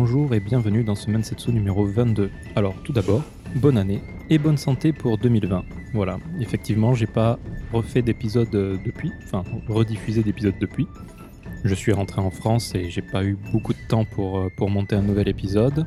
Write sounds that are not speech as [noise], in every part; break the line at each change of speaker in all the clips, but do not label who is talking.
bonjour et bienvenue dans ce Mansetsu numéro 22. Alors tout d'abord, bonne année et bonne santé pour 2020. Voilà, effectivement, j'ai pas refait d'épisode euh, depuis, enfin rediffusé d'épisode depuis. Je suis rentré en France et j'ai pas eu beaucoup de temps pour, euh, pour monter un nouvel épisode.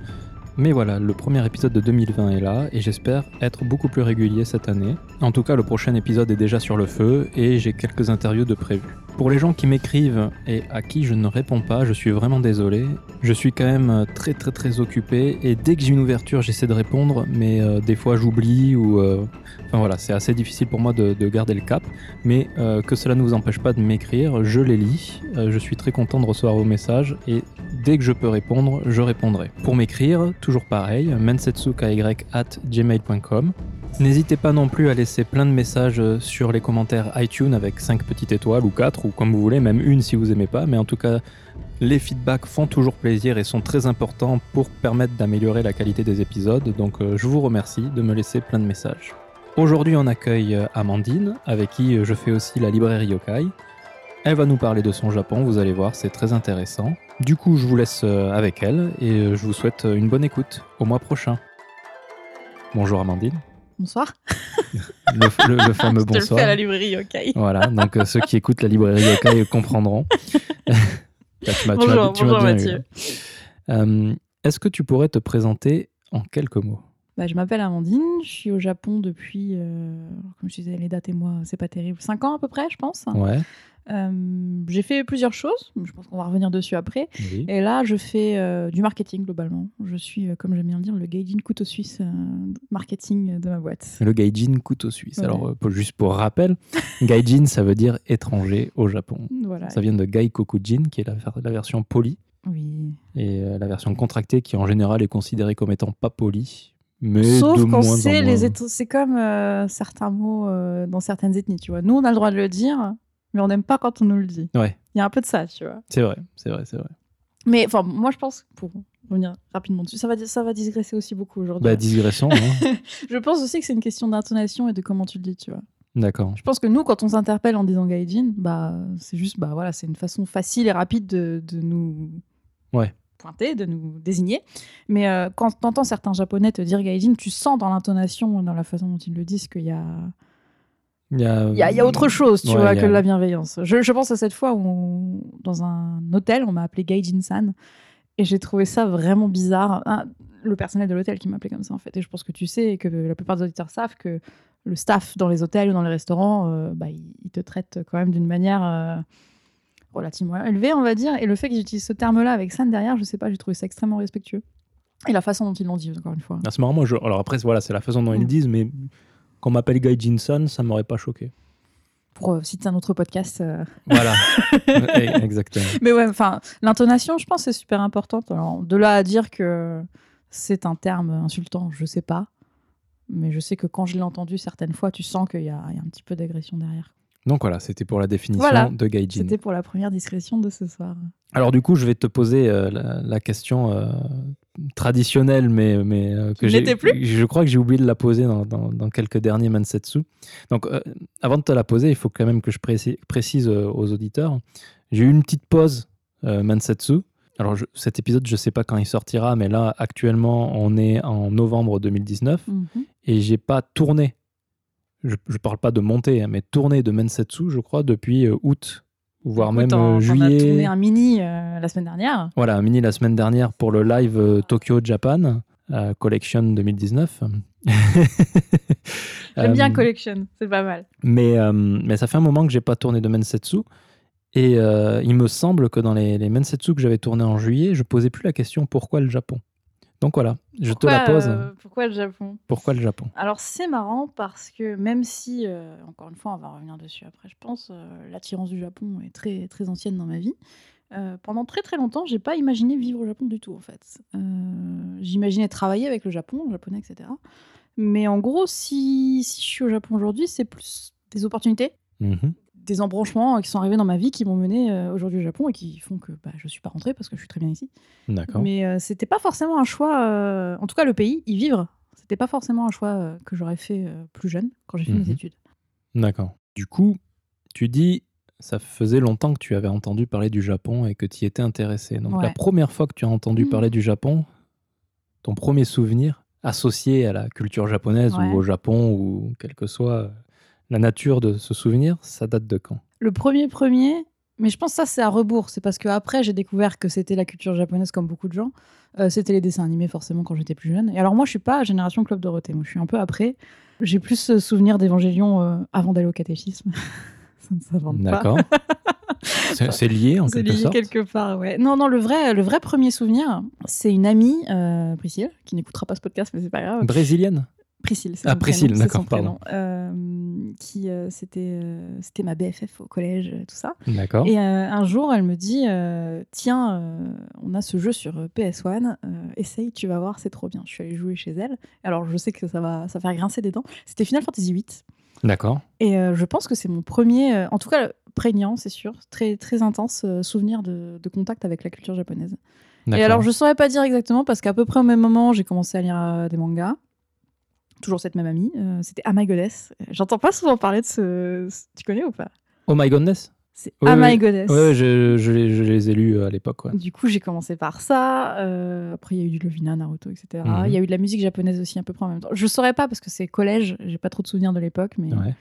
Mais voilà, le premier épisode de 2020 est là et j'espère être beaucoup plus régulier cette année. En tout cas, le prochain épisode est déjà sur le feu et j'ai quelques interviews de prévues. Pour les gens qui m'écrivent et à qui je ne réponds pas, je suis vraiment désolé. Je suis quand même très très très occupé et dès que j'ai une ouverture, j'essaie de répondre, mais euh, des fois j'oublie ou. euh, Enfin voilà, c'est assez difficile pour moi de, de garder le cap, mais euh, que cela ne vous empêche pas de m'écrire, je les lis. Euh, je suis très content de recevoir vos messages et dès que je peux répondre, je répondrai. Pour m'écrire, toujours pareil, mensetsuky at gmail.com. N'hésitez pas non plus à laisser plein de messages euh, sur les commentaires iTunes avec 5 petites étoiles ou 4 ou comme vous voulez, même une si vous aimez pas, mais en tout cas, les feedbacks font toujours plaisir et sont très importants pour permettre d'améliorer la qualité des épisodes, donc euh, je vous remercie de me laisser plein de messages. Aujourd'hui, on accueille euh, Amandine, avec qui je fais aussi la librairie Yokai. Elle va nous parler de son Japon, vous allez voir, c'est très intéressant. Du coup, je vous laisse avec elle et je vous souhaite une bonne écoute au mois prochain. Bonjour Amandine,
Bonsoir.
le, le- le [laughs] fameux
Je te le
bonsoir.
fais à la librairie, ok.
Voilà, donc euh, ceux qui écoutent la librairie Yokai [laughs] comprendront. [laughs] Là, tu
Bonjour,
tu
bonjour Mathieu.
là. Euh, Est-ce que tu pourrais te présenter en quelques mots?
Bah, je m'appelle Amandine, je suis au Japon depuis, euh, comme je disais, les dates et moi, c'est pas terrible, 5 ans à peu près, je pense.
Ouais,
Euh, j'ai fait plusieurs choses, je pense qu'on va revenir dessus après.
oui.
Et là, je fais euh, du marketing globalement. Je suis, euh, comme j'aime bien le dire, le gaijin couteau suisse marketing de ma boîte.
Le gaijin couteau suisse.
Ouais.
Alors, pour- juste pour rappel, [laughs] gaijin, ça veut dire étranger au Japon.
Voilà.
Ça vient de gaikokujin, qui est la, ver- la version polie,
Oui.
et la version contractée, qui en général est considérée comme étant pas polie. Mais
Sauf
en
c'est les c'est comme euh, certains mots euh, dans certaines ethnies, tu vois. Nous, on a le droit de le dire, mais on n'aime pas quand on nous le dit.
Ouais.
Il y a un peu de ça, tu vois.
C'est vrai, c'est vrai, c'est vrai.
Mais enfin, moi, je pense, pour revenir rapidement dessus, ça va, ça va digresser aussi beaucoup aujourd'hui.
Bah, digressons. hein. [laughs]
je pense aussi que c'est une question d'intonation et de comment tu le dis, tu vois.
D'accord.
Je pense que nous, quand on s'interpelle en disant gaijin, bah, c'est juste, bah voilà, c'est une façon facile et rapide de, de nous
Ouais.
pointer, de nous désigner. Mais euh, quand tu entends certains japonais te dire gaijin, tu sens dans l'intonation, dans la façon dont ils le disent, qu'il y a,
Il y a,
il y a, il y a autre chose, tu
Ouais,
vois, que de la bienveillance. Je, je pense à cette fois où, on- dans un hôtel, on m'a appelé gaijin-san, et j'ai trouvé ça vraiment bizarre. Le personnel de l'hôtel qui m'appelait comme ça, en fait. Et je pense que tu sais, et que la plupart des auditeurs savent que le staff dans les hôtels ou dans les restaurants, euh, bah, ils te traitent quand même d'une manière euh, relativement élevée, on va dire. Et le fait qu'ils utilisent ce terme-là avec san derrière, je sais pas, j'ai trouvé ça extrêmement respectueux. Et la façon dont ils l'ont dit, encore une fois.
Ah, c'est marrant, moi, je... alors après, voilà, c'est la façon dont ils le
Mm.
disent, mais qu'on m'appelle gaijin-san, ça m'aurait pas choqué.
Pour euh, citer un autre podcast. euh,
Voilà, [laughs] Eh, exactement.
Mais ouais, enfin, l'intonation, je pense, c'est super importante. Alors, de là à dire que c'est un terme insultant, je sais pas. Mais je sais que quand je l'ai entendu certaines fois, tu sens qu'il y a un petit peu d'agression derrière.
Donc voilà, c'était pour la définition
Voilà.
de gaijin.
C'était pour la première discrétion de ce soir.
Alors du coup, je vais te poser euh, la, la question euh, traditionnelle, mais, mais euh, que j'ai,
plus
je crois que j'ai oublié de la poser dans, dans- dans quelques derniers Mansetsu. Donc avant de te la poser, il faut quand même que je précise, précise aux auditeurs. J'ai eu une petite pause Mansetsu. Alors je- cet épisode, je sais pas quand il sortira, mais là actuellement, on est en novembre 2019
Mhm.
et j'ai pas tourné. Je, je parle pas de monter, hein, mais tourné de Mansetsu, je crois, depuis euh, août, voire
Écoute,
même
t'en-
euh,
t'en as
juillet.
tourné un mini euh, la semaine dernière.
Voilà, un mini la semaine dernière pour le live euh, Tokyo Japan euh, Collection 2019. [laughs]
J'aime bien Collection, c'est pas mal.
mais, mais ça fait un moment que j'ai pas tourné de Mensetsu. Et il me semble que dans les, les Mensetsu que j'avais tourné en juillet, je posais plus la question pourquoi le Japon. Donc voilà, je te la pose.
euh, pourquoi le Japon?
Pourquoi le Japon?
Alors c'est marrant parce que même si, euh, encore une fois, on va revenir dessus après, je pense, euh, l'attirance du Japon est très très ancienne dans ma vie. pendant très très longtemps, j'ai pas imaginé vivre au Japon du tout en fait. J'imaginais travailler avec le Japon, le japonais, etc. Mais en gros, si, si je suis au Japon aujourd'hui, c'est plus des opportunités,
Mhm.
Des embranchements qui sont arrivés dans ma vie qui m'ont mené euh, aujourd'hui au Japon et qui font que bah, je suis pas rentrée parce que je suis très bien ici.
D'accord.
Mais euh, c'était pas forcément un choix. euh, En tout cas, le pays, y vivre, c'était pas forcément un choix euh, que j'aurais fait euh, plus jeune quand j'ai fait
Mhm.
mes études.
D'accord. Du coup, tu dis ça faisait longtemps que tu avais entendu parler du Japon et que tu y étais intéressé. Donc la première fois que tu as entendu
Mhm.
parler du Japon, ton premier souvenir associé à la culture japonaise
Ouais.
ou au Japon ou quelle que soit la nature de ce souvenir, ça date de quand?
Le premier premier, mais je pense que ça c'est à rebours. C'est parce que après j'ai découvert que c'était la culture japonaise comme beaucoup de gens. Euh, c'était les dessins animés forcément quand j'étais plus jeune. Et alors moi je suis pas génération Club Dorothée. Moi je suis un peu après. J'ai plus ce souvenir d'Évangélion euh, avant d'aller au catéchisme. [laughs] ça ne s'invente pas.
D'accord. [laughs] c'est lié en
C'est
quelque
lié
sorte.
quelque part, ouais. Non, non, le vrai, le vrai premier souvenir, c'est une amie, euh, Priscille, qui n'écoutera pas ce podcast, mais c'est pas grave.
Brésilienne
Priscille, c'est
Ah, Priscille, d'accord,
prénom. Euh, qui, euh, c'était, euh, c'était ma BFF au collège, tout ça.
D'accord.
Et un jour, elle me dit, tiens, on a ce jeu sur euh, PS1, euh, essaye, tu vas voir, c'est trop bien. Je suis allée jouer chez elle. Alors, je sais que ça va, ça va faire grincer des dents. C'était Final Fantasy VIII.
D'accord.
Et je pense que c'est mon premier, en tout cas prégnant, c'est sûr, très, très intense souvenir de, de contact avec la culture japonaise. Et alors, je saurais pas dire exactement parce qu'à peu près au même moment, j'ai commencé à lire des mangas. Toujours cette même amie. euh, C'était Oh My Goddess. J'entends pas souvent parler de ce. Tu connais ou pas?
Oh my goodness
C'est
Oui,
Oh
oui.
My Goddess.
Ouais, je, je les, je les ai lus euh, à l'époque. ouais.
Du coup, j'ai commencé par ça. euh, après, il y a eu du Lovina, Naruto, etc.
Mhm.
Il y a eu de la musique japonaise aussi à peu près en même temps. Je saurais pas parce que c'est collège. J'ai pas trop de souvenirs de l'époque, mais
Ouais.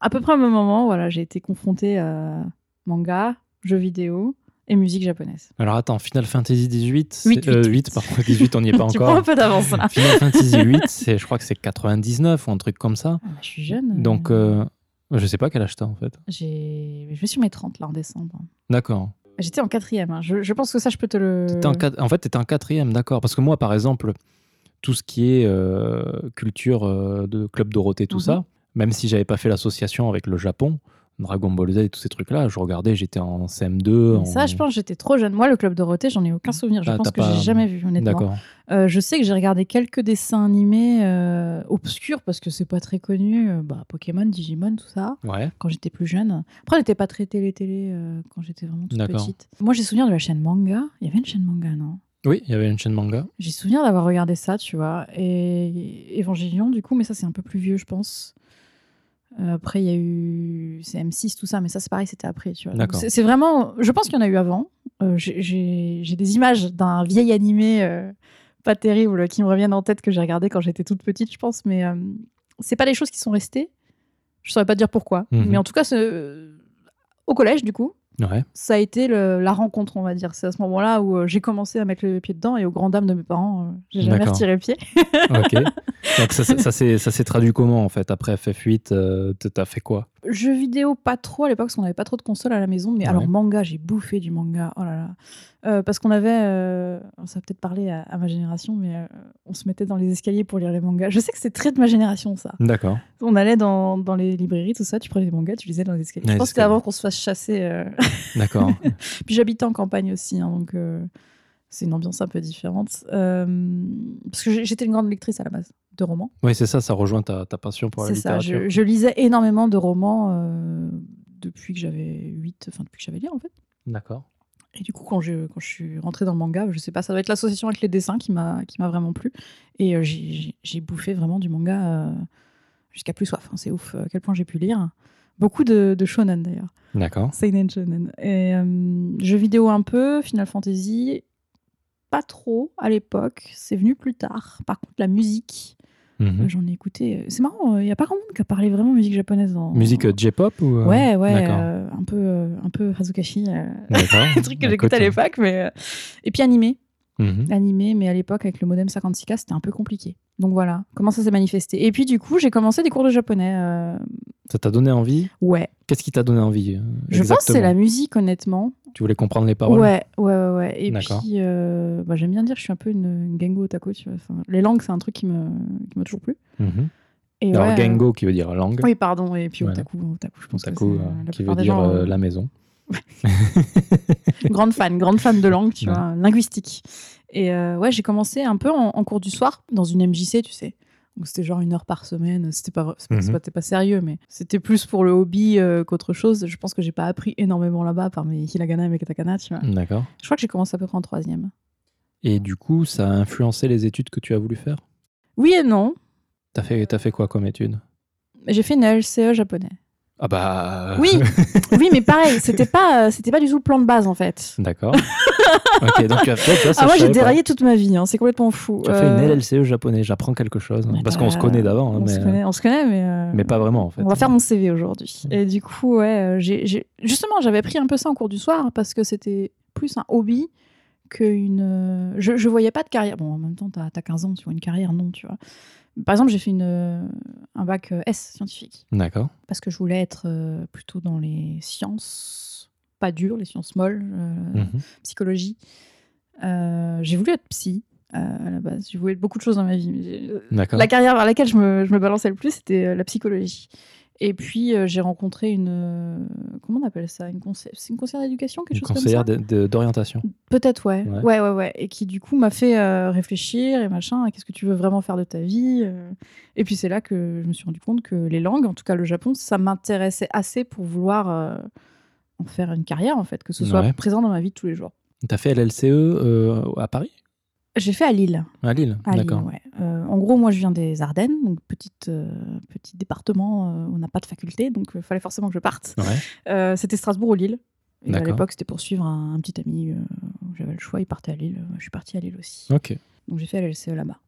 à peu près au même moment, voilà, j'ai été confrontée à manga, jeux vidéo et musique japonaise.
Alors attends, Final Fantasy 18, c'est-
Huit,
euh,
huit.
8, pardon, [laughs] 18, on n'y est pas [laughs]
tu prends un
encore.
peu d'avance là.
Final Fantasy [laughs] 8, c'est, je crois que c'est 99 ou un truc comme ça.
Ah, bah, je suis jeune.
Donc,
euh,
je sais pas quel âge t'as en fait.
j'ai... je vais sur mes 30 là en décembre.
D'accord.
J'étais en quatrième. hein. Je, je pense que ça, je peux te le.
T'étais en, en fait, tu étais en quatrième, d'accord. Parce que moi, par exemple, tout ce qui est euh, culture euh, de Club Dorothée, tout
Mhm.
ça, même si j'avais pas fait l'association avec le Japon, Dragon Ball Z et tous ces trucs-là, je regardais, j'étais en CM2.
Mais
en-
Ça, je pense j'étais trop jeune. Moi, le club Dorothée, j'en ai aucun souvenir. Je
Ah,
pense que
pas-
j'ai jamais vu, honnêtement.
D'accord.
Euh, je sais que j'ai regardé quelques dessins animés euh, obscurs parce que c'est pas très connu. Euh, bah, Pokémon, Digimon, tout ça,
Ouais.
quand j'étais plus jeune. Après, on n'était pas très télé-télé quand j'étais vraiment toute petite. Moi, j'ai souvenir de la chaîne manga. Il y avait une chaîne manga, non?
Oui, il y avait une chaîne manga.
J'ai souvenir d'avoir regardé ça, tu vois. Et Évangélion, du coup, mais ça, c'est un peu plus vieux, je pense. Euh, après, il y a eu c'est M6, tout ça, mais ça, c'est pareil, c'était après, tu vois. C'est vraiment. Je pense qu'il y en a eu avant. Euh, j'ai- des images d'un vieil animé euh, pas terrible qui me reviennent en tête que j'ai regardé quand j'étais toute petite, je pense, mais euh, c'est pas les choses qui sont restées. Je saurais pas te dire pourquoi.
Mhm.
Mais en tout cas, au collège, du coup,
Ouais.
ça a été le- la rencontre, on va dire. C'est à ce moment-là où euh, j'ai commencé à mettre le pied dedans et aux grandes dames de mes parents, euh, j'ai jamais retiré le pied.
Ok. [laughs] Donc ça, ça, ça s'est traduit comment en fait Après FF8, euh, t'as fait quoi?
Jeux vidéo, pas trop à l'époque, parce qu'on n'avait pas trop de consoles à la maison. Mais
Ouais.
alors, manga, j'ai bouffé du manga. Oh là là. Euh, parce qu'on avait. euh, ça va peut-être parler à, à ma génération, mais euh, on se mettait dans les escaliers pour lire les mangas. Je sais que c'est très de ma génération, ça.
D'accord.
On allait dans, dans les librairies, tout ça, tu prenais des mangas, tu lisais dans les escaliers. Je pense que c'était
escaliers.
avant qu'on se fasse chasser. euh, [laughs]
D'accord.
Puis j'habitais en campagne aussi, hein, donc c'est une ambiance un peu différente. Parce que j'étais une grande lectrice à la base de romans.
oui, c'est ça, ça rejoint ta, ta passion pour la
C'est ça,
littérature.
je, je lisais énormément de romans euh, depuis que j'avais 8, enfin depuis que j'avais lire en fait.
D'accord.
Et du coup, quand je, quand je suis rentrée dans le manga, je sais pas, ça doit être l'association avec les dessins qui m'a vraiment plu. Et euh, j'ai bouffé vraiment du manga euh, jusqu'à plus soif. hein, c'est ouf euh, à quel point j'ai pu lire. Beaucoup de, de shonen d'ailleurs.
D'accord.
Seinen Shonen. Et euh, jeux vidéo un peu, Final Fantasy, pas trop à l'époque. C'est venu plus tard. Par contre, la musique,
Mhm.
euh, j'en ai écouté. C'est marrant, il n'y a pas grand monde qui a parlé vraiment musique japonaise. Dans...
Musique euh, J-pop ou euh,
Ouais, ouais, euh, un peu, euh, un peu Hazukashi, euh,
D'accord. [laughs]
un truc que
Bah,
j'écoutais à
écoute,
l'époque, mais euh, et puis animé,
mhm.
animé, mais à l'époque avec le modem 56K, c'était un peu compliqué. Donc voilà, comment ça s'est manifesté. Et puis du coup, j'ai commencé des cours de japonais. euh,
Ça t'a donné envie?
Ouais,
Qu'est-ce qui t'a donné envie euh,
je pense que c'est
exactement?
la musique, honnêtement.
Tu voulais comprendre les paroles?
Ouais, ouais, ouais, ouais. Et
D'accord.
puis, euh, bah, j'aime bien dire que je suis un peu une, une gengo otaku, tu vois. Enfin, les langues, c'est un truc qui me, qui m'a toujours plu.
Mhm.
Et
Alors,
ouais,
qui veut dire langue.
Oui, pardon. Et puis
Voilà.
otaku, otaku, je pense que c'est,
euh,
euh, la
qui
plupart
veut
des
dire
gens,
euh,
euh,
la maison. [laughs]
grande fan, grande fan de langue, tu
Ouais.
vois, linguistique. Et euh, ouais, j'ai commencé un peu en, en cours du soir dans une MJC, tu sais. Donc c'était genre une heure par semaine. C'était pas,
Mhm.
pas- sérieux, mais c'était plus pour le hobby euh, qu'autre chose. Je pense que j'ai pas appris énormément là-bas par mes hiragana et mes katakana, tu vois.
D'accord.
Je crois que j'ai commencé à peu près en troisième.
Et du coup, ça a influencé les études que tu as voulu faire?
Oui et non.
T'as fait, t'as fait quoi comme études
J'ai fait une LCE japonais.
Ah bah.
Oui, [laughs] oui, mais pareil, c'était pas, euh, c'était pas du tout le plan de base en fait.
D'accord. [laughs] ok, donc tu as fait ça. ça
Ah, moi j'ai
pas.
déraillé toute ma vie, hein, c'est complètement fou.
Tu as fait une
Euh,
LLCE japonais, j'apprends quelque chose. hein, parce
bah,
qu'on se connaît d'avant, hein,
on,
mais,
se connaît, on se connaît, mais. euh,
mais pas vraiment en fait.
On va faire mon CV aujourd'hui. Et du coup, ouais, euh, j'ai, justement, j'avais pris un peu ça en cours du soir parce que c'était plus un hobby qu'une. euh, Je, je voyais pas de carrière. Bon, en même temps, t'as, as 15 ans, tu vois une carrière, non, tu vois. Par exemple, j'ai fait une, euh, un bac euh, S scientifique
D'accord.
parce que je voulais être euh, plutôt dans les sciences pas dures, les sciences molles, euh,
Mhm.
psychologie. Euh, j'ai voulu être psy euh, à la base. J'ai voulu être beaucoup de choses dans ma vie. la carrière vers laquelle je me, je me balançais le plus, c'était la psychologie. Et puis, euh, j'ai rencontré une. euh, comment on appelle ça? Une conseillère, C'est une conseillère d'éducation Quelque
Une
chose
conseillère
comme ça
de- d'orientation.
Peut-être, ouais.
Ouais.
ouais. Ouais, ouais, Et qui, du coup, m'a fait euh, réfléchir et machin. à Qu'est-ce que tu veux vraiment faire de ta vie. Et puis, c'est là que je me suis rendu compte que les langues, en tout cas le Japon, ça m'intéressait assez pour vouloir en faire une carrière, en fait, que ce soit
Ouais.
présent dans ma vie de tous les jours.
Tu as fait LLCE à Paris?
J'ai fait à Lille.
À Lille
À
D'accord.
ouais. Euh, en gros, moi, je viens des Ardennes, donc petite, euh, petit département euh, on n'a pas de faculté, donc il fallait forcément que je parte.
Ouais.
C'était Strasbourg ou Lille. Et à l'époque, c'était pour suivre un, un petit ami. J'avais le choix, il partait à Lille. Je suis partie à Lille aussi.
Ok.
Donc j'ai fait LLCE là-bas,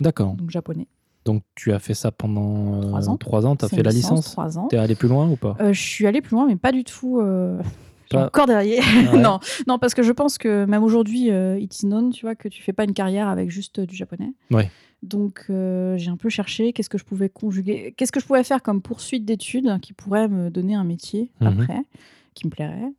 D'accord.
donc japonais.
Donc tu as fait ça pendant
Trois ans.
Trois ans. Tu as fait la
licence, Trois ans.
T'es allé plus loin ou pas?
Je suis allée plus loin, mais pas du tout. Encore derrière.
Ouais. [laughs]
non, non, parce que je pense que même aujourd'hui, euh, it is known, tu vois, que tu fais pas une carrière avec juste euh, du japonais.
Ouais.
Donc euh, j'ai un peu cherché qu'est-ce que je pouvais conjuguer, qu'est-ce que je pouvais faire comme poursuite d'études qui pourrait me donner un métier
Mhm.
après, qui me plairait.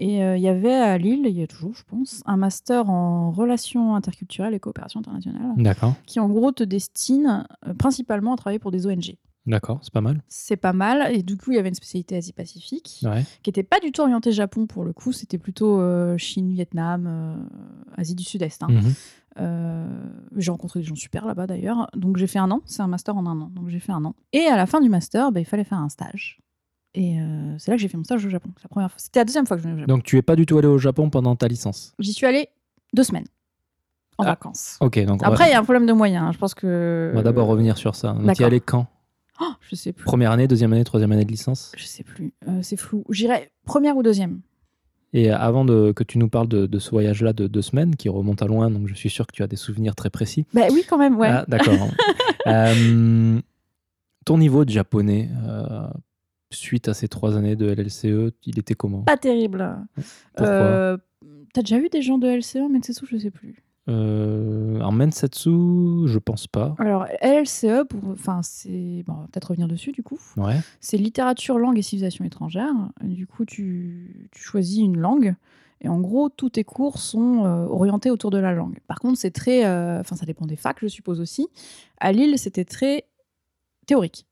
Et euh, il y avait à Lille, il y a toujours, je pense, un master en relations interculturelles et coopération internationale,
D'accord.
qui en gros te destine principalement à travailler pour des ONG.
D'accord, c'est pas mal.
C'est pas mal. Et du coup, il y avait une spécialité Asie-Pacifique
Ouais.
qui n'était pas du tout orientée Japon pour le coup. C'était plutôt euh, Chine, Vietnam, euh, Asie du Sud-Est. hein.
Mhm.
Euh, j'ai rencontré des gens super là-bas d'ailleurs. Donc j'ai fait un an. C'est un master en un an. Donc j'ai fait un an. Et à la fin du master, bah, il fallait faire un stage. Et euh, c'est là que j'ai fait mon stage au Japon. C'est la première fois. C'était la deuxième fois que je venais au Japon.
Donc tu es pas du tout allé au Japon pendant ta licence?
J'y suis allée deux semaines en
Ah.
vacances.
Ok, donc
Après, il y a un problème de moyens. hein. Je pense que.
on va d'abord revenir sur ça. Donc tu
d'accord.
allé quand?
Oh, je sais plus.
Première année, deuxième année, troisième année de licence
Je sais plus. Euh, c'est flou. J'irais première ou deuxième.
Et avant de, que tu nous parles de, de ce voyage-là de deux semaines, qui remonte à loin, donc je suis sûr que tu as des souvenirs très précis.
Bah oui, quand même, ouais.
Ah, d'accord. [laughs] Euh, ton niveau de japonais, euh, suite à ces trois années de LLCE, il était comment?
Pas terrible.
Pourquoi?
T'as déjà eu des gens de LCE en Metsetsu Je sais plus.
Euh, En Mensetsu, je pense pas.
Alors, LCE, pour... enfin, c'est. Bon, on va peut-être revenir dessus, du coup.
Ouais.
C'est littérature, langue et civilisation étrangère. Du coup, tu, tu choisis une langue. Et en gros, tous tes cours sont euh, orientés autour de la langue. Par contre, c'est très. euh, Enfin, ça dépend des facs, je suppose aussi. À Lille, c'était très théorique.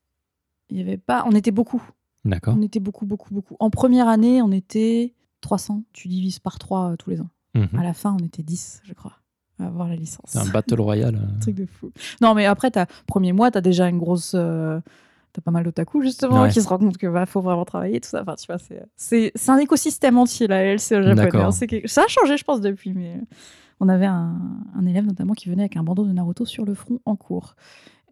Il y avait pas. On était beaucoup.
D'accord.
On était beaucoup, beaucoup, beaucoup. En première année, on était 300. Tu divises par 3 tous les ans.
Mhm.
À la fin, on était 10, je crois, avoir la licence.
C'est un battle royale. [laughs] euh.
Un truc de fou. Non, mais après, t'as premier mois, t'as déjà une grosse. euh, T'as pas mal d'otaku, justement,
Ouais.
qui se rendent compte que bah, faut vraiment travailler, tout ça. Enfin, tu vois, c'est, c'est, c'est un écosystème entier, la LC au japonais.
D'accord.
hein. C'est quelque- Ça a changé, je pense, depuis, mais on avait un, un élève, notamment, qui venait avec un bandeau de Naruto sur le front en cours.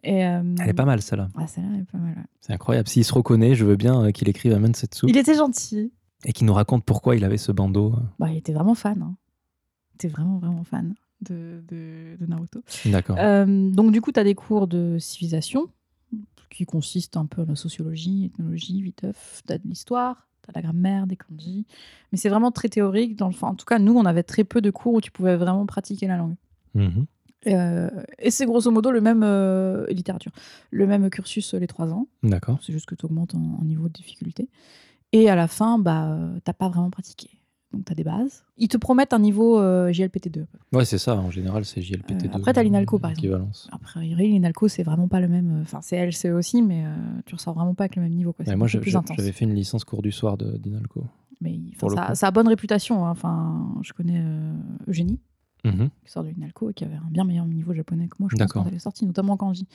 Et, euh,
Elle est pas mal, celle-là.
Ah, celle-là, elle est pas mal. ouais.
C'est incroyable. S'il se reconnaît, je veux bien euh, qu'il écrive à Mensetsu
Il était gentil.
et qu'il nous raconte pourquoi il avait ce bandeau.
Bah, il était vraiment fan. hein. Il était vraiment, vraiment fan de, de, de Naruto.
D'accord.
Euh, donc, du coup, tu as des cours de civilisation qui consistent un peu en la sociologie, ethnologie, viteuf, tu as de l'histoire, tu as de la grammaire, des kanji. Mais c'est vraiment très théorique. Dans le... enfin, en tout cas, nous, on avait très peu de cours où tu pouvais vraiment pratiquer la langue.
Mhm.
Euh, et c'est grosso modo le même euh, littérature, le même cursus euh, les trois ans.
D'accord.
C'est juste que tu augmentes en, en niveau de difficulté. Et à la fin, bah, t'as pas vraiment pratiqué. Donc, tu as des bases. Ils te promettent un niveau euh, JLPT2.
Ouais, c'est ça. En général, c'est JLPT2.
Euh, après, t'as l'INALCO, par exemple.
équivalence.
Après, l'INALCO, c'est vraiment pas le même. euh, Enfin, c'est LCE aussi, mais euh, tu ressors vraiment pas avec le même niveau. Quoi.
Moi, j'avais fait une licence cours du soir de d'Inalco.
Mais ça, ça a bonne réputation. hein. Enfin, je connais euh, Eugénie,
Mhm.
qui sort de l'INALCO et qui avait un bien meilleur niveau japonais que moi, je pense,
D'accord.
quand elle est sortie, notamment en kanji.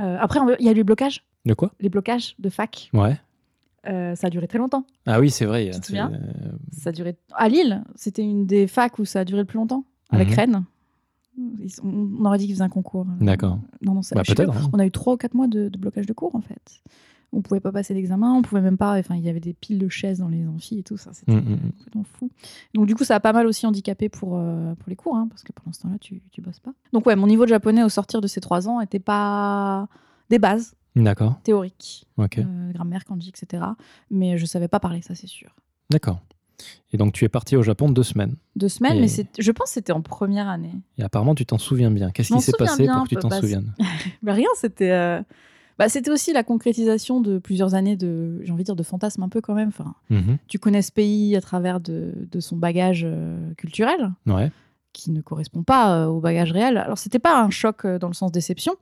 Euh, après, il y a eu les blocages.
De quoi?
Les blocages de fac.
Ouais.
Euh, ça a duré très longtemps.
Ah oui, c'est vrai.
Tu te souviens
euh,
Ça a duré... À Lille, c'était une des facs où ça a duré le plus longtemps, avec
Mhm.
Rennes. Ils On aurait dit qu'ils faisaient un concours.
D'accord.
Non, non,
Bah, peut-être. hein.
On a eu trois ou quatre mois de, de blocage de cours, en fait. On pouvait pas passer l'examen, on pouvait même pas. Enfin, il y avait des piles de chaises dans les amphis et tout ça. C'était
Mm, mm, mm.
complètement fou. Donc, du coup, ça a pas mal aussi handicapé pour, euh, pour les cours, hein, parce que pendant ce temps-là, tu, tu bosses pas. Donc, ouais, mon niveau de japonais au sortir de ces trois ans était pas des bases
D'accord.
théoriques,
Ok.
euh, grammaire, kanji, etc. Mais je savais pas parler, ça, c'est sûr.
D'accord. Et donc tu es parti au Japon deux semaines.
Deux semaines,
Et-
mais c'est- je pense que c'était en première année.
Et apparemment tu t'en souviens bien. Qu'est-ce qui s'est passé
bien,
pour que tu t'en souviennes? [laughs]
Bah, rien, c'était. euh, Bah, c'était aussi la concrétisation de plusieurs années de, j'ai envie de dire, de fantasmes un peu quand même. Enfin,
Mhm.
tu connais ce pays à travers de, de son bagage euh, culturel,
Ouais.
qui ne correspond pas euh, au bagage réel. Alors, c'était pas un choc euh, dans le sens déception,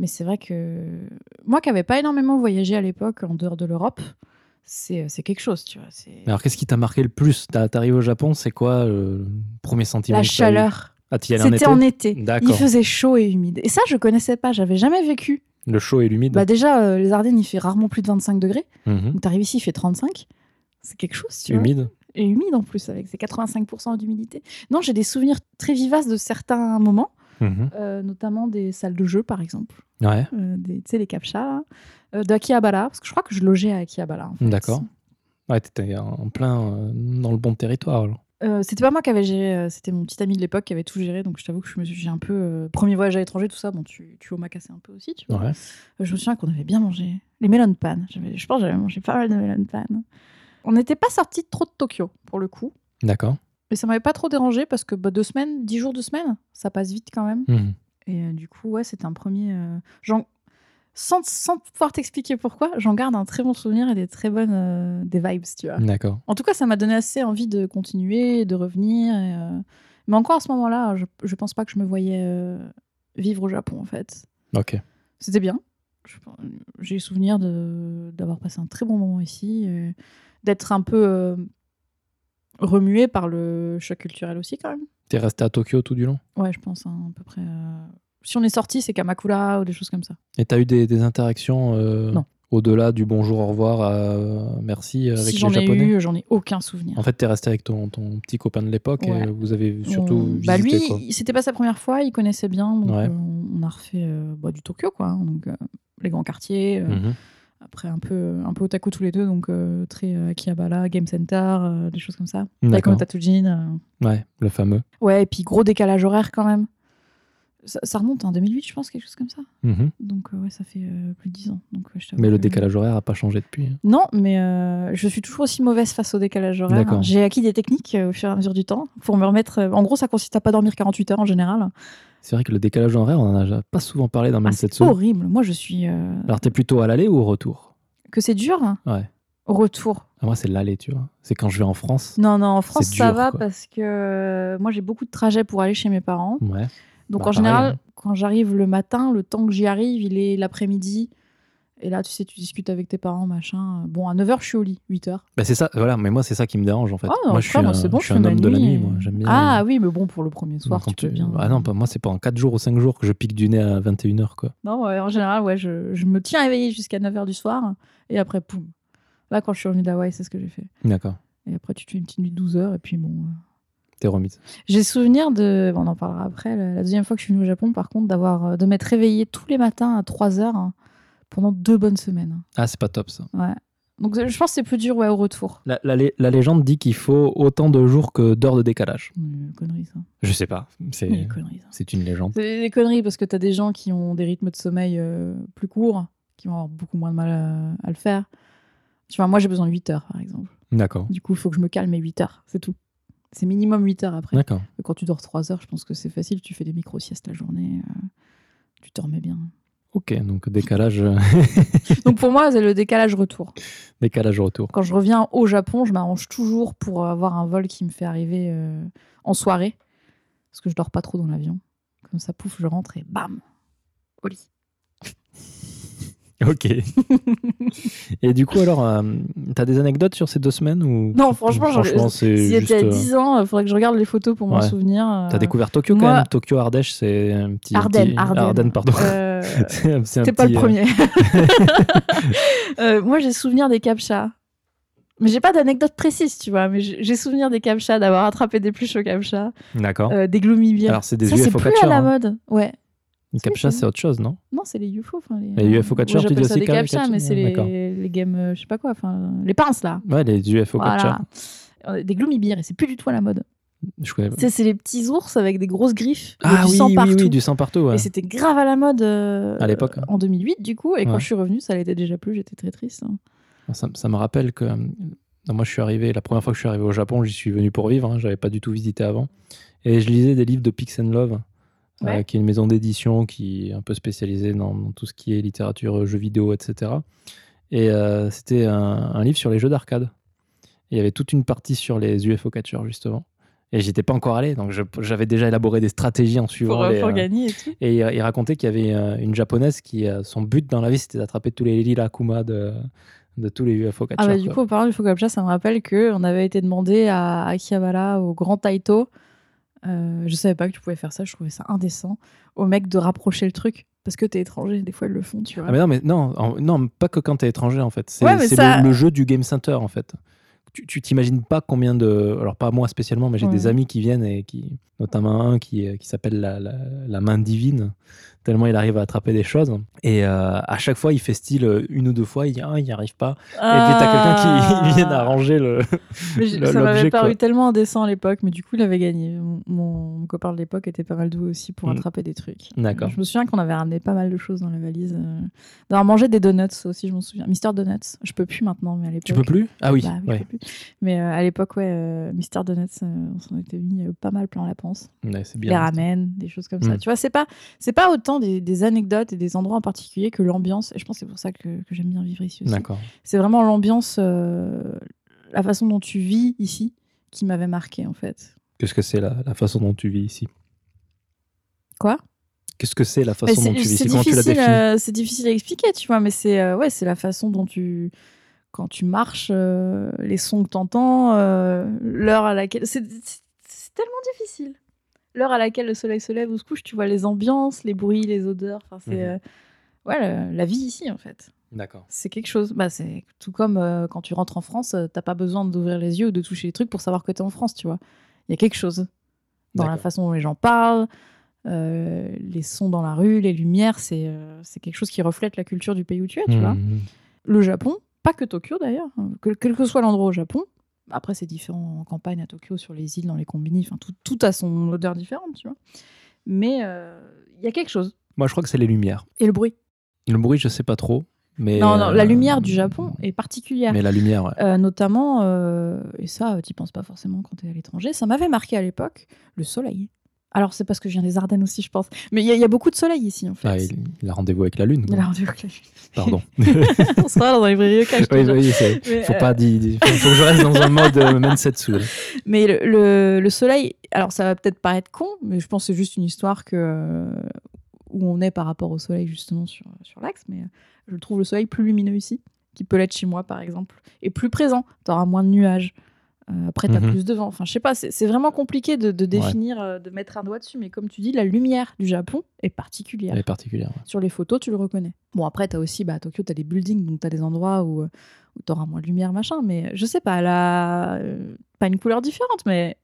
mais c'est vrai que moi qui n'avais pas énormément voyagé à l'époque en dehors de l'Europe, c'est c'est quelque chose, tu vois. C'est
Mais Alors qu'est-ce qui t'a marqué le plus? T'as- T'arrives au Japon, c'est quoi euh, le premier sentiment
la chaleur.
Ah, t'y allais en été
C'était en été. Il faisait chaud et humide. Et ça, je connaissais pas. J'avais jamais vécu.
Le chaud et l'humide
Bah déjà, euh, les Ardennes, il fait rarement plus de 25 degrés.
Mhm.
Donc t'arrives ici, il fait 35. C'est quelque chose, tu vois.
Humide
Et humide en plus, avec ses 85% d'humidité. Non, j'ai des souvenirs très vivaces de certains moments,
Mhm.
euh, notamment des salles de jeu, par exemple.
Ouais,
Euh, tu sais, les captchas. Euh, d'Akihabara, parce que je crois que je logeais à Akihabara. en fait.
d'accord. Ouais, t'étais en plein dans le bon territoire. alors.
Euh, c'était pas moi qui avais géré, euh, c'était mon petit ami de l'époque qui avait tout géré, donc je t'avoue que je me suis j'ai un peu. euh, premier voyage à l'étranger, tout ça, bon, tu, tu omakasses un peu aussi, tu vois.
Ouais.
Je me souviens qu'on avait bien mangé. Les melon pan. Je pense que j'avais mangé pas mal de melon pan. On n'était pas sorti trop de Tokyo, pour le coup.
D'accord.
Mais ça m'avait pas trop dérangé parce que bah, deux semaines, dix jours, deux semaines, ça passe vite quand même.
Mhm.
Et euh, du coup, ouais, c'était un premier. euh, sans, sans pouvoir t'expliquer pourquoi, j'en garde un très bon souvenir et des très bonnes euh, des vibes, tu vois.
D'accord.
En tout cas, ça m'a donné assez envie de continuer, de revenir. et, euh, Mais encore à ce moment-là, je, je pense pas que je me voyais vivre au Japon, en fait.
Ok.
C'était bien. J'ai souvenir d'avoir passé un très bon moment ici, d'être un peu remué par le choc culturel aussi, quand même.
T'es resté à Tokyo tout du long?
Ouais, je pense, hein, à peu près. euh, Si on est sorti, c'est Kamakura ou des choses comme ça.
Et t'as eu des, des interactions euh,
Non.
au-delà du bonjour, au revoir, à merci avec
si
les
j'en ai
Japonais?
eu, j'en ai aucun souvenir.
En fait, t'es resté avec ton, ton petit copain de l'époque
Ouais.
et vous avez surtout
On-
visité
bah lui,
quoi.
il- c'était pas sa première fois, il connaissait bien, donc
Ouais.
euh, on a refait euh, bah, du Tokyo, quoi. hein, donc euh, les grands quartiers, euh,
Mhm.
Après un peu, un peu otaku tous les deux, donc euh, très euh, Akihabara, Game Center, euh, des choses comme ça.
D'accord.
Tatsujin, euh.
Ouais, le fameux.
Ouais, et puis gros décalage horaire quand même. Ça, ça remonte en 2008, je pense, quelque chose comme ça.
Mhm.
Donc ouais, ça fait plus de 10 ans. Donc, ouais, je t'avoue
Mais le décalage horaire a pas changé depuis. hein.
Non, mais je suis toujours aussi mauvaise face au décalage horaire. J'ai acquis des techniques au fur et à mesure du temps pour me remettre. En gros, ça consiste à pas dormir 48 heures en général.
C'est vrai que le décalage horaire, on en a pas souvent parlé dans
Ah, c'est horrible. Moi, je suis. euh,
Alors, t'es plutôt à l'aller ou au retour?
Que c'est dur hein,
Ouais.
Au retour.
Ah, Moi, c'est l'aller, tu vois. C'est quand je vais en France.
Non, non, en France, ça
dur,
va
quoi.
parce que euh, moi, j'ai beaucoup de trajets pour aller chez mes parents.
Ouais.
Donc,
Bah,
en général,
hein.
quand j'arrive le matin, le temps que j'y arrive, il est l'après-midi. Et là, tu sais, tu discutes avec tes parents, machin. Bon, à 9h, je suis au lit. 8h.
Bah, c'est ça, voilà. Mais moi, c'est ça qui me dérange en fait.
Ah, non,
moi, je suis un,
c'est bon,
je suis
je
un
fais
homme de la
nuit et-
moi. J'aime bien.
Ah oui, mais bon, pour le premier soir,
Quand
tu peux bien.
Ah non, pas- moi, c'est pas en 4 jours ou 5 jours que je pique du nez à 21h, quoi.
Non, ouais, en général, ouais, je, je me tiens éveillée jusqu'à 9h du soir. Et après, poum. Là, quand je suis revenue d'Hawaï, c'est ce que j'ai fait.
D'accord.
Et après, tu te fais une petite nuit de 12 heures. Et puis, bon. euh.
T'es remise.
J'ai souvenir de. bon, on en parlera après. La, deuxième fois que je suis venue au Japon, par contre, d'avoir euh, de m'être réveillée tous les matins à 3 heures hein, pendant deux bonnes semaines.
Ah, c'est pas top ça.
Ouais. Donc, je pense que c'est plus dur, ouais, au retour.
La, la lé- la légende dit qu'il faut autant de jours que d'heures de décalage.
Mais, conneries, ça.
Je sais pas. C'est une légende.
C'est des conneries parce que t'as des gens qui ont des rythmes de sommeil euh, plus courts, qui vont avoir beaucoup moins de mal à, à le faire. Tu vois, moi, j'ai besoin de 8 heures, par exemple.
D'accord.
Du coup, il faut que je me calme à 8 heures, c'est tout. C'est minimum 8 heures après.
D'accord.
Quand tu dors 3 heures, je pense que c'est facile. Tu fais des micro-siestes la journée. euh, tu te remets bien.
Ok, donc décalage, euh, [laughs]
Donc pour moi, c'est le décalage retour.
décalage retour.
Quand je reviens au Japon, je m'arrange toujours pour avoir un vol qui me fait arriver euh, en soirée. Parce que je dors pas trop dans l'avion. Comme ça, pouf, je rentre et bam, au lit.
Ok. [laughs] Et du coup, alors, euh, t'as des anecdotes sur ces deux semaines ou
Non, franchement, j'en-
franchement, c'est
S'il
juste.
était à
euh,
10 ans, il faudrait que je regarde les photos pour m'en souvenir. euh,
T'as découvert Tokyo quand
moi-
même. Tokyo Ardèche, c'est un petit.
Ardennes,
petit-
Ardennes.
pardon.
Euh, [laughs]
C'est un
C'était pas
petit,
le
euh,
premier. [laughs] Euh, moi, j'ai souvenir des captchas. Mais j'ai pas d'anecdote précise, tu vois. Mais j'ai souvenir des captchas, d'avoir attrapé des pluches au captcha,
D'accord.
euh, des gloomy beer.
Alors, c'est des
Ça, c'est plus à la
hein.
mode. Ouais.
Les captcha, c'est autre chose, non?
Non, c'est les UFO. enfin, Les,
Les UFO catchers, tu dis aussi
des
ca-
captcha,
catchers
mais c'est les, les games, euh, je sais pas quoi, enfin, les pinces là.
Ouais, les UFO
Voilà.
catchers.
Euh, Des gloomy bears, et c'est plus du tout à la mode.
Je connais pas.
C'est les petits ours avec des grosses griffes
Ah
du
oui,
sang
oui,
partout.
oui, du sang partout. ouais.
Et c'était grave à la mode euh,
À l'époque, hein.
En 2008, du coup. Et quand je suis revenue, ça l'était déjà plus. J'étais très triste. hein.
Ça, ça me rappelle que euh, non, moi je suis arrivé, la première fois que je suis arrivé au Japon, j'y suis venu pour vivre, hein, j'avais pas du tout visité avant. Et je lisais des livres de Pix and Love,
Ouais.
qui est une maison d'édition qui est un peu spécialisée dans, dans tout ce qui est littérature, euh, jeux vidéo, etc. Et euh, c'était un, un livre sur les jeux d'arcade. Il y avait toute une partie sur les UFO catchers, justement. Et j'étais pas encore allé, donc j'avais déjà élaboré des stratégies en suivant
Pour, euh,
les,
pour
euh,
gagner et tout.
et il, il racontait qu'il y avait euh, une japonaise qui, euh, son but dans la vie, c'était d'attraper tous les Lila Kuma de, de tous les UFO catchers.
Ah bah, du
quoi.
coup, en parlant du Focapcha, ça me rappelle qu'on avait été demandé à Akihabara, au Grand Taito. Euh, je savais pas que tu pouvais faire ça, je trouvais ça indécent. Au mec de rapprocher le truc. Parce que t'es étranger, des fois ils le font, tu vois.
Ah mais non, mais non, en- non, pas que quand t'es étranger en fait. C'est
Ouais, ça-
le, le jeu du Game Center en fait. Tu- Tu t'imagines pas combien de. Alors, pas moi spécialement, mais j'ai
Ouais.
des amis qui viennent et qui. Notamment un qui, qui s'appelle la, la- la main divine, tellement il arrive à attraper des choses. Et euh, à chaque fois, il fait style euh, une ou deux fois, il dit Ah, il n'y arrive pas. Et puis t'as quelqu'un qui [laughs] vient d'arranger le. [laughs]
Mais ça m'avait paru tellement indécent à l'époque, mais du coup, il avait gagné. Mon, mon copain de l'époque était pas mal doué aussi pour
Mm.
attraper des trucs.
D'accord.
Je me souviens qu'on avait ramené pas mal de choses dans la valise. euh, D'avoir mangé des donuts aussi, je m'en souviens. Mister Donuts. Je peux plus maintenant, mais à l'époque.
Tu peux plus? Ah oui,
Bah oui, je
ouais.
peux plus. Mais euh, à l'époque, ouais, euh, Mister Donuts, on s'en était mis pas mal plein la panse.
Ouais,
Les ramen, des choses comme ça.
Mm.
Tu vois, c'est pas, c'est pas autant des, des anecdotes et des endroits en particulier que l'ambiance. Et je pense que c'est pour ça que, que j'aime bien vivre ici aussi. C'est vraiment l'ambiance, euh, la façon dont tu vis ici qui m'avait marqué en fait.
Qu'est-ce que c'est la, la façon dont tu vis ici?
Quoi?
Qu'est-ce que c'est la façon dont tu vis Comment tu la
difficile,
définis
euh, c'est difficile à expliquer, tu vois, mais c'est euh, ouais, c'est la façon dont tu quand tu marches, euh, les sons que t'entends, euh, l'heure à laquelle c'est tellement difficile. L'heure à laquelle le soleil se lève ou se couche, tu vois les ambiances, les bruits, les odeurs. Enfin, c'est
Mhm.
euh, ouais la, la vie ici en fait.
D'accord.
C'est quelque chose. Bah, c'est tout comme euh, quand tu rentres en France, euh, t'as pas besoin d'ouvrir les yeux ou de toucher les trucs pour savoir que t'es en France, tu vois. Il y a quelque chose dans la façon dont les gens parlent, euh, les sons dans la rue, les lumières, c'est c'est quelque chose qui reflète la culture du pays où tu es, tu vois.
Mhm.
Le Japon, pas que Tokyo d'ailleurs, hein, que- quel que soit l'endroit au Japon. Après, c'est différent en campagne à Tokyo, sur les îles, dans les combini, enfin tout, tout a son odeur différente, tu vois. Mais euh, il y a quelque chose.
Moi, je crois que c'est les lumières.
Et le bruit.
Le bruit, je sais pas trop. Mais
non, non, la
euh,
lumière du Japon est particulière.
Mais la lumière, ouais.
Euh, notamment, euh, et ça, tu penses pas forcément quand tu es à l'étranger, ça m'avait marqué à l'époque, le soleil. Alors, c'est parce que je viens des Ardennes aussi, je pense. Mais il y, a- il y a beaucoup de soleil ici, en fait.
Ah, il, il a rendez-vous avec la lune.
Il a rendu au clavier.
Pardon. [laughs]
On sera dans les cash, te
oui,
Mais,
faut
euh,
pas dire. Faut, faut que je reste dans un mode euh.
Mais le, le- le soleil, alors ça va peut-être paraître con, mais je pense que c'est juste une histoire que, euh, où on est par rapport au soleil, justement, sur, sur l'axe. Mais euh, je trouve le soleil plus lumineux ici, qui peut l'être chez moi, par exemple, et plus présent. Tu auras moins de nuages. Euh, après, tu as
Mhm.
plus de vent. Enfin, je sais pas, c'est vraiment compliqué de, de définir, euh, de mettre un doigt dessus. Mais comme tu dis, la lumière du Japon est particulière.
Elle est particulière. ouais.
Sur les photos, tu le reconnais. Bon, après, tu as aussi, bah, à Tokyo, tu as des buildings, donc tu as des endroits où, où tu auras moins de lumière, machin. Mais je sais pas, elle a euh, pas une couleur différente, mais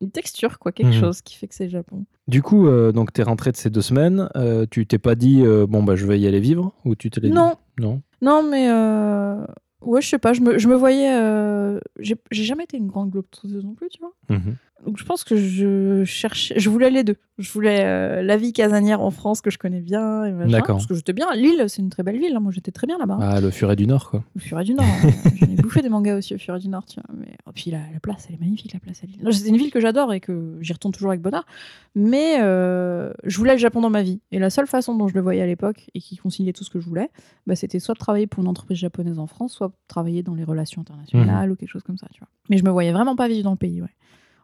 une texture, quoi, quelque
Mhm.
chose qui fait que c'est le Japon.
Du coup, euh, donc t'es rentré de ces deux semaines. euh, tu t'es pas dit euh, bon bah je vais y aller vivre? Ou tu te dit?
Non,
Non.
non, mais euh, ouais, je sais pas, je me, je me voyais. euh, J'ai jamais été une grande globe-trotteuse non plus, tu vois.
Mhm.
Donc je pense que je cherchais, je voulais les deux. Je voulais euh, la vie casanière en France que je connais bien, et machin,
D'accord.
parce que j'étais bien. Lille, c'est une très belle ville. hein. Moi, j'étais très bien là-bas.
Ah le furet du Nord quoi.
Au Furet du Nord. hein. [laughs] J'en ai bouffé des mangas aussi au Furet du Nord, tu vois. Mais... Et puis la, la place, elle est magnifique, la place à Lille. Non, C'est une ville que j'adore et que j'y retourne toujours avec bonheur. Mais euh, je voulais le Japon dans ma vie. Et la seule façon dont je le voyais à l'époque et qui conciliait tout ce que je voulais, bah, c'était soit de travailler pour une entreprise japonaise en France, soit travailler dans les relations internationales ou quelque chose comme ça, tu vois. Mais je me voyais vraiment pas vivre dans le pays, ouais.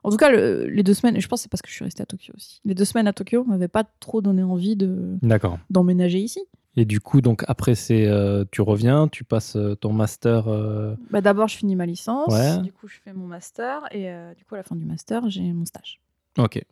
En tout cas, le- les deux semaines, et je pense que c'est parce que je suis restée à Tokyo aussi. Les deux semaines à Tokyo m'avaient pas trop donné envie de d'emménager ici.
Et du coup donc après c'est euh, tu reviens, tu passes euh, ton master. euh,
Bah, D'abord, je finis ma licence.
Ouais.
Du coup, je fais mon master. Et euh, du coup, à la fin du master, j'ai mon stage
Ok.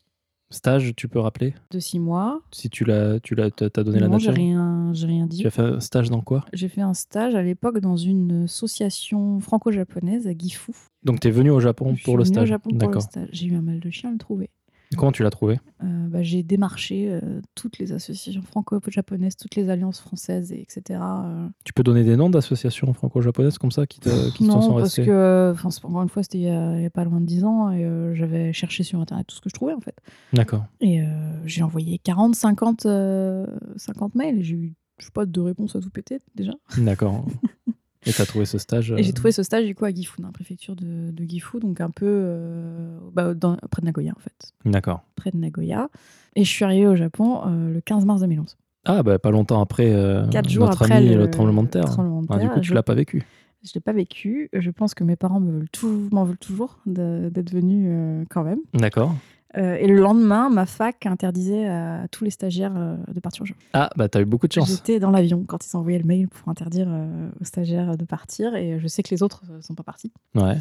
Stage, tu peux rappeler
de six mois.
si tu l'as tu l'as t'as donné la
non, j'ai
nature.
rien, j'ai rien dit.
Tu as fait un stage dans quoi
J'ai fait un stage à l'époque dans une association franco-japonaise à Gifu.
Donc tu es venu au Japon
Je suis
pour le stage.
au Japon pour le stage. J'ai eu un mal de chien à le trouver.
Comment tu l'as trouvé
Euh, bah, j'ai démarché euh, toutes les associations franco-japonaises, toutes les alliances françaises, et etc. euh.
Tu peux donner des noms d'associations franco-japonaises comme ça qui te, qui
non,
sont
parce
restées
que, euh, enfin, c'est- encore une fois, c'était il y, a il y a pas loin de 10 ans et j'avais cherché sur Internet tout ce que je trouvais en fait.
D'accord.
Et j'ai envoyé 40, 50, euh, 50 mails et j'ai eu, je sais pas, deux réponses à tout péter déjà.
D'accord. [laughs] Et t'as trouvé ce stage
Et j'ai
euh,
trouvé ce stage du coup à Gifu, dans la préfecture de, de Gifu, donc un peu euh, bah, dans- près de Nagoya en fait.
D'accord.
Près de Nagoya. Et je suis arrivée au Japon euh, le 15 mars 2011.
Ah, bah pas longtemps après euh,
Quatre jours
notre
après
ami,
le,
le tremblement de terre.
tremblement de
Ah, du coup, tu
Je-
l'as pas vécu.
Je l'ai pas vécu. Je pense que mes parents me veulent tout- m'en veulent toujours d'être venus quand même.
D'accord.
Euh, et le lendemain, ma fac interdisait à tous les stagiaires euh, de partir au Japon.
Ah, bah t'as eu beaucoup de chance.
J'étais dans l'avion quand ils ont envoyé le mail pour interdire euh, aux stagiaires de partir et je sais que les autres ne sont pas partis.
Ouais.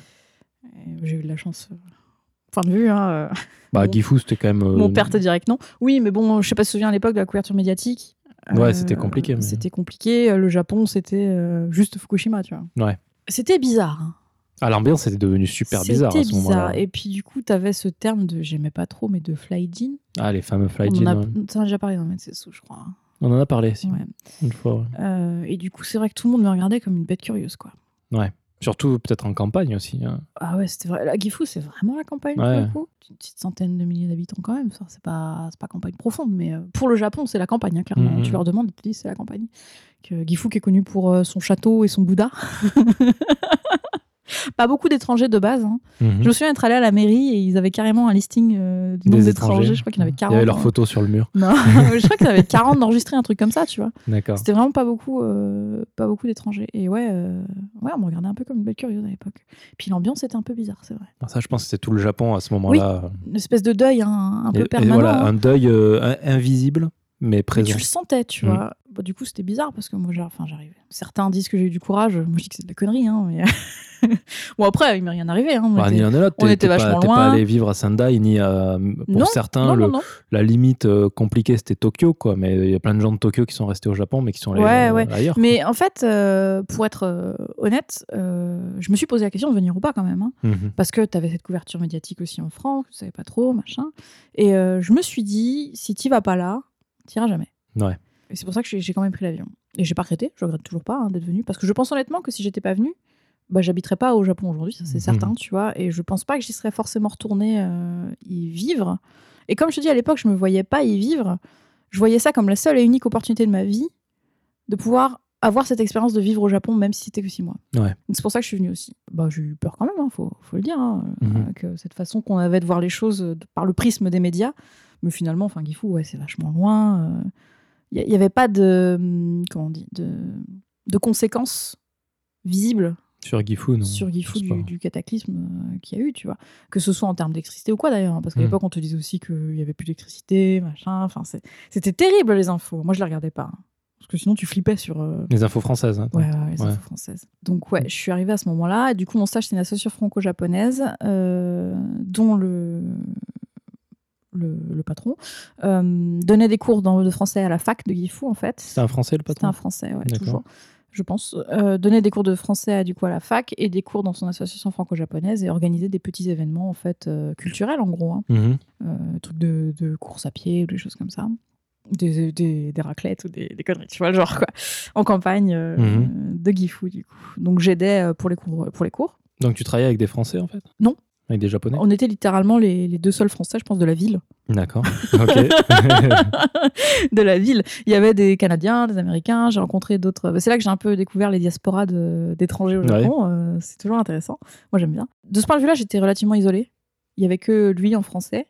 J'ai eu de la chance. euh, Point de vue, hein, euh,
Bah,
Bon.
Gifu, c'était quand même. euh,
mon père te dirait que non. Oui, mais bon, je sais pas si tu te souviens à l'époque de la couverture médiatique.
Ouais, c'était compliqué, mais-
C'était compliqué. Le Japon, c'était euh, juste Fukushima, tu vois.
Ouais.
C'était bizarre. hein.
Ah, l'ambiance était devenue super bizarre à ce moment-là.
Et puis du coup, tu avais ce terme de, j'aimais pas trop, mais de fly jean.
Ah, les fameux fly
On en a,
ouais.
t'en as déjà parlé dans Metsetsu, je crois.
On en a parlé, si,
Ouais.
une fois. ouais.
Euh, et du coup, c'est vrai que tout le monde me regardait comme une bête curieuse, quoi.
Surtout peut-être en campagne aussi. hein.
Ah ouais, c'était vrai. La Gifu, c'est vraiment la campagne, pour
Ouais.
le coup. Une petite centaine de milliers d'habitants quand même. C'est pas, c'est pas campagne profonde, mais euh, pour le Japon, c'est la campagne, hein, clairement.
Mhm.
Tu leur demandes, ils te disent c'est la campagne. Que Gifu, qui est connu pour euh, son château et son Bouddha. [laughs] pas beaucoup d'étrangers de base. hein.
Mhm.
Je me souviens être allée à la mairie et ils avaient carrément un listing euh, du nombre d'étrangers.
étrangers.
Je crois qu'il y en avait
Il
40.
y avait leurs photos sur le mur.
Non, [laughs] [laughs] je crois qu'il y en avait 40 d'enregistrés, un truc comme ça, tu vois.
D'accord.
C'était vraiment pas beaucoup, euh, pas beaucoup d'étrangers. Et ouais, euh, ouais, on me regardait un peu comme une belle curieuse à l'époque. Puis l'ambiance était un peu bizarre, c'est vrai.
Ah, Ça, je pense que c'était tout le Japon à ce moment-là.
Une espèce de deuil hein, un
Et-
peu
et
permanent.
voilà,
hein.
un deuil euh, in- invisible, mais
Mais
présent.
tu le sentais, tu
Mm.
vois. Bon, du coup, c'était bizarre parce que moi, enfin, j'arrivais. Certains disent que j'ai eu du courage. Moi, je dis que c'est de la connerie. Hein, mais... [laughs] bon, après, il m'est rien arrivé. Hein, on
Bah,
était- on
T'es-
était
pas-
vachement
pas
loin.
allé vivre à Sendai, ni à- pour
Non,
certains,
non,
le-
non, non.
la limite euh, compliquée, c'était Tokyo, quoi. Mais il y a plein de gens de Tokyo qui sont restés au Japon, mais qui sont allés
Ouais,
euh,
ouais.
ailleurs.
Mais en fait, euh, pour être euh, honnête, euh, je me suis posé la question de venir ou pas quand même. hein.
Mhm.
parce que tu avais cette couverture médiatique aussi en France, tu savais pas trop, machin. Et euh, je me suis dit, si tu vas pas là, tu jamais.
Ouais.
Et c'est pour ça que j'ai quand même pris l'avion. Et j'ai pas regretté, je regrette toujours pas hein, d'être venu, parce que je pense honnêtement que si j'étais pas venue, bah, j'habiterais pas au Japon aujourd'hui, ça c'est
Mhm.
certain, tu vois. Et je pense pas que j'y serais forcément retournée euh, y vivre. Et comme je te dis à l'époque, je me voyais pas y vivre. Je voyais ça comme la seule et unique opportunité de ma vie de pouvoir avoir cette expérience de vivre au Japon, même si c'était que six mois.
Ouais.
C'est pour ça que je suis venue aussi. Bah, j'ai eu peur quand même, hein, faut, faut le dire, hein,
Mhm.
euh, que cette façon qu'on avait de voir les choses euh, de- par le prisme des médias. Mais finalement, enfin, Gifu, ouais, c'est vachement loin. Il n'y avait pas de, comment on dit, de, de conséquences visibles
Sur Gifu, non.
sur Gifu du, du cataclysme euh, qu'il y a eu, tu vois. Que ce soit en termes d'électricité ou quoi d'ailleurs, hein, parce qu'à
Mhm.
l'époque on te disait aussi qu'il y avait plus d'électricité, machin. Enfin, c'était terrible les infos. Moi je les regardais pas, hein. parce que sinon tu flippais sur. euh,
Les infos françaises. hein,
Ouais, ouais, les
Ouais.
infos françaises. Donc ouais, je suis arrivée à ce moment-là. Et du coup, mon stage, c'est une association franco-japonaise euh, dont le, le, le patron euh, donnait des cours dans- de français à la fac de Gifu, en fait.
C'était un français, le
C'était
patron
un français, ouais, toujours. Je pense. Euh, donnait des cours de français à, du coup, à la fac et des cours dans son association franco-japonaise et organisait des petits événements en fait euh, culturels en gros. hein.
Mhm.
Euh, trucs de, de course à pied ou des choses comme ça. Des, des, des raclettes ou des, des conneries, tu vois, le genre quoi. En campagne
Mhm.
de Gifu, du coup. Donc j'aidais pour les cours. Pour les cours.
Donc tu travaillais avec des Français, en fait?
Non.
Avec des Japonais
On était littéralement les, les deux seuls Français, je pense, de la ville.
D'accord. [laughs] Ok. [laughs]
de la ville. Il y avait des Canadiens, des Américains, j'ai rencontré d'autres. bah, C'est là que j'ai un peu découvert les diasporas d'étrangers au
Ouais.
Japon. euh, c'est toujours intéressant. Moi, j'aime bien. De ce point de vue-là, j'étais relativement isolée. Il y avait que lui en français.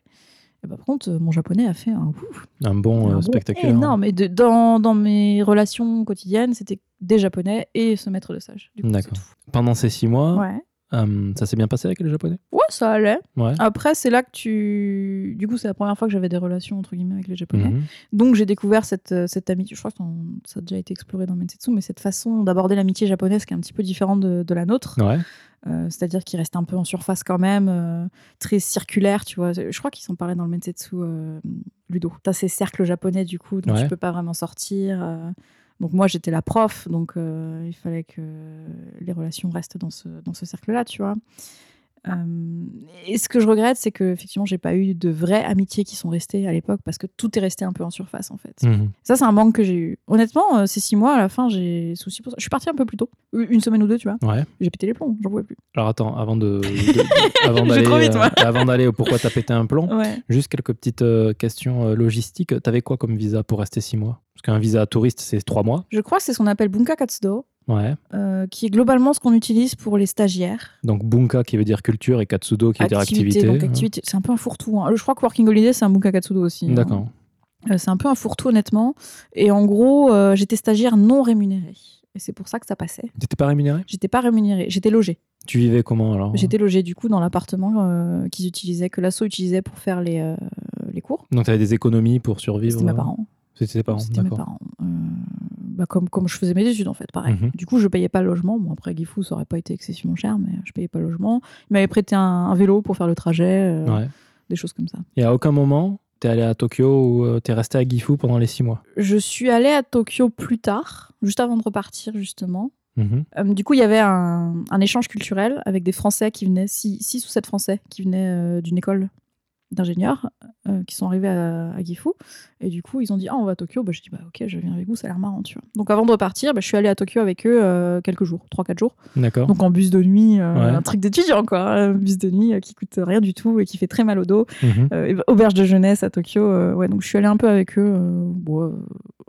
Et bah, par contre, mon japonais a fait un ouf,
un bon
un
euh, spectaculaire.
énorme. Et de- dans, dans mes relations quotidiennes, c'était des japonais et ce maître de coup,
D'accord. Pendant ces six mois.
Ouais.
Euh, ça s'est bien passé avec les Japonais?
Ouais, ça allait.
Ouais.
Après, c'est là que tu. Du coup, c'est la première fois que j'avais des relations entre guillemets avec les japonais.
Mhm.
Donc j'ai découvert cette, euh, cette amitié, je crois que ça a déjà été exploré dans Mensetsu, mais cette façon d'aborder l'amitié japonaise qui est un petit peu différente de, de la nôtre,
Ouais.
Euh, c'est-à-dire qu'il reste un peu en surface quand même, euh, très circulaire, tu vois. Je crois qu'ils s'en parlaient dans le Mensetsu Ludo. T'as ces cercles japonais du coup, dont
Ouais.
tu peux pas vraiment sortir. Donc moi j'étais la prof, donc euh, il fallait que les relations restent dans ce, dans ce cercle-là, tu vois. Euh, et ce que je regrette, c'est que effectivement, j'ai pas eu de vraies amitiés qui sont restées à l'époque parce que tout est resté un peu en surface en fait.
Mhm.
Ça, c'est un manque que j'ai eu. Honnêtement, euh, ces six mois à la fin, j'ai souci pour ça. Je suis partie un peu plus tôt, une semaine ou deux, tu vois.
Ouais.
J'ai pété les plombs, j'en pouvais plus.
Alors attends, avant de, de- [laughs] avant d'aller,
trop vite, moi.
euh, avant d'aller au pourquoi t'as pété un plomb,
Ouais.
juste quelques petites euh, questions euh, logistiques. T'avais quoi comme visa pour rester six mois? Parce qu'un visa touriste c'est trois mois.
Je crois que c'est ce qu'on appelle Bunka Katsudo,
Ouais.
euh, qui est globalement ce qu'on utilise pour les stagiaires.
Donc bunka qui veut dire culture et katsudo qui veut dire activité.
donc
hein.
activité. C'est un peu un fourre-tout. hein. Je crois que Working Holiday, c'est un Bunka Katsudo aussi. hein.
D'accord.
Euh, c'est un peu un fourre-tout, honnêtement. Et en gros, euh, j'étais stagiaire non rémunérée. Et c'est pour ça que ça passait.
T'étais pas rémunéré
J'étais pas rémunérée, j'étais logée.
Tu vivais comment alors?
J'étais logée du coup dans l'appartement euh, qu'ils utilisaient, que l'asso utilisait pour faire les, les cours.
Donc t'avais des économies pour survivre?
C'était mes parents.
C'était tes parents,
C'était mes parents. Bah, comme, comme je faisais mes études en fait, pareil.
Mhm.
Du coup, je payais pas le logement. Bon, après, Gifu, ça aurait pas été excessivement cher, mais je payais pas le logement. Il m'avait prêté un, un vélo pour faire le trajet, euh,
Ouais.
des choses comme ça.
Et à aucun moment t'es allé à Tokyo ou euh, t'es resté à Gifu pendant les six mois?
Je suis allée à Tokyo plus tard, juste avant de repartir justement.
Mhm.
Euh, du coup, il y avait un, un échange culturel avec des Français qui venaient, 6 ou 7 Français qui venaient euh, d'une école d'ingénieurs euh, qui sont arrivés à, à Gifu. Et du coup, ils ont dit Ah, on va à Tokyo. Bah, je dis Bah, ok, je viens avec vous, ça a l'air marrant, tu vois. Donc, avant de repartir, bah, je suis allée à Tokyo avec eux euh, quelques jours, 3-4 jours.
D'accord.
Donc, en bus de nuit, euh,
Ouais.
un truc d'étudiant, quoi. Un bus de nuit qui coûte rien du tout et qui fait très mal au dos.
Mhm.
Et auberge de jeunesse à Tokyo. ouais, donc, je suis allée un peu avec eux. bon,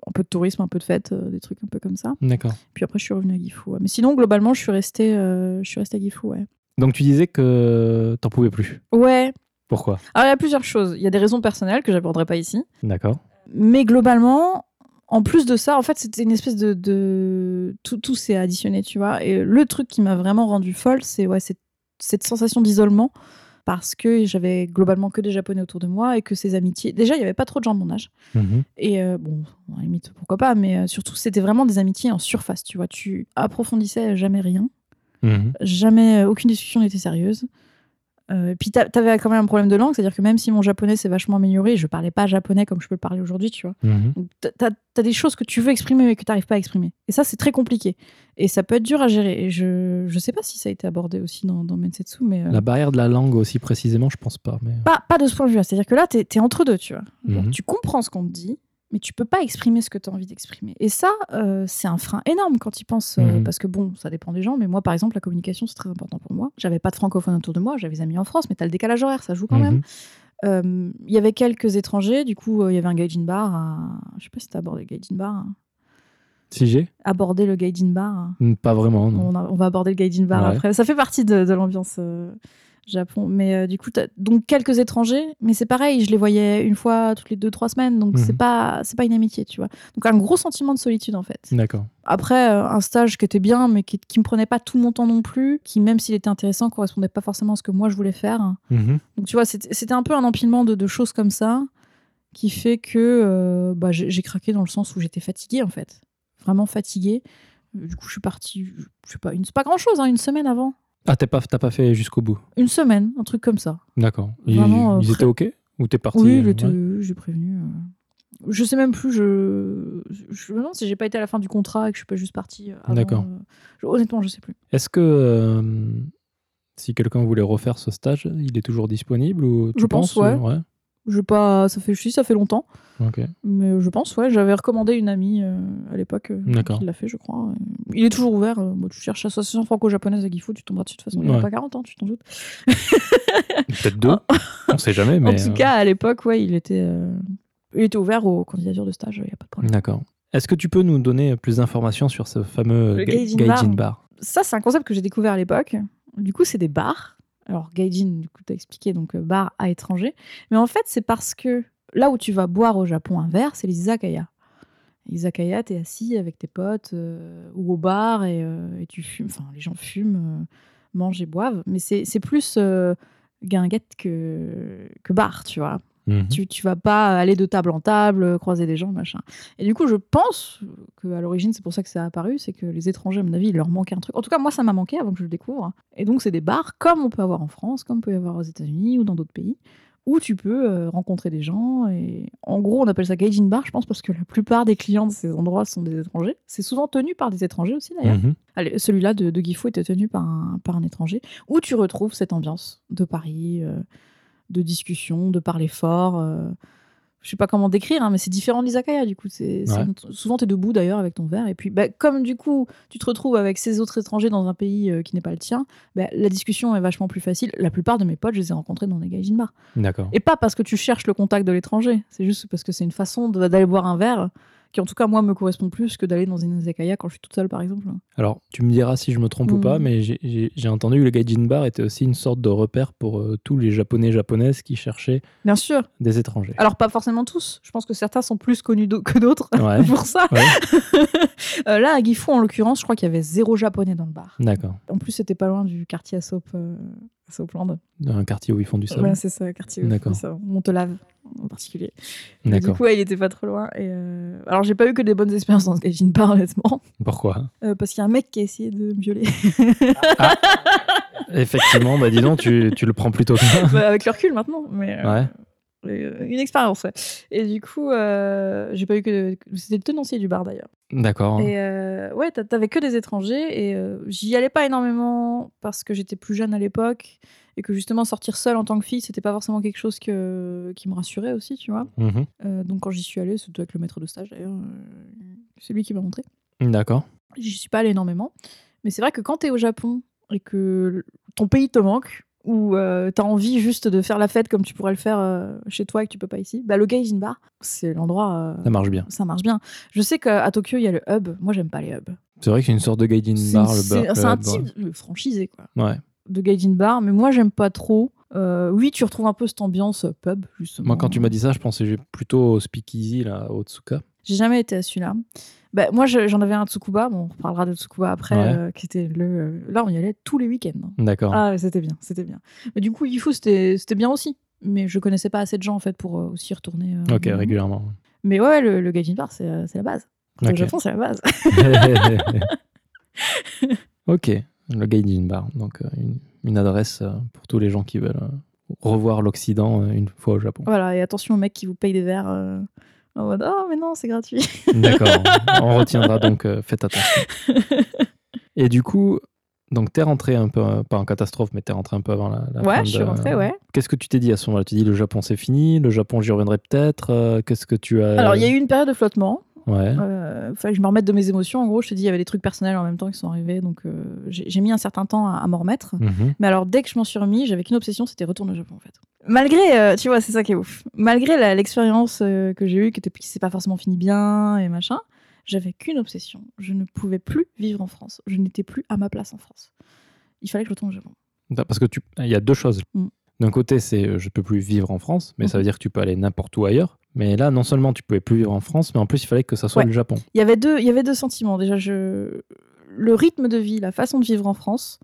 un peu de tourisme, un peu de fête, des trucs un peu comme ça.
D'accord.
Puis après, je suis revenue à Gifu. ouais. Mais sinon, globalement, je suis restée, je suis restée à Gifu, ouais.
Donc tu disais que t'en pouvais plus.
Ouais.
Pourquoi?
Alors, il y a plusieurs choses. Il y a des raisons personnelles que j'aborderai pas ici.
D'accord.
Mais globalement, en plus de ça, en fait, c'était une espèce de. de... Tout, tout s'est additionné, tu vois. Et le truc qui m'a vraiment rendue folle, c'est ouais, cette sensation d'isolement. Parce que j'avais globalement que des Japonais autour de moi et que ces amitiés. Déjà, il y avait pas trop de gens de mon âge.
Mhm.
Et euh, bon, à la limite, pourquoi pas, mais euh, surtout, c'était vraiment des amitiés en surface, tu vois. Tu approfondissais jamais rien.
Mhm.
jamais euh, aucune discussion n'était sérieuse. Euh, puis t'a- t'avais quand même un problème de langue, c'est-à-dire que même si mon japonais s'est vachement amélioré, je parlais pas japonais comme je peux le parler aujourd'hui, tu vois. Donc t'as- t'as as des choses que tu veux exprimer mais que t'arrives pas à exprimer. Et ça, c'est très compliqué. Et ça peut être dur à gérer. Et je je sais pas si ça a été abordé aussi dans, dans Mensetsu, mais euh,
La barrière de la langue aussi précisément, je pense pas. Mais...
pas, pas de ce point de vue-là. C'est-à-dire que là, t'es es entre deux, tu vois.
Mhm.
Tu comprends ce qu'on te dit, mais tu peux pas exprimer ce que tu as envie d'exprimer. Et ça, euh, c'est un frein énorme quand tu y penses. euh,
Mhm.
Parce que bon, ça dépend des gens, mais moi, par exemple, la communication, c'est très important pour moi. J'avais pas de francophones autour de moi, j'avais des amis en France, mais t'as le décalage horaire, ça joue quand même.
Mhm.
Euh, Il y avait quelques étrangers, du coup, il y avait un gaijin bar. à- Je sais pas si t'as abordé le gaijin bar. hein.
Si j'ai
Aborder le gaijin bar. hein.
Pas vraiment, non.
On, a- on va aborder le gaijin bar
Ouais.
après. Ça fait partie de, de l'ambiance Japon. Mais euh, du coup, donc quelques étrangers, mais c'est pareil, je les voyais une fois toutes les deux, trois semaines, donc
Mhm.
c'est pas, c'est pas une amitié, tu vois. Donc un gros sentiment de solitude en fait.
D'accord.
Après, euh, un stage qui était bien, mais qui, qui me prenait pas tout mon temps non plus, qui même s'il était intéressant, correspondait pas forcément à ce que moi je voulais faire.
Mhm.
Donc tu vois, c'était un peu un empilement de, de choses comme ça qui fait que euh, bah, j'ai craqué dans le sens où j'étais fatiguée en fait, vraiment fatiguée. Du coup, je suis partie, je sais pas, une- pas grand chose, une semaine avant.
Ah, t'as pas, t'as pas fait jusqu'au bout?
Une semaine, un truc comme ça.
D'accord. Ils,
Vraiment, euh,
ils étaient OK? Ou t'es parti
oui,
euh, ouais
j'ai prévenu. euh. Je sais même plus, je, je me demande si j'ai pas été à la fin du contrat et que je suis pas juste euh, avant,
D'accord.
euh. Je- Honnêtement, je sais plus.
Est-ce que euh, si quelqu'un voulait refaire ce stage, il est toujours disponible ou tu
Je pense,
penses,
ouais.
euh, ouais?
Je pas, ça fait, je sais, ça fait longtemps, mais je pense, ouais. J'avais recommandé une amie euh, à l'époque euh, qui l'a fait, je crois. Il est toujours ouvert. euh, moi, tu cherches association franco-japonaise à Gifu, tu tomberas dessus de toute façon. Il n'y a pas 40 ans, tu t'en doutes. [laughs]
Peut-être deux. On sait jamais, [laughs] mais.
en tout
euh,
cas, à l'époque, ouais, il était, euh, il était ouvert aux candidatures de stage. Il n'y a pas de problème.
D'accord. Est-ce que tu peux nous donner plus d'informations sur ce fameux
Gaijin. Bar? Ça, c'est un concept que j'ai découvert à l'époque. Du coup, c'est des bars. Alors, gaijin, du coup, t'as expliqué, donc euh, bar à étranger. Mais en fait, c'est parce que là où tu vas boire au Japon un verre, c'est les izakaya. Izakaya, t'es assis avec tes potes euh, ou au bar et, euh, et tu fumes. Enfin, les gens fument, mangent et boivent. Mais c'est plus guinguette que, que bar, tu vois.
Mhm.
Tu, tu vas pas aller de table en table, euh, croiser des gens, machin. Et du coup, je pense que à l'origine, c'est pour ça que ça a apparu, c'est que les étrangers, à mon avis, il leur manquait un truc. En tout cas, moi, ça m'a manqué avant que je le découvre. Et donc, c'est des bars comme on peut avoir en France, comme on peut y avoir aux États-Unis ou dans d'autres pays, où tu peux euh, rencontrer des gens. Et en gros, on appelle ça gaijin bar, je pense, parce que la plupart des clients de ces endroits sont des étrangers. C'est souvent tenu par des étrangers aussi, d'ailleurs.
Mhm.
Allez, Celui-là de, de Gifu était tenu par un, par un étranger, où tu retrouves cette ambiance de Paris, euh, de discussion, de parler fort. euh, je sais pas comment décrire, hein, mais c'est différent de l'izakaya, du coup.
Ouais.
Souvent, tu es debout d'ailleurs avec ton verre. Et puis, bah, comme du coup, tu te retrouves avec ces autres étrangers dans un pays euh, qui n'est pas le tien, bah, la discussion est vachement plus facile. La plupart de mes potes, je les ai rencontrés dans des gaijin bars.
D'accord.
Et pas parce que tu cherches le contact de l'étranger, c'est juste parce que c'est une façon d'aller boire un verre qui, en tout cas, moi, me correspond plus que d'aller dans une izakaya quand je suis toute seule, par exemple.
Alors, tu me diras si je me trompe ou pas, mais j'ai- entendu que le Gaijin Bar était aussi une sorte de repère pour euh, tous les Japonais japonaises qui cherchaient
Bien sûr.
des étrangers.
Alors, pas forcément tous. Je pense que certains sont plus connus que d'autres
Ouais. [laughs]
pour ça.
Ouais. [laughs]
Euh, là, à Gifu, en l'occurrence, je crois qu'il y avait zéro japonais dans le bar.
D'accord.
En plus, c'était pas loin du quartier à Soap, euh, à Soapland.
Un quartier où ils font du sable.
Ouais, c'est ça, quartier. où ils font
D'accord.
ça. Montelave, en particulier. Et Du coup, ouais, il était pas trop loin. Et euh, Alors, j'ai pas eu que des bonnes expériences dans ce gaijin bar, honnêtement.
Pourquoi?
Euh, parce qu'il y a un mec qui a essayé de me violer.
Effectivement, bah dis donc, tu, tu le prends plutôt bien. [laughs]
Bah, avec le recul maintenant. Mais, euh,
Ouais.
Euh, une expérience, ouais. Et du coup, euh, j'ai pas eu que. C'était le tenancier du bar d'ailleurs.
D'accord.
Et euh, ouais, t'a- t'avais que des étrangers et euh, j'y allais pas énormément parce que j'étais plus jeune à l'époque et que justement sortir seule en tant que fille, c'était pas forcément quelque chose que, qui me rassurait aussi, tu vois. Euh, donc quand j'y suis allée, c'était avec le maître de stage d'ailleurs, euh, c'est lui qui m'a montré.
D'accord.
J'y suis pas allée énormément, mais c'est vrai que quand t'es au Japon et que ton pays te manque ou euh, t'as envie juste de faire la fête comme tu pourrais le faire euh, chez toi et que tu peux pas ici, bah le Gaijin Bar, c'est l'endroit. euh,
Ça marche bien.
ça marche bien. Je sais qu'à Tokyo, il y a le hub. Moi, j'aime pas les hubs.
C'est vrai que c'est une sorte de Gaijin Bar, le
c'est-
bar.
c'est
le
un
hub,
type franchisé, quoi.
Ouais.
De Gaijin Bar, mais moi, j'aime pas trop. Euh, oui, tu retrouves un peu cette ambiance euh, pub, justement.
Moi, quand tu m'as dit ça, je pensais plutôt au Speakeasy, là, au Tsuka.
J'ai jamais été à celui-là. Bah, moi, je- j'en avais un à Tsukuba. Bon, on reparlera de Tsukuba après,
Ouais.
euh, qui était le. Là, on y allait tous les week-ends.
D'accord.
Ah, c'était bien, c'était bien. Mais du coup, Gifu, c'était bien aussi. Mais je connaissais pas assez de gens, en fait, pour euh, aussi retourner. euh,
ok,
régulièrement. Mais ouais, le, le Gaijin Bar, c'est la base. Au
Ok.
Japon, c'est la base. [laughs] [laughs]
ok, le Gaijin Bar. Donc, une, une adresse pour tous les gens qui veulent revoir l'Occident une fois au Japon.
Voilà, et attention aux mecs qui vous payent des verres euh, en mode Oh, mais non, c'est gratuit. [laughs]
D'accord, on retiendra [laughs] donc, euh, faites attention. Et du coup, donc t'es rentré un peu, euh, pas en catastrophe, mais t'es rentré un peu avant la, la fin
ouais,
de-
je suis rentrée, ouais.
Qu'est-ce que tu t'es dit à ce moment-là? Tu dis le Japon c'est fini, le Japon j'y reviendrai peut-être. euh, Qu'est-ce que tu as
Alors, il y a eu une période de flottement.
Ouais.
Euh, fallait que je me remette de mes émotions. En gros, je te dis, il y avait des trucs personnels en même temps qui sont arrivés. Donc, euh, j'ai j'ai mis un certain temps à, à m'en remettre.
Mhm.
Mais alors, dès que je m'en suis remis, j'avais qu'une obsession, c'était retourner au Japon, en fait. Malgré, euh, tu vois, c'est ça qui est ouf. Malgré l'expérience euh, que j'ai eue, qui était- qui s'est pas forcément finie bien et machin, j'avais qu'une obsession. Je ne pouvais plus vivre en France. Je n'étais plus à ma place en France. Il fallait que je retourne au Japon.
Parce que tu, il y a deux choses.
Mm.
D'un côté, c'est euh, je peux plus vivre en France, mais ça veut dire que tu peux aller n'importe où ailleurs. Mais là, non seulement tu pouvais plus vivre en France, mais en plus il fallait que ça soit
Ouais.
le Japon.
Il y avait deux, il y avait deux sentiments. Déjà, je... le rythme de vie, la façon de vivre en France,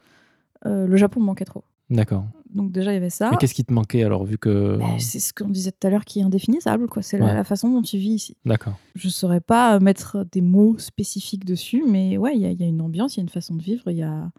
euh, le Japon me manquait trop.
D'accord.
Donc déjà, il y avait ça.
Mais qu'est-ce qui te manquait alors, vu que.
Bah, c'est ce qu'on disait tout à l'heure qui est indéfinissable, quoi. C'est la,
Ouais.
la façon dont tu vis ici.
D'accord.
Je saurais pas mettre des mots spécifiques dessus, mais ouais, il y, a- il y a une ambiance, il y a une façon de vivre, il y a,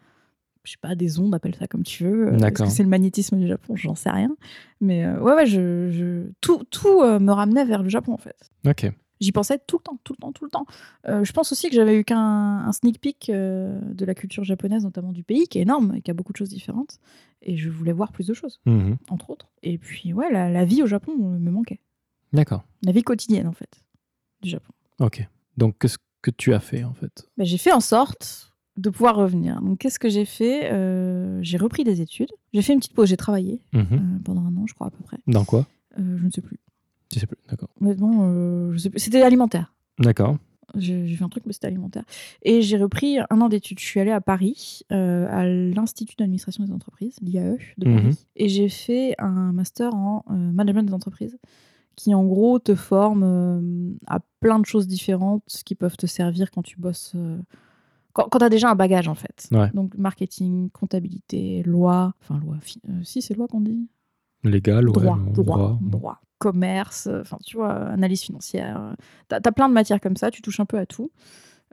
je sais pas, des ondes, appelle ça comme tu veux. Euh, Est-ce
D'accord.
que c'est le magnétisme du Japon? J'en sais rien. Mais euh, ouais, ouais, je, je- tout, tout euh, me ramenait vers le Japon, en fait.
Ok.
J'y pensais tout le temps, tout le temps, tout le temps. Euh, je pense aussi que j'avais eu qu'un un sneak peek euh, de la culture japonaise, notamment du pays, qui est énorme et qui a beaucoup de choses différentes. Et je voulais voir plus de choses,
Mhm.
entre autres. Et puis, ouais, la, la vie au Japon me manquait.
D'accord.
La vie quotidienne, en fait, du Japon.
Ok. Donc, qu'est-ce que tu as fait en fait?
Bah, j'ai fait en sorte de pouvoir revenir. Donc, qu'est-ce que j'ai fait? Euh, J'ai repris des études. J'ai fait une petite pause. J'ai travaillé
Mhm.
euh, pendant un an, je crois, à peu près.
Dans quoi?
Euh, je ne sais plus.
Tu sais plus. D'accord.
Honnêtement, je sais plus. C'était alimentaire.
D'accord.
J'ai fait un truc, mais c'était alimentaire. Et j'ai repris un an d'études. Je suis allée à Paris, euh, à l'Institut d'administration des entreprises, l'IAE de Paris.
Mhm.
Et j'ai fait un master en euh, management des entreprises, qui en gros te forme euh, à plein de choses différentes qui peuvent te servir quand tu bosses. quand quand tu as déjà un bagage, en fait.
Ouais.
Donc, marketing, comptabilité, loi. Enfin, loi. si, c'est loi qu'on dit
Légal, ouais,
droit, droit, commerce, euh, enfin tu vois, analyse financière. euh, T'as as plein de matières comme ça, tu touches un peu à tout.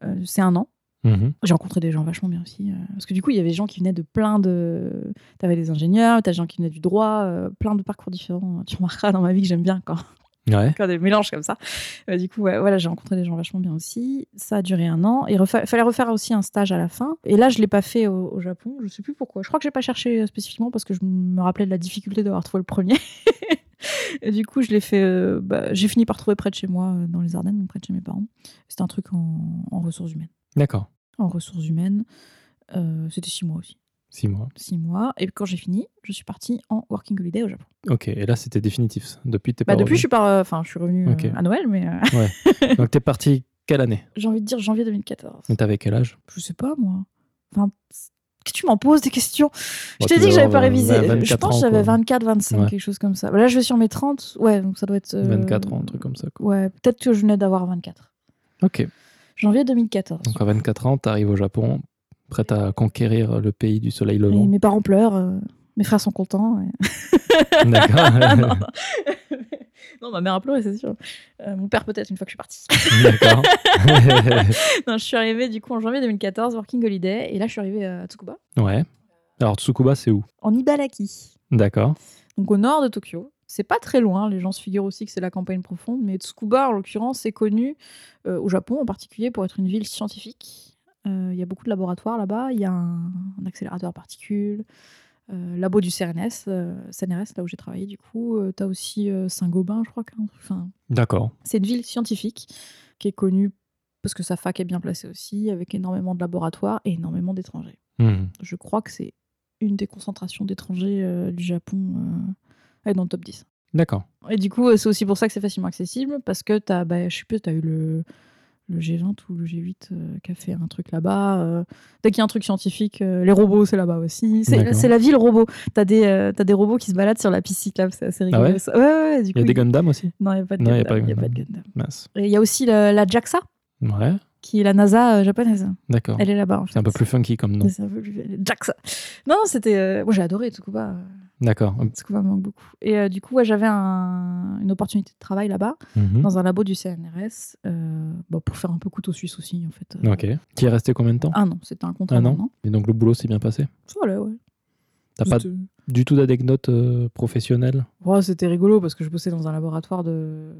Euh, c'est un an.
Mhm.
J'ai rencontré des gens vachement bien aussi. euh, parce que du coup, il y avait des gens qui venaient de plein de. T'avais des ingénieurs, t'as des gens qui venaient du droit, euh, plein de parcours différents. Tu remarqueras dans ma vie que j'aime bien quand,
Ouais.
quand des mélanges comme ça. Du coup, ouais, voilà, j'ai rencontré des gens vachement bien aussi. Ça a duré un an. Il fallait refaire aussi un stage à la fin. Et là, je l'ai pas fait au, au Japon. Je sais plus pourquoi. Je crois que j'ai pas cherché spécifiquement parce que je me rappelais de la difficulté d'avoir trouvé le premier. [laughs] Et du coup, je l'ai fait. euh, bah, j'ai fini par trouver près de chez moi, euh, dans les Ardennes, donc près de chez mes parents. C'était un truc en, en ressources humaines.
D'accord.
En ressources humaines, euh, c'était six mois aussi.
Six mois.
Six mois. Et quand j'ai fini, je suis partie en working holiday au Japon.
Ok. Et là, c'était définitif. ça. Depuis, t'es
Bah,
pas
depuis, je
revenu
suis pas. Enfin, je suis revenue euh,
Ok.
à Noël, mais euh, [laughs]
Donc, t'es parti quelle année?
J'ai envie de dire janvier 2014.
Et t'avais quel âge?
Je sais pas, moi. Enfin, qu'est-ce que tu m'en poses des questions? Je t'ai
tu
dit que j'avais pas révisé.
24
je pense que j'avais
quoi.
24, 25,
Ouais.
quelque chose comme ça. Là, je vais sur mes 30. Ouais, donc ça doit être. euh,
24 ans, un truc comme ça. quoi.
Ouais, peut-être que je venais d'avoir 24.
Ok.
Janvier 2014.
Donc à 24 ans, t'arrives au Japon, prête à conquérir le pays du soleil
Et
levant.
mes parents pleurent, euh, mes frères sont contents. et-
D'accord. [laughs] [laughs] [laughs] [laughs]
non, ma mère a pleuré, c'est sûr. Euh, mon père peut-être une fois que je suis partie. [laughs]
D'accord. [laughs]
non, je suis arrivée du coup en janvier 2014, working holiday, et là je suis arrivée à Tsukuba,
ouais. Alors Tsukuba, c'est où?
En Ibaraki,
D'accord.
donc au nord de Tokyo. C'est pas très loin, les gens se figurent aussi que c'est la campagne profonde, mais Tsukuba en l'occurrence est connu euh, au Japon en particulier pour être une ville scientifique. Euh, Il y a beaucoup de laboratoires là-bas, il y a un, un accélérateur à particules, euh, labo du CNRS, euh, CNRS, là où j'ai travaillé du coup. Euh, T'as aussi euh, Saint-Gobain, je crois. Enfin,
D'accord.
c'est une ville scientifique qui est connue parce que sa fac est bien placée aussi, avec énormément de laboratoires et énormément d'étrangers.
Mhm.
Je crois que c'est une des concentrations d'étrangers euh, du Japon est dans le top 10.
D'accord.
Et du coup, c'est aussi pour ça que c'est facilement accessible, parce que bah, je sais plus, t'as eu le, le G20 ou le G8 euh, qui a fait un truc là-bas. euh, dès qu'il y a un truc scientifique, euh, les robots, c'est là-bas aussi. C'est, la ville robot. T'as des, euh, t'as des robots qui se baladent sur la piste cyclable, c'est assez rigolo.
Ah ouais
ça. ouais, ouais, ouais, du
Il y a
coup,
des Gundam aussi?
Non, il n'y a pas de
Non,
Gundam. il y a pas de
Gundam.
Gundam.
Mince.
Et il y a aussi la, la JAXA,
Ouais.
qui est la NASA euh, japonaise.
D'accord.
Elle est là-bas. en
C'est un peu plus funky comme nom.
C'est un peu plus- JAXA. Non, c'était. euh, Moi, j'ai adoré Tsukuba.
D'accord.
Tsukuba me manque beaucoup. Et euh, du coup, ouais, j'avais un- une opportunité de travail là-bas,
Mhm.
dans un labo du CNRS, euh, bah, pour faire un peu couteau suisse aussi, en fait. euh.
Ok. Tu y es resté combien de temps
Un an, c'était un contrat
an
an.
Et donc le boulot s'est bien passé
Ça allait, ouais.
T'as pas du tout d'anecdotes euh, professionnelles
Ouais, c'était rigolo parce que je bossais dans un laboratoire de,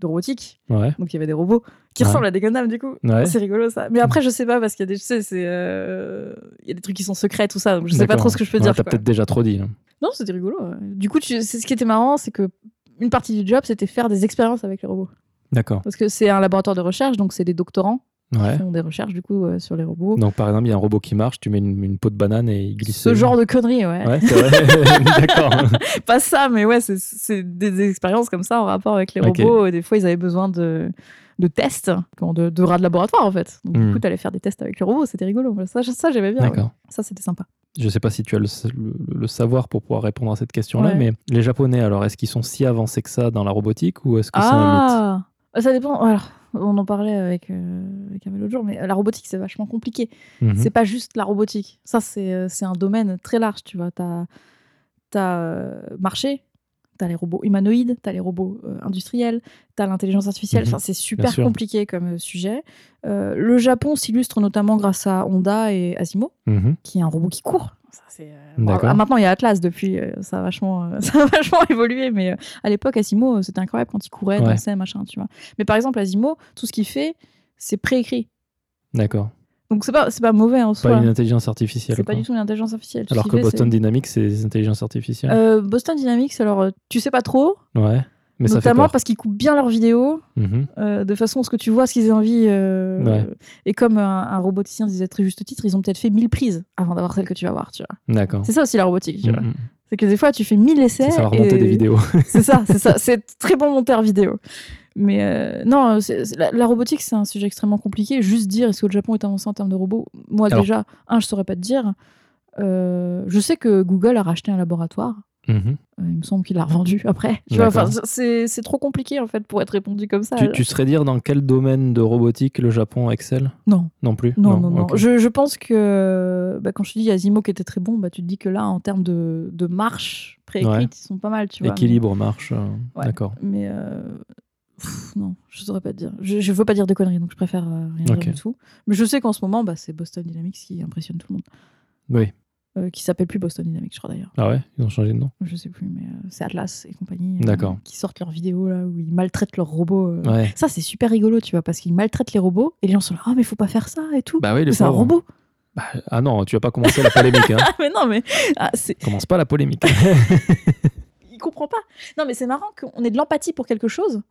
de robotique.
Ouais.
Donc il y avait des robots qui
Ouais.
ressemblent à des Gundam, du coup.
Ouais.
C'est rigolo ça. Mais après, je sais pas parce qu'il y a des, tu sais, c'est, euh, il y a des trucs qui sont secrets, tout ça. Donc je sais pas trop ce que je peux dire.
T'as peut-être déjà trop dit. hein.
Non, c'était rigolo. Du coup, tu- c'est ce qui était marrant, c'est que une partie du job, c'était faire des expériences avec les robots.
D'accord.
Parce que c'est un laboratoire de recherche, donc c'est des doctorants
Ouais.
qui font des recherches du coup euh, sur les robots.
Donc par exemple, il y a un robot qui marche, tu mets une, une peau de banane et il glisse.
Ce genre de conneries, ouais.
Ouais. [laughs] [laughs] D'accord.
Pas ça, mais ouais, c'est- des expériences comme ça en rapport avec les robots. Et des fois, ils avaient besoin de, de tests, de, de rats de laboratoire en fait. Donc
Hmm.
du coup, t'allais faire des tests avec les robots, c'était rigolo. Ça, ça j'aimais bien. ouais.
D'accord.
Ça, c'était sympa.
Je sais pas si tu as le, le- le savoir pour pouvoir répondre à cette question-là,
Ouais.
mais les Japonais, alors, est-ce qu'ils sont si avancés que ça dans la robotique ou est-ce que c'est un mythe?
Ah Ça dépend. Alors, on en parlait avec, euh, avec l'autre jour, mais la robotique, c'est vachement compliqué.
Mhm.
C'est pas juste la robotique. Ça, c'est euh, c'est un domaine très large, tu vois. T'as as, euh, marché, t'as les robots humanoïdes, t'as les robots euh, industriels, t'as l'intelligence artificielle.
Mhm.
Enfin, c'est super compliqué comme euh, sujet. Euh, le Japon s'illustre notamment grâce à Honda et Asimo,
Mhm.
qui est un robot qui court. Ça, euh, ah, maintenant, il y a Atlas depuis. euh, ça, a vachement, euh, [laughs] ça a vachement évolué. Mais à l'époque, Asimo, c'était incroyable quand il courait,
Ouais.
dansait, machin, tu vois. Mais par exemple, Asimo, tout ce qu'il fait, c'est préécrit.
D'accord.
Donc, c'est pas, c'est pas mauvais en soi.
Pas une intelligence artificielle.
C'est pas du tout une intelligence artificielle. Tout
Alors que
fait,
Boston Dynamics, c'est des intelligences artificielles.
Euh, Boston Dynamics, alors tu sais pas trop,
Ouais. Mais ça
notamment parce qu'ils coupent bien leurs vidéos
Mhm.
euh, de façon à ce que tu vois ce qu'ils aient envie. euh,
Ouais.
Et comme un, un roboticien disait très juste titre, ils ont peut-être fait 1000 prises avant d'avoir celle que tu vas voir. Tu vois.
D'accord.
C'est ça aussi la robotique. tu vois.
Mhm.
C'est que des fois tu fais 1000 essais.
Monter
et-
des vidéos. [laughs]
C'est ça, c'est ça. C'est très bon monteur vidéo. Mais euh, non, la, la robotique, c'est un sujet extrêmement compliqué. Juste dire est-ce que le Japon est avancé en termes de robots? Moi,
Alors-
déjà, un, je saurais pas te dire. Euh, je sais que Google a racheté un laboratoire.
Mhm.
Euh, il me semble qu'il l'a revendu après. Enfin, c'est trop compliqué en fait pour être répondu comme ça.
Tu, tu saurais dire dans quel domaine de robotique le Japon excelle?
Non,
Non plus?
Non, non, non. Je, je pense que bah, quand je te dis Asimo qui était très bon, bah, tu te dis que là, en termes de, de marche préécrite,
Ouais.
ils sont pas mal. Tu vois,
Équilibre, marche. euh,
Ouais.
D'accord.
Mais, euh, Pff, non, je saurais pas te dire. Je, je veux pas dire de conneries, donc je préfère euh, rien dire du tout. Mais je sais qu'en ce moment, bah, c'est Boston Dynamics qui impressionne tout le monde.
Oui.
Euh, qui s'appelle plus Boston Dynamics, je crois d'ailleurs.
Ah ouais? Ils ont changé de nom?
Je sais plus, mais euh, c'est Atlas et compagnie. euh,
D'accord.
qui sortent leurs vidéos là où ils maltraitent leurs robots.
Ouais.
Ça, c'est super rigolo, tu vois, parce qu'ils maltraitent les robots et les gens sont là, ah, mais faut pas faire ça et tout.
Bah oui,
c'est un robot.
Bah, ah non, tu vas pas commencer la polémique. Hein. [laughs]
Mais non, mais ah,
Commence pas la polémique. [laughs]
il comprend pas. Non, mais c'est marrant qu'on ait de l'empathie pour quelque chose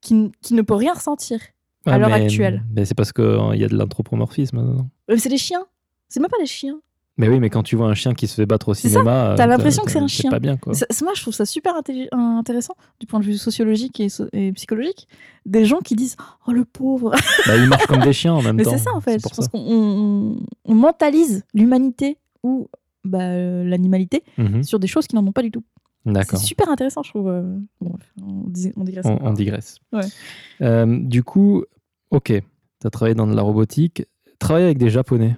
qui, qui ne peut rien ressentir. À
Ah,
l'heure actuelle.
Mais c'est parce qu'il y a de l'anthropomorphisme.
Mais c'est des chiens. C'est même pas des chiens.
Mais oui, mais quand tu vois un chien qui se fait battre au cinéma,
t'as
euh,
l'impression que c'est un chien.
pas bien, quoi.
Moi, je trouve ça super intéressant du point de vue sociologique et, so- et psychologique. Des gens qui disent Oh le pauvre. [laughs]
Bah, ils marchent comme des chiens en [laughs] même
Mais
temps.
c'est ça en fait. Je pense qu'on on- on mentalise l'humanité ou bah, euh, l'animalité
Mhm.
sur des choses qui n'en ont pas du tout. C'est super intéressant, je trouve. euh. Bon, on, digresse
On, digresse.
Ouais.
Euh, du coup, ok, tu as travaillé dans de la robotique. Travailler avec des Japonais,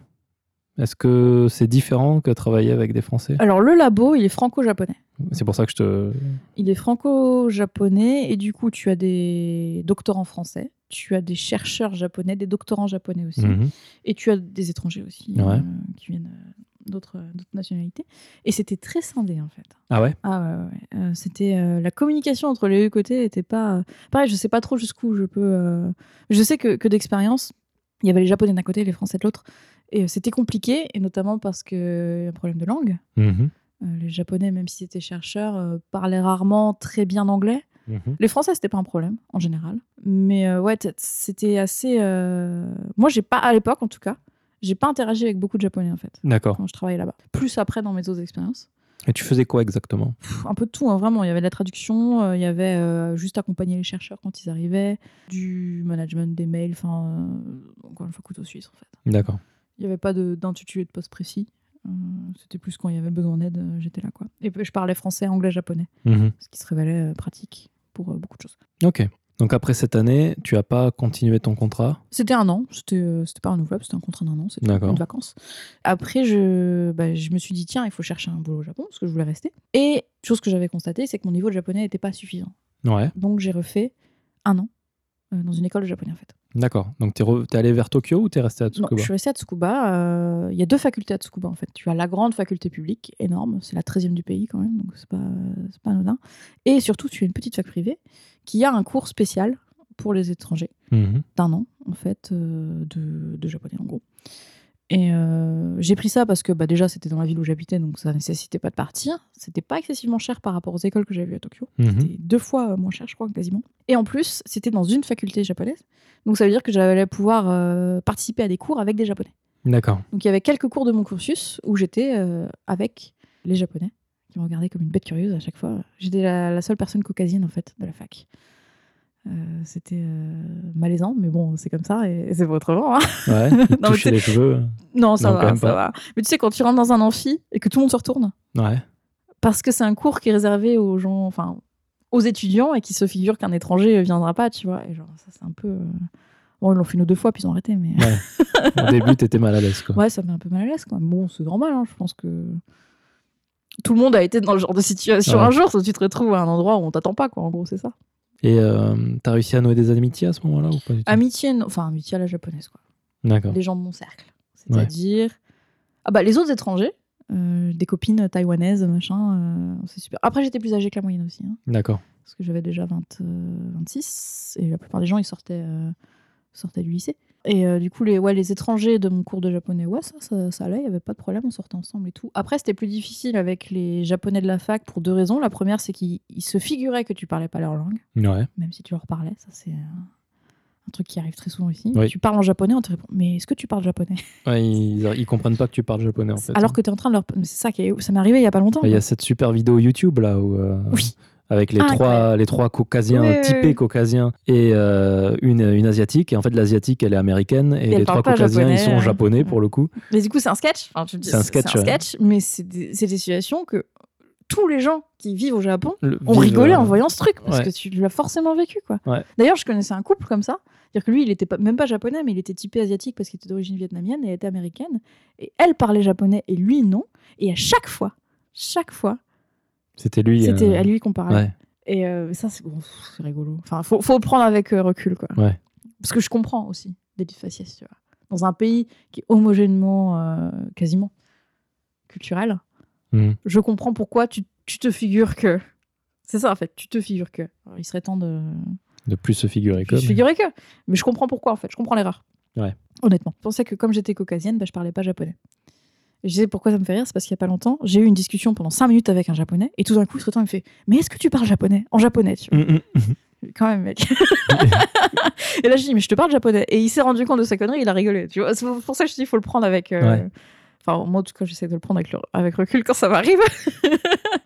est-ce que c'est différent que travailler avec des Français?
Alors, le labo, il est franco-japonais.
C'est pour ça que je te.
Il est franco-japonais et du coup, tu as des doctorants français, tu as des chercheurs japonais, des doctorants japonais aussi,
Mhm.
et tu as des étrangers aussi
Ouais.
euh, qui viennent euh, d'autres d'autres nationalités. Et c'était très scindé en fait.
Ah ouais?
Ah ouais, ouais. Euh, c'était euh, la communication entre les deux côtés était pas euh, pareil. Je sais pas trop jusqu'où je peux. euh, Je sais que, que d'expérience, il y avait les Japonais d'un côté, et les Français de l'autre, et euh, c'était compliqué, et notamment parce que y a un problème de langue.
Mhm.
Euh, les Japonais, même s'ils étaient chercheurs, euh, parlaient rarement très bien anglais.
Mhm.
Les Français, c'était pas un problème en général, mais euh, ouais, c'était assez. euh, Moi, j'ai pas à l'époque, en tout cas, j'ai pas interagi avec beaucoup de Japonais en fait
D'accord.
quand je travaillais là-bas. Plus après dans mes autres expériences.
Et tu faisais quoi exactement?
Pff, un peu de tout, hein, vraiment. Il y avait de la traduction, euh, il y avait euh, juste accompagner les chercheurs quand ils arrivaient, du management des mails, enfin, euh, encore une fois, couteau suisse en fait.
D'accord.
Il n'y avait pas de- d'intitulé de, poste précis. Euh, C'était plus quand il y avait besoin d'aide, euh, j'étais là quoi. Et je parlais français, anglais, japonais,
Mhm.
ce qui se révélait euh, pratique pour beaucoup de choses.
Ok. Donc après cette année, tu as pas continué ton contrat?
C'était un an, c'était pas renouvelable, c'était un contrat d'un an, c'était une vacances. Après, je, bah, je me suis dit, tiens, il faut chercher un boulot au Japon, parce que je voulais rester. Et chose que j'avais constatée, c'est que mon niveau de japonais n'était pas suffisant.
Ouais.
Donc j'ai refait un an euh, dans une école de japonais en fait.
D'accord. Donc t'es re- t'es allé vers Tokyo ou t'es resté à
Non,
Tsukuba
je suis restée à Tsukuba. euh, Il y a deux facultés à Tsukuba en fait. Tu as la grande faculté publique, énorme, c'est la 13e du pays quand même, donc c'est pas, pas anodin. Et surtout, tu as une petite fac privée qui a un cours spécial pour les étrangers
Mhm.
d'un an en fait euh, de, de japonais en gros. Et euh, j'ai pris ça parce que bah, déjà c'était dans la ville où j'habitais donc ça nécessitait pas de partir. C'était pas excessivement cher par rapport aux écoles que j'avais vues à Tokyo.
Mhm.
C'était deux fois euh, moins cher, je crois, quasiment. Et en plus, c'était dans une faculté japonaise. Donc ça veut dire que j'allais pouvoir euh, participer à des cours avec des japonais.
D'accord.
Donc il y avait quelques cours de mon cursus où j'étais euh, avec les japonais qui me regardaient comme une bête curieuse à chaque fois. J'étais la, la seule personne caucasienne en fait de la fac. Euh, c'était euh, malaisant, mais bon, c'est comme ça et, et c'est pas autrement. hein.
Ouais. [laughs] Les cheveux.
Non, ça
Non,
va, ça
pas.
va. Mais tu sais, quand tu rentres dans un amphi et que tout le monde se retourne,
Ouais.
parce que c'est un cours qui est réservé aux gens, enfin, aux étudiants et qui se figure qu'un étranger euh, viendra pas, tu vois. Et genre, ça, c'est un peu. euh, Bon, ils l'ont fait une ou deux fois, puis ils ont arrêté, mais.
Ouais. [laughs] Au début, t'étais mal à l'aise, quoi.
Ouais, ça me met un peu mal à l'aise, quoi. Bon, c'est normal, hein, je pense que. Tout le monde a été dans le genre de situation
Ouais.
un jour, tu te retrouves à un endroit où on t'attend pas, quoi. En gros, c'est ça.
Et euh, t'as réussi à nouer des amitiés à ce moment-là ou pas du tout?
Amitié, non- enfin, amitié à la japonaise, quoi.
D'accord.
Les gens de mon cercle. C'est-à-dire. Ah bah, les autres étrangers, euh, des copines taïwanaises, machin, euh, c'est super. Après, j'étais plus âgée que la moyenne aussi, hein.
D'accord.
parce que j'avais déjà 20, euh, 26 et la plupart des gens ils sortaient, euh, sortaient du lycée. Et euh, du coup, les, ouais, les étrangers de mon cours de japonais, ouais, ça, ça, ça allait, il n'y avait pas de problème, on sortait ensemble et tout. Après, c'était plus difficile avec les japonais de la fac pour deux raisons. La première, c'est qu'ils ils se figuraient que tu parlais pas leur langue,
Ouais.
même si tu leur parlais. Ça, c'est un truc qui arrive très souvent ici.
Oui.
Tu parles en japonais, on te répond, mais est-ce que tu parles japonais?
Ouais, ils, ils comprennent pas que tu parles japonais en fait.
Alors que tu es en train de leur. C'est ça qui est... Ça m'est arrivé il y a pas longtemps.
Il y a cette super vidéo YouTube là où, euh,
Oui.
Avec les
Ah,
trois les trois caucasiens
Oui,
typés
oui.
caucasiens et euh, une, une asiatique et en fait l'asiatique elle est américaine et, les trois caucasiens ils sont japonais pour le coup.
Mais du coup, c'est un sketch. Enfin,
C'est un sketch, ouais.
mais c'est des, situations que tous les gens qui vivent au Japon
Le-
ont rigolé
euh,
en voyant ce truc parce
ouais.
que tu l'as forcément vécu quoi.
Ouais.
D'ailleurs, je connaissais un couple comme ça, c'est-à-dire que lui, il était pas, même pas japonais, mais il était typé asiatique parce qu'il était d'origine vietnamienne et elle était américaine. Et elle parlait japonais et lui non. Et à chaque fois, chaque fois,
C'était lui.
c'était
euh,
à lui qu'on parlait.
Ouais.
Et euh, ça, c'est bon, rigolo. Enfin, faut, prendre avec euh, recul, quoi.
Ouais.
Parce que je comprends aussi d'être faciès, tu vois. Dans un pays qui est homogènement, quasiment, culturel,
Mhm.
je comprends pourquoi tu, tu te figures que. C'est ça, en fait, tu te figures que. Alors, il serait temps de.
De plus se figurer comme.
figurais que. Mais je comprends pourquoi, en fait. Je comprends l'erreur.
Ouais.
Honnêtement. Je pensais que comme j'étais caucasienne, bah, je parlais pas japonais. Je disais pourquoi ça me fait rire, c'est parce qu'il y a pas longtemps, j'ai eu une discussion pendant 5 minutes avec un japonais, et tout d'un coup, il se retourne et me fait Mais est-ce que tu parles japonais? En japonais, tu vois.
Mhm. [laughs]
Quand même, mec. [laughs] et là, je dis Mais je te parle japonais. Et il s'est rendu compte de sa connerie, il a rigolé. Tu vois. C'est pour ça que je dis Il faut le prendre avec. euh,
Ouais.
Enfin, moi, en tout cas, j'essaie de le prendre avec, le- avec recul quand ça m'arrive. [laughs]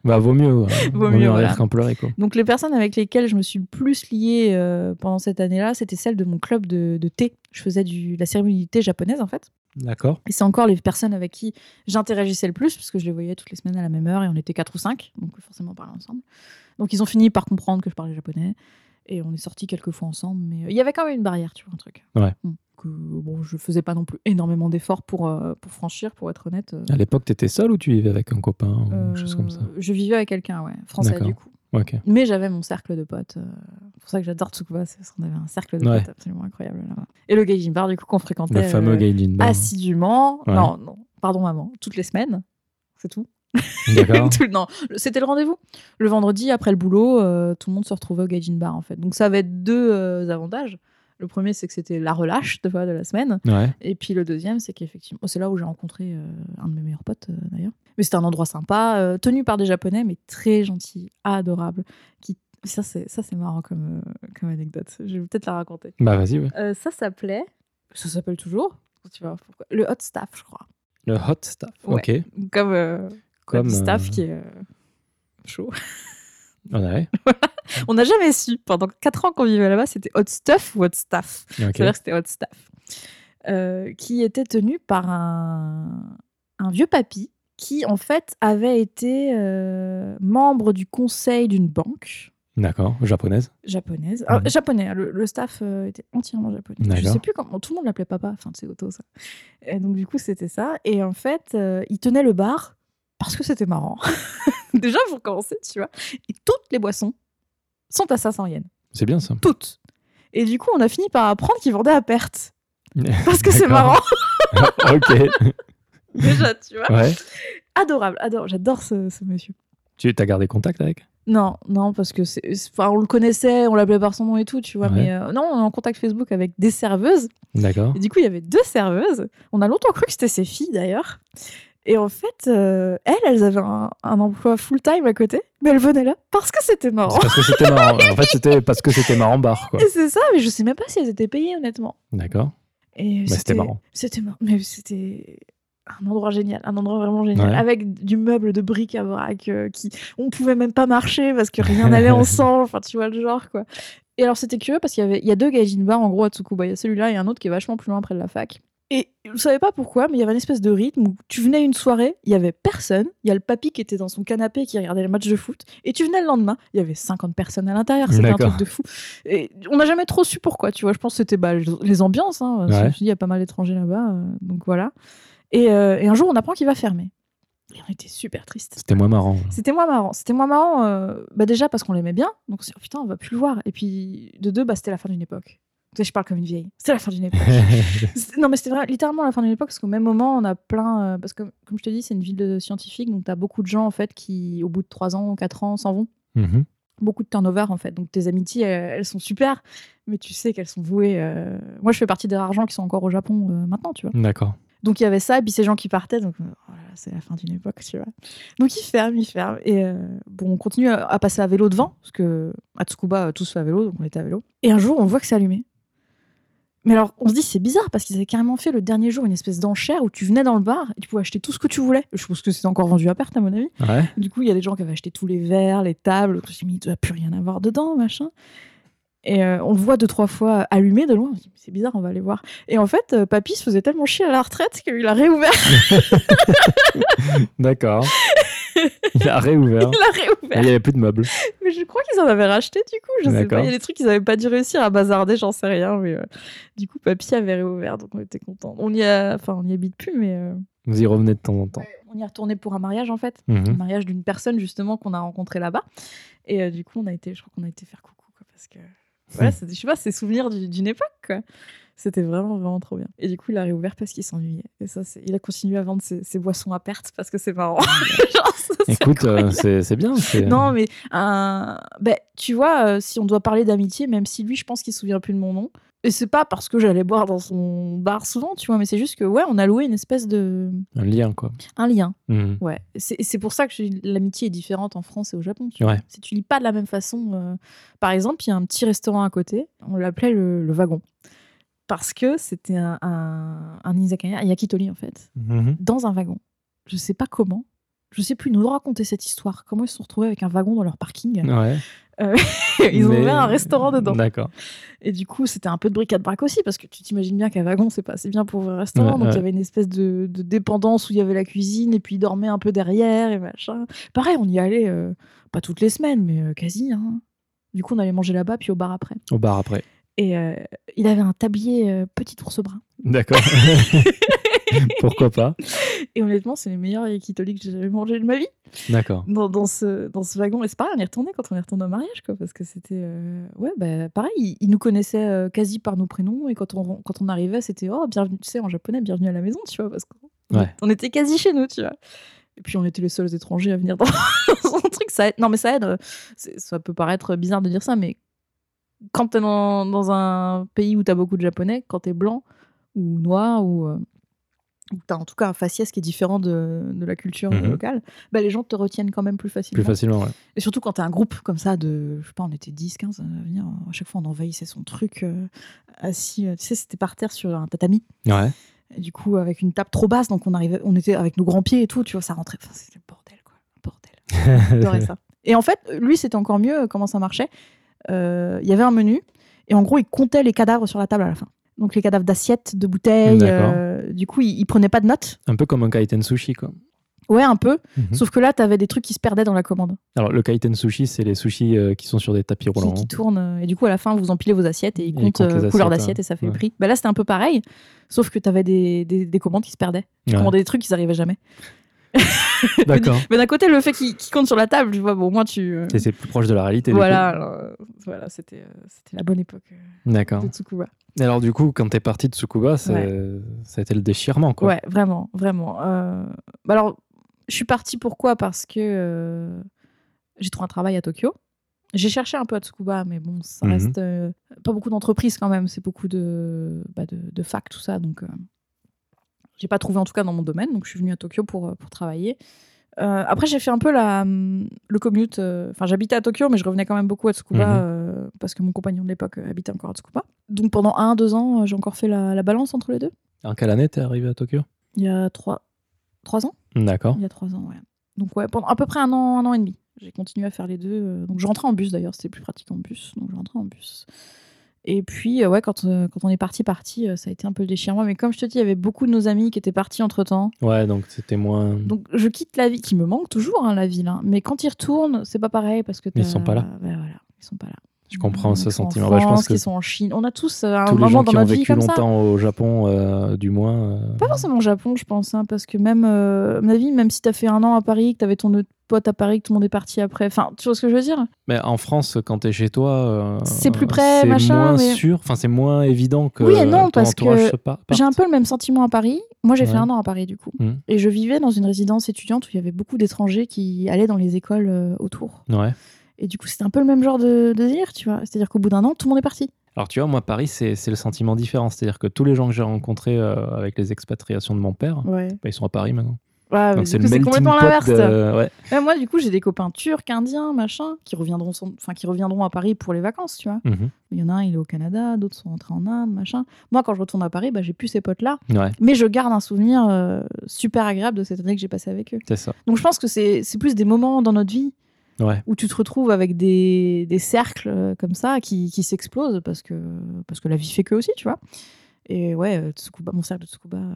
Bah, vaut mieux. hein.
Vaut
Vaut,
mieux,
mieux
voilà.
rire qu'en pleurer, quoi.
Donc, les personnes avec lesquelles je me suis le plus liée euh, pendant cette année-là, c'était celles de mon club de, de thé. Je faisais du, la cérémonie du thé japonaise, en fait.
D'accord.
Et c'est encore les personnes avec qui j'interagissais le plus, parce que je les voyais toutes les semaines à la même heure, et on était quatre ou cinq, donc forcément on parlait ensemble. Donc ils ont fini par comprendre que je parlais japonais, et on est sortis quelques fois ensemble, mais euh, il y avait quand même une barrière, tu vois, un truc.
Ouais.
Mm. Que, bon, je faisais pas non plus énormément d'efforts pour, euh, pour franchir, pour être honnête. euh,
À l'époque, t'étais seul ou tu vivais avec un copain ou
euh,
chose comme ça?
Je vivais avec quelqu'un, ouais, français du coup. Mais j'avais mon cercle de potes. euh, c'est pour ça que j'adore Tsukuba, c'est parce qu'on avait un cercle de
Ouais.
potes absolument incroyable là-bas. Et le Gaijin Bar, du coup, qu'on fréquentait.
Le fameux
euh,
Gaijin Bar.
assidûment.
Ouais.
Non, non, pardon maman, toutes les semaines. C'est tout. Non, [laughs] c'était le rendez-vous. Le vendredi, après le boulot, euh, tout le monde se retrouvait au Gaijin Bar en fait. Donc ça avait deux euh, avantages. Le premier, c'est que c'était la relâche de, la semaine.
Ouais.
Et puis le deuxième, c'est qu'effectivement, c'est là où j'ai rencontré euh, un de mes meilleurs potes euh, d'ailleurs. Mais c'était un endroit sympa, euh, tenu par des Japonais, mais très gentil, adorable. Qui... Ça, c'est ça, c'est marrant comme, comme anecdote. Je vais peut-être la raconter.
Bah, vas-y, ouais.
Ça s'appelait, ça s'appelle toujours, tu vois, pourquoi le hot staff, je crois.
Le hot stuff.
Ouais.
Ok.
Comme,
Comme.
du staff qui est chaud. [laughs]
Ouais. [laughs]
On n'a jamais su, pendant 4 ans qu'on vivait là-bas, c'était hot stuff ou hot staff. C'est-à-dire que c'était hot staff. Euh, qui était tenu par un, un vieux papy qui, en fait, avait été euh, membre du conseil d'une banque
D'accord. Japonaise.
japonaise.
Mhm.
japonais, le, le staff euh, était entièrement japonais. Je sais plus comment, tout le monde l'appelait papa, enfin c'est auto ça. Et donc du coup c'était ça. Et en fait, il tenait le bar parce que c'était marrant. [laughs] Déjà pour commencer, tu vois. Et toutes les boissons sont à 500 yens.
C'est bien ça.
Toutes. Et du coup, on a fini par apprendre qu'il vendait à perte. [laughs] Parce que c'est marrant. [laughs]
ok.
Déjà, tu vois.
Ouais.
Adorable, adorable. J'adore ce, ce monsieur.
Tu as gardé contact avec?
Non, non, parce que c'est, c'est- enfin, on le connaissait, on l'appelait par son nom et tout, tu vois.
Ouais.
Mais euh, non, on est en contact Facebook avec des serveuses.
D'accord.
Et du coup, il y avait deux serveuses. On a longtemps cru que c'était ses filles d'ailleurs. Et en fait, euh, elles, elles avaient un, un emploi full-time à côté, mais elles venaient là parce que c'était marrant.
Parce que c'était marrant. En fait, c'était parce que c'était marrant bar, quoi.
C'est ça, mais je sais même pas si elles étaient payées honnêtement.
D'accord.
Et
Bah, c'était marrant.
C'était marrant. Mais c'était un endroit génial, un endroit vraiment génial,
Ouais.
avec du meuble de bric-à-brac euh, qui on pouvait même pas marcher parce que rien n'allait [laughs] ensemble. Enfin, tu vois le genre quoi. Et alors c'était curieux parce qu'il y avait il y a deux gaijin bars en gros à Tsukuba. Il y a celui-là et un autre qui est vachement plus loin près de la fac. Et je savais pas pourquoi, mais il y avait une espèce de rythme où tu venais une soirée, il y avait personne, il y a le papy qui était dans son canapé qui regardait le match de foot, et tu venais le lendemain, il y avait 50 personnes à l'intérieur, c'était un truc de fou. Et on n'a jamais trop su pourquoi, tu vois. Je pense que c'était bah, les ambiances. Hein. Je me suis dit, il y a pas mal d'étrangers là-bas, euh, donc voilà. Et, euh, et un jour, on apprend qu'il va fermer. Et on était super tristes.
C'était moins marrant.
C'était moins marrant. C'était moins marrant, euh, bah déjà parce qu'on l'aimait bien, donc on s'est dit, oh, putain, on va plus le voir. Et puis de deux, bah, c'était la fin d'une époque. Je parle comme une vieille. C'était la fin d'une époque. [laughs] Non, mais c'était vraiment littéralement la fin d'une époque parce qu'au même moment, on a plein. euh, parce que, comme je te dis, c'est une ville de scientifiques, donc tu as beaucoup de gens en fait qui, au bout de 3 ans, 4 ans, s'en vont.
Mhm.
Beaucoup de turnover en fait. Donc tes amitiés, elles, elles sont super, mais tu sais qu'elles sont vouées. euh, Moi, je fais partie des rares gens qui sont encore au Japon euh, maintenant, tu vois.
D'accord.
Donc il y avait ça, et puis ces gens qui partaient, donc voilà, c'est la fin d'une époque, tu vois. Donc ils ferment, ils ferment. Et euh, bon, on continue à, à passer à vélo devant, parce que à Tsukuba, tout se fait à vélo, donc on était à vélo. Et un jour, on voit que c'est allumé. Mais alors, on se dit, c'est bizarre, parce qu'ils avaient carrément fait le dernier jour une espèce d'enchère où tu venais dans le bar et tu pouvais acheter tout ce que tu voulais. Je pense que c'était encore vendu à perte, à mon avis.
Ouais.
Du coup, il y a des gens qui avaient acheté tous les verres, les tables. Je me suis dit, mais il doit plus rien avoir dedans, machin. Et euh, on le voit deux, trois fois allumé de loin. On se dit, c'est bizarre, on va aller voir. Et en fait, euh, papy se faisait tellement chier à la retraite qu'il a réouvert. [laughs]
D'accord. [laughs] Il a réouvert.
il a réouvert.
Il n'y avait plus de meubles.
Mais je crois qu'ils en avaient racheté, du coup. Je sais pas. Il y a des trucs qu'ils n'avaient pas dû réussir à bazarder, j'en sais rien. Mais euh, du coup, papy avait réouvert, donc on était contents. On y a, enfin, on y habite plus, mais euh,
Vous y revenez de temps en temps.
On y est retourné pour un mariage en fait,
Mhm.
le mariage d'une personne justement qu'on a rencontré là-bas. Et euh, du coup, on a été, je crois qu'on a été faire coucou quoi, parce que voilà, c'est, je sais pas, c'est souvenirs du- d'une époque quoi. C'était vraiment vraiment trop bien. Et du coup, il a réouvert parce qu'il s'ennuyait. Et ça, il a continué à vendre ses, ses boissons à perte parce que c'est marrant. [laughs] Genre, ça, c'est
Écoute, euh, c'est bien.
Non, mais un... ben, tu vois, euh, si on doit parler d'amitié, même si lui, je pense qu'il se souvient plus de mon nom. Et c'est pas parce que j'allais boire dans son bar souvent, tu vois, mais c'est juste que, ouais, on a loué une espèce de.
Un lien, quoi.
un lien.
Mhm.
Ouais. C'est c'est pour ça que l'amitié est différente en France et au Japon. Tu vois. Si tu lis pas de la même façon. euh, Par exemple, il y a un petit restaurant à côté, on l'appelait le, le wagon. Parce que c'était un, un, un izakaya, un yakitori en fait,
Mhm.
dans un wagon. Je sais pas comment. Je sais plus nous raconter cette histoire. Comment ils se sont retrouvés avec un wagon dans leur parking.
Ouais. [laughs]
Ils ont
Mais-
ouvert un restaurant dedans.
D'accord.
Et du coup, c'était un peu de bric-à-brac aussi, parce que tu t'imagines bien qu'un wagon, c'est pas assez bien pour ouvrir un restaurant.
Ouais,
donc, il
ouais.
y avait une espèce de, de dépendance où il y avait la cuisine, et puis ils dormaient un peu derrière, et machin. Pareil, on y allait, euh, pas toutes les semaines, mais euh, quasi. hein. Du coup, on allait manger là-bas, puis au bar après.
Au bar après.
Et euh, il avait un tablier euh, petit ours brun.
D'accord. [laughs] Pourquoi pas?
Et honnêtement, c'est les meilleurs yakitori que j'ai jamais mangé de ma vie
D'accord.
dans, dans ce, dans ce wagon. Et c'est pareil, on est retourné quand on est retourné au mariage, quoi, parce que c'était. euh, ouais, bah, pareil, il, il nous connaissait euh, quasi par nos prénoms. Et quand on, quand on arrivait, c'était Oh, bienvenue, tu sais, en japonais, bienvenue à la maison, tu vois, parce qu'on
Ouais.
on était quasi chez nous, tu vois. Et puis on était les seuls étrangers à venir [laughs] dans son truc. Ça aide. Non, mais ça aide. euh, c'est- Ça peut paraître bizarre de dire ça, mais quand t'es dans, dans un pays où t'as beaucoup de japonais, quand t'es blanc ou noir ou. euh, t'as en tout cas un faciès qui est différent de, de la culture euh,
Mhm.
locale, bah, les gens te retiennent quand même plus facilement.
Plus facilement, ouais.
Et surtout quand t'as un groupe comme ça de, je sais pas, on était 10, 15 à venir, à chaque fois on envahissait son truc euh, assis, euh, tu sais, c'était par terre sur un tatami.
Ouais.
Et du coup, avec une table trop basse, donc on arrivait, on était avec nos grands pieds et tout, tu vois, ça rentrait. Enfin, c'était le bordel, quoi. Le bordel. [laughs] J'adorais ça. Et en fait, lui, c'était encore mieux comment ça marchait. Euh, Il y avait un menu, et en gros, il comptait les cadavres sur la table à la fin. Donc les cadavres d'assiettes, de bouteilles. Euh, du coup, il, il prenait pas de notes.
Un peu comme un kaiten sushi, quoi.
Ouais, un peu.
Mhm.
Sauf que là, t'avais des trucs qui se perdaient dans la commande.
Alors, le kaiten sushi, c'est les sushis euh, qui sont sur des tapis
qui,
roulants.
qui tournent. Et du coup, à la fin, vous empilez vos assiettes et ils
Et
comptent euh, couleur d'assiette
hein.
et ça fait
Ouais.
le prix. Bah là, c'était un peu pareil, sauf que tu avais des, des, des commandes qui se perdaient. Tu
Ouais.
commandais des trucs, ils arrivaient jamais. [laughs]
D'accord.
Mais d'un côté, le fait qu'ils qu'ils comptent sur la table, tu vois, bon, au moins tu. euh,
c'est plus proche de la réalité.
Voilà, alors, euh, voilà c'était euh, c'était la bonne époque euh.
D'accord.
de Tsukuba.
Alors, du coup, quand t'es parti de Tsukuba, ça a été le déchirement, quoi.
Ouais, vraiment, vraiment. Bah alors, je suis partie pourquoi? Parce que j'ai trouvé un travail à Tokyo. J'ai cherché un peu à Tsukuba, mais bon, ça
Mhm.
reste euh, pas beaucoup d'entreprises quand même. C'est beaucoup de, bah, de, de fac, tout ça. Donc, euh, j'ai pas trouvé en tout cas dans mon domaine. Donc, je suis venue à Tokyo pour, euh, pour travailler. Euh, après, j'ai fait un peu la, hum, le commute. euh, Enfin, j'habitais à Tokyo, mais je revenais quand même beaucoup à Tsukuba
Mhm.
euh, parce que mon compagnon de l'époque habitait encore à Tsukuba. Donc, pendant un, deux ans, j'ai encore fait la, la balance entre les deux.
En quelle année t'es arrivé à Tokyo?
Il y a trois, trois ans
D'accord.
Il y a trois ans, ouais. Donc, ouais, pendant à peu près un an, un an et demi. J'ai continué à faire les deux. Donc, je rentrais en bus d'ailleurs, c'était plus pratique en bus. Donc, je rentrais en bus. Et puis, euh, ouais, quand, euh, quand on est parti, parti, euh, ça a été un peu le déchirement. Mais comme je te dis, il y avait beaucoup de nos amis qui étaient partis entre temps.
Ouais, donc c'était moins.
Donc, je quitte la ville, qui me manque toujours, hein, la ville. hein. Mais quand ils retournent, c'est pas pareil parce que.
Ils sont pas là.
Ouais, voilà, ils sont pas là.
Je comprends ce
sont en
sentiment. Bah, je pense
France,
que
qu'ils sont en Chine. On a tous euh, un
tous les
moment
gens
dans
qui ont
notre vie
vécu
comme ça.
longtemps au Japon, euh, du moins. euh,
Pas forcément au Japon, je pense, hein, parce que même, euh, à mon avis, même si t'as fait un an à Paris, que t'avais ton autre pote à Paris, que tout le monde est parti après, enfin, tu vois ce que je veux dire?
Mais en France, quand t'es chez toi,
C'est plus près,
c'est
machin,
moins
mais-
sûr, enfin c'est moins évident que
Oui et non,
ton
parce que J'ai un peu le même sentiment à Paris. Moi, j'ai fait un an à Paris, du coup.
Mhm.
Et je vivais dans une résidence étudiante où il y avait beaucoup d'étrangers qui allaient dans les écoles autour.
Ouais.
Et du coup, c'était un peu le même genre de, de délire, tu vois. C'est-à-dire qu'au bout d'un an, tout le monde est parti.
Alors tu vois, moi Paris, c'est c'est le sentiment différent. C'est-à-dire que tous les gens que j'ai rencontrés euh, avec les expatriations de mon père,
Ouais.
bah, ils sont à Paris maintenant.
Ouais,
c'est
c'est complètement l'inverse.
de... Ouais.
Ouais, moi, du coup, j'ai des copains turcs, indiens, machin, qui reviendront, sans- enfin, qui reviendront à Paris pour les vacances, tu vois.
Mhm.
Il y en a un, il est au Canada, d'autres sont rentrés en Inde, machin. Moi, quand je retourne à Paris, bah, j'ai plus ces potes-là.
Ouais,
Mais je garde un souvenir euh, super agréable de cette année que j'ai passée avec eux.
c'est ça.
Donc je pense que c'est c'est plus des moments dans notre vie
Ouais.
où tu te retrouves avec des, des cercles euh, comme ça qui, qui s'explosent parce que, parce que la vie fait que aussi, tu vois. Et ouais, euh, Tsukuba, mon cercle de Tsukuba. euh,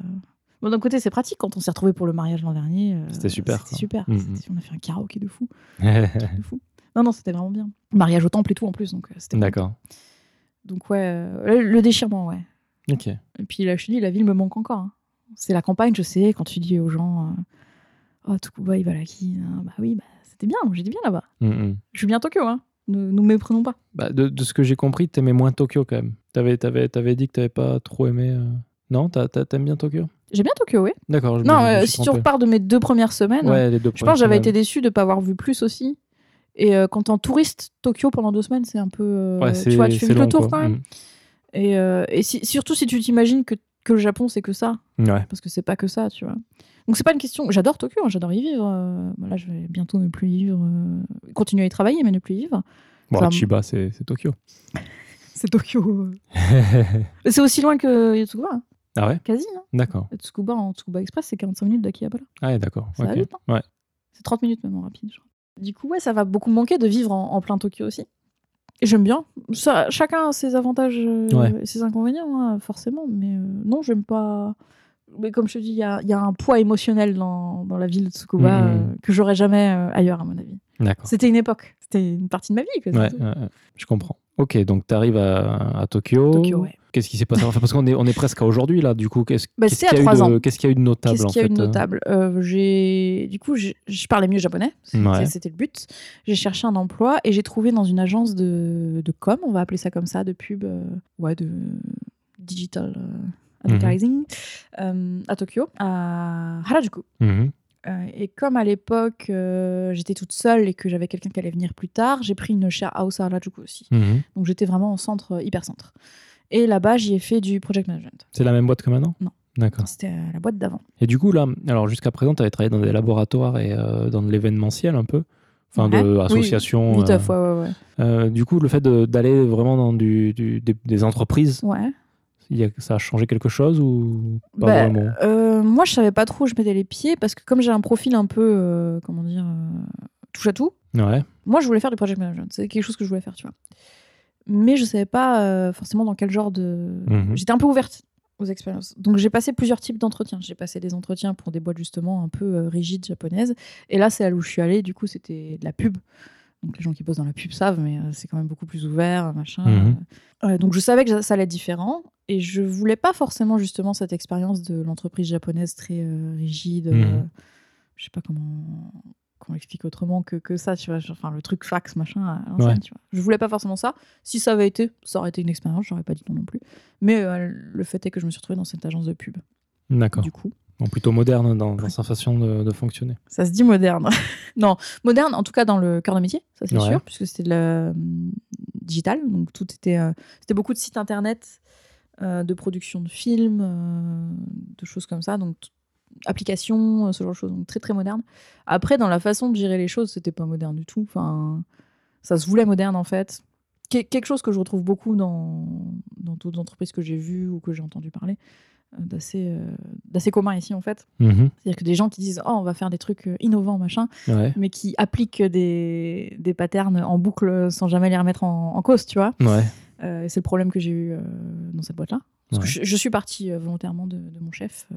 Bon, d'un côté, c'est pratique quand on s'est retrouvé pour le mariage l'an dernier.
C'était super,
C'était super.
Mhm.
C'était- On a fait un karaoké de fou. [laughs] de fou. Non, non, c'était vraiment bien. Mariage au temple et tout en plus, donc c'était.
D'accord.
Donc ouais, euh, le, déchirement, ouais.
Ok.
Et puis là, je te dis, la ville me manque encore. hein. c'est la campagne, je sais, quand tu dis aux gens euh, Oh, Tsukuba, il va là qui Bah oui, bah, c'était bien, j'étais bien là-bas.
Mm, mm.
Je suis bien à Tokyo, hein. Ne nous méprenons pas.
Bah, de, de ce que j'ai compris, t'aimais moins Tokyo quand même. T'avais avais, avais dit que t'avais pas trop aimé. euh, Non, t'aimes bien Tokyo?
J'aime bien Tokyo, oui.
D'accord. je
Non,
me-
euh, si tu repars de mes deux premières semaines,
Ouais, les deux
je pense que j'avais été déçue de ne pas avoir vu plus aussi. Et euh, quand en touriste, Tokyo pendant deux semaines, c'est un peu. euh.
Ouais,
tu vois, tu fais vite le tour
quoi.
quand même. Et, euh, et si- surtout si tu t'imagines que, que le Japon, c'est que ça.
Mm. Ouais.
Parce que c'est pas que ça, tu vois. Donc c'est pas une question. J'adore Tokyo, hein, j'adore y vivre. euh, là, je vais bientôt ne plus y vivre. euh, continuer à y travailler, mais ne plus y vivre.
Bon,
Ça-
Chiba, c'est Tokyo.
C'est Tokyo. [laughs] [laughs] C'est aussi loin que Yotsukuba, hein,
ah ouais?
Quasi. Hein.
D'accord.
Tsukuba en Tsukuba Express, c'est 45 minutes d'Akihabara.
Ah ouais, d'accord.
Ça va
ok.
vite, hein.
Ouais.
C'est 30 minutes même en rapide, je crois. Du coup, ouais, ça va beaucoup manquer de vivre en, en plein Tokyo aussi. Et j'aime bien. Ça, chacun a ses avantages euh,
Ouais.
et ses inconvénients, hein, forcément. Mais euh, non, j'aime pas. Mais comme je te dis, il y a, il y a un poids émotionnel dans, dans la ville de Tsukuba
Mhm.
euh, que j'aurais jamais euh, ailleurs, à mon avis. C'était une époque. C'était une partie de ma vie. quoi,
Ouais, ouais, je comprends. Ok, donc tu arrives à, à Tokyo.
Tokyo, ouais.
Qu'est-ce qui s'est passé? Enfin, Parce qu'on est, on est presque à aujourd'hui, là, du coup. Qu'est-ce
Bah,
qu'il y a eu de-
ans.
Qu'est-ce qu'il y a eu de notable
Qu'est-ce qu'il y a eu de
euh?
notable? Euh, Du coup, je parlais mieux japonais. C'était
Ouais.
le but. J'ai cherché un emploi et j'ai trouvé dans une agence de, de com, on va appeler ça comme ça, de pub, euh, ouais, de digital euh. Advertising, euh, à Tokyo, à Harajuku.
Mhm.
Euh, et comme à l'époque, euh, j'étais toute seule et que j'avais quelqu'un qui allait venir plus tard, j'ai pris une share house à Harajuku aussi.
Mhm.
Donc j'étais vraiment en centre, euh, hyper centre. Et là-bas, j'y ai fait du project management.
C'est la même boîte que maintenant?
Non.
D'accord.
C'était la boîte d'avant.
Et du coup, là, alors jusqu'à présent, tu avais travaillé dans des laboratoires et euh, dans de l'événementiel un peu? Enfin,
Ouais.
de
Oui,
associations.
Vite,
euh,
ouais, ouais,
euh, du coup, le fait d'aller vraiment dans du, du- des, des entreprises, y a- ça a changé quelque chose ou pas
Bah,
vraiment?
euh, moi, je savais pas trop où je mettais les pieds parce que comme j'ai un profil un peu, euh, comment dire, euh, touche à tout,
Ouais.
moi, je voulais faire du project management. C'est quelque chose que je voulais faire, tu vois. Mais je savais pas forcément dans quel genre de.
Mhm.
J'étais un peu ouverte aux expériences. Donc, j'ai passé plusieurs types d'entretiens. J'ai passé des entretiens pour des boîtes justement un peu rigides japonaises. Et là, c'est là où je suis allée. Du coup, c'était de la pub. Donc, les gens qui bossent dans la pub savent, mais euh, c'est quand même beaucoup plus ouvert, machin.
Mhm.
Euh, donc, je savais que ça allait être différent. Et je voulais pas forcément justement cette expérience de l'entreprise japonaise très euh, rigide.
Mhm.
euh, je sais pas comment comment expliquer autrement que, que ça, tu vois. Enfin, le truc fax, machin, à
Ouais.
tu vois. Je voulais pas forcément ça. Si ça avait été, ça aurait été une expérience, j'aurais pas dit non non plus. Mais le fait est que je me suis retrouvée dans cette agence de pub.
D'accord.
Du coup,
Bon, plutôt moderne dans, dans sa façon de, de fonctionner.
ça se dit moderne. [laughs] non, moderne, en tout cas dans le cœur de métier, ça c'est
Ouais.
sûr, puisque c'était de la hum, digital. Donc tout était. euh, c'était beaucoup de sites internet, euh, de production de films, euh, de choses comme ça. Donc applications, ce genre de choses. Donc très très moderne. Après, dans la façon de gérer les choses, c'était pas moderne du tout. Enfin, ça se voulait moderne en fait. Que- quelque chose que je retrouve beaucoup dans, dans d'autres entreprises que j'ai vues ou que j'ai entendu parler, d'assez, euh, d'assez commun ici en fait.
Mhm.
C'est-à-dire que des gens qui disent Oh, on va faire des trucs euh, innovants, machin,
Ouais.
mais qui appliquent des, des patterns en boucle sans jamais les remettre en, en cause, tu vois.
Ouais.
Euh, c'est le problème que j'ai eu euh, dans cette. Parce
Ouais.
que je, je suis partie euh, volontairement de, de mon chef. euh,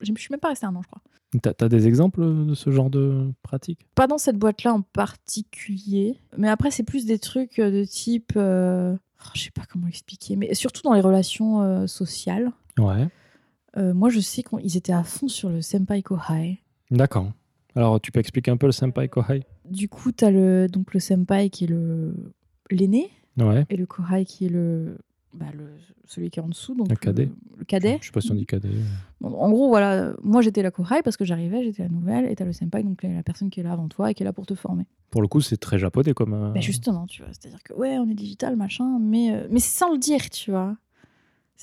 je ne suis même pas restée un an, je crois.
T'as as des exemples de ce genre de pratique?
Pas dans cette boîte-là en particulier, mais après, c'est plus des trucs euh, de type. euh, oh, je sais pas comment expliquer, mais surtout dans les relations euh, sociales.
Ouais.
Euh, moi, je sais qu'ils étaient à fond sur le senpai kohai.
D'accord. Alors, tu peux expliquer un peu le senpai kohai?
Du coup, tu as le, donc le senpai qui est le l'aîné
Ouais.
et le kohai qui est le, bah, le celui qui est en dessous. Donc
Le cadet.
Le, cadet.
Je sais pas si on dit cadet.
Bon, en gros, voilà, moi j'étais la kohai parce que j'arrivais, j'étais la nouvelle, et tu as le senpai, donc la personne qui est là avant toi et qui est là pour te former.
Pour le coup, c'est très japonais comme. euh,
Bah, justement, tu vois, c'est-à-dire que ouais, on est digital, machin, mais, euh, mais sans le dire, tu vois.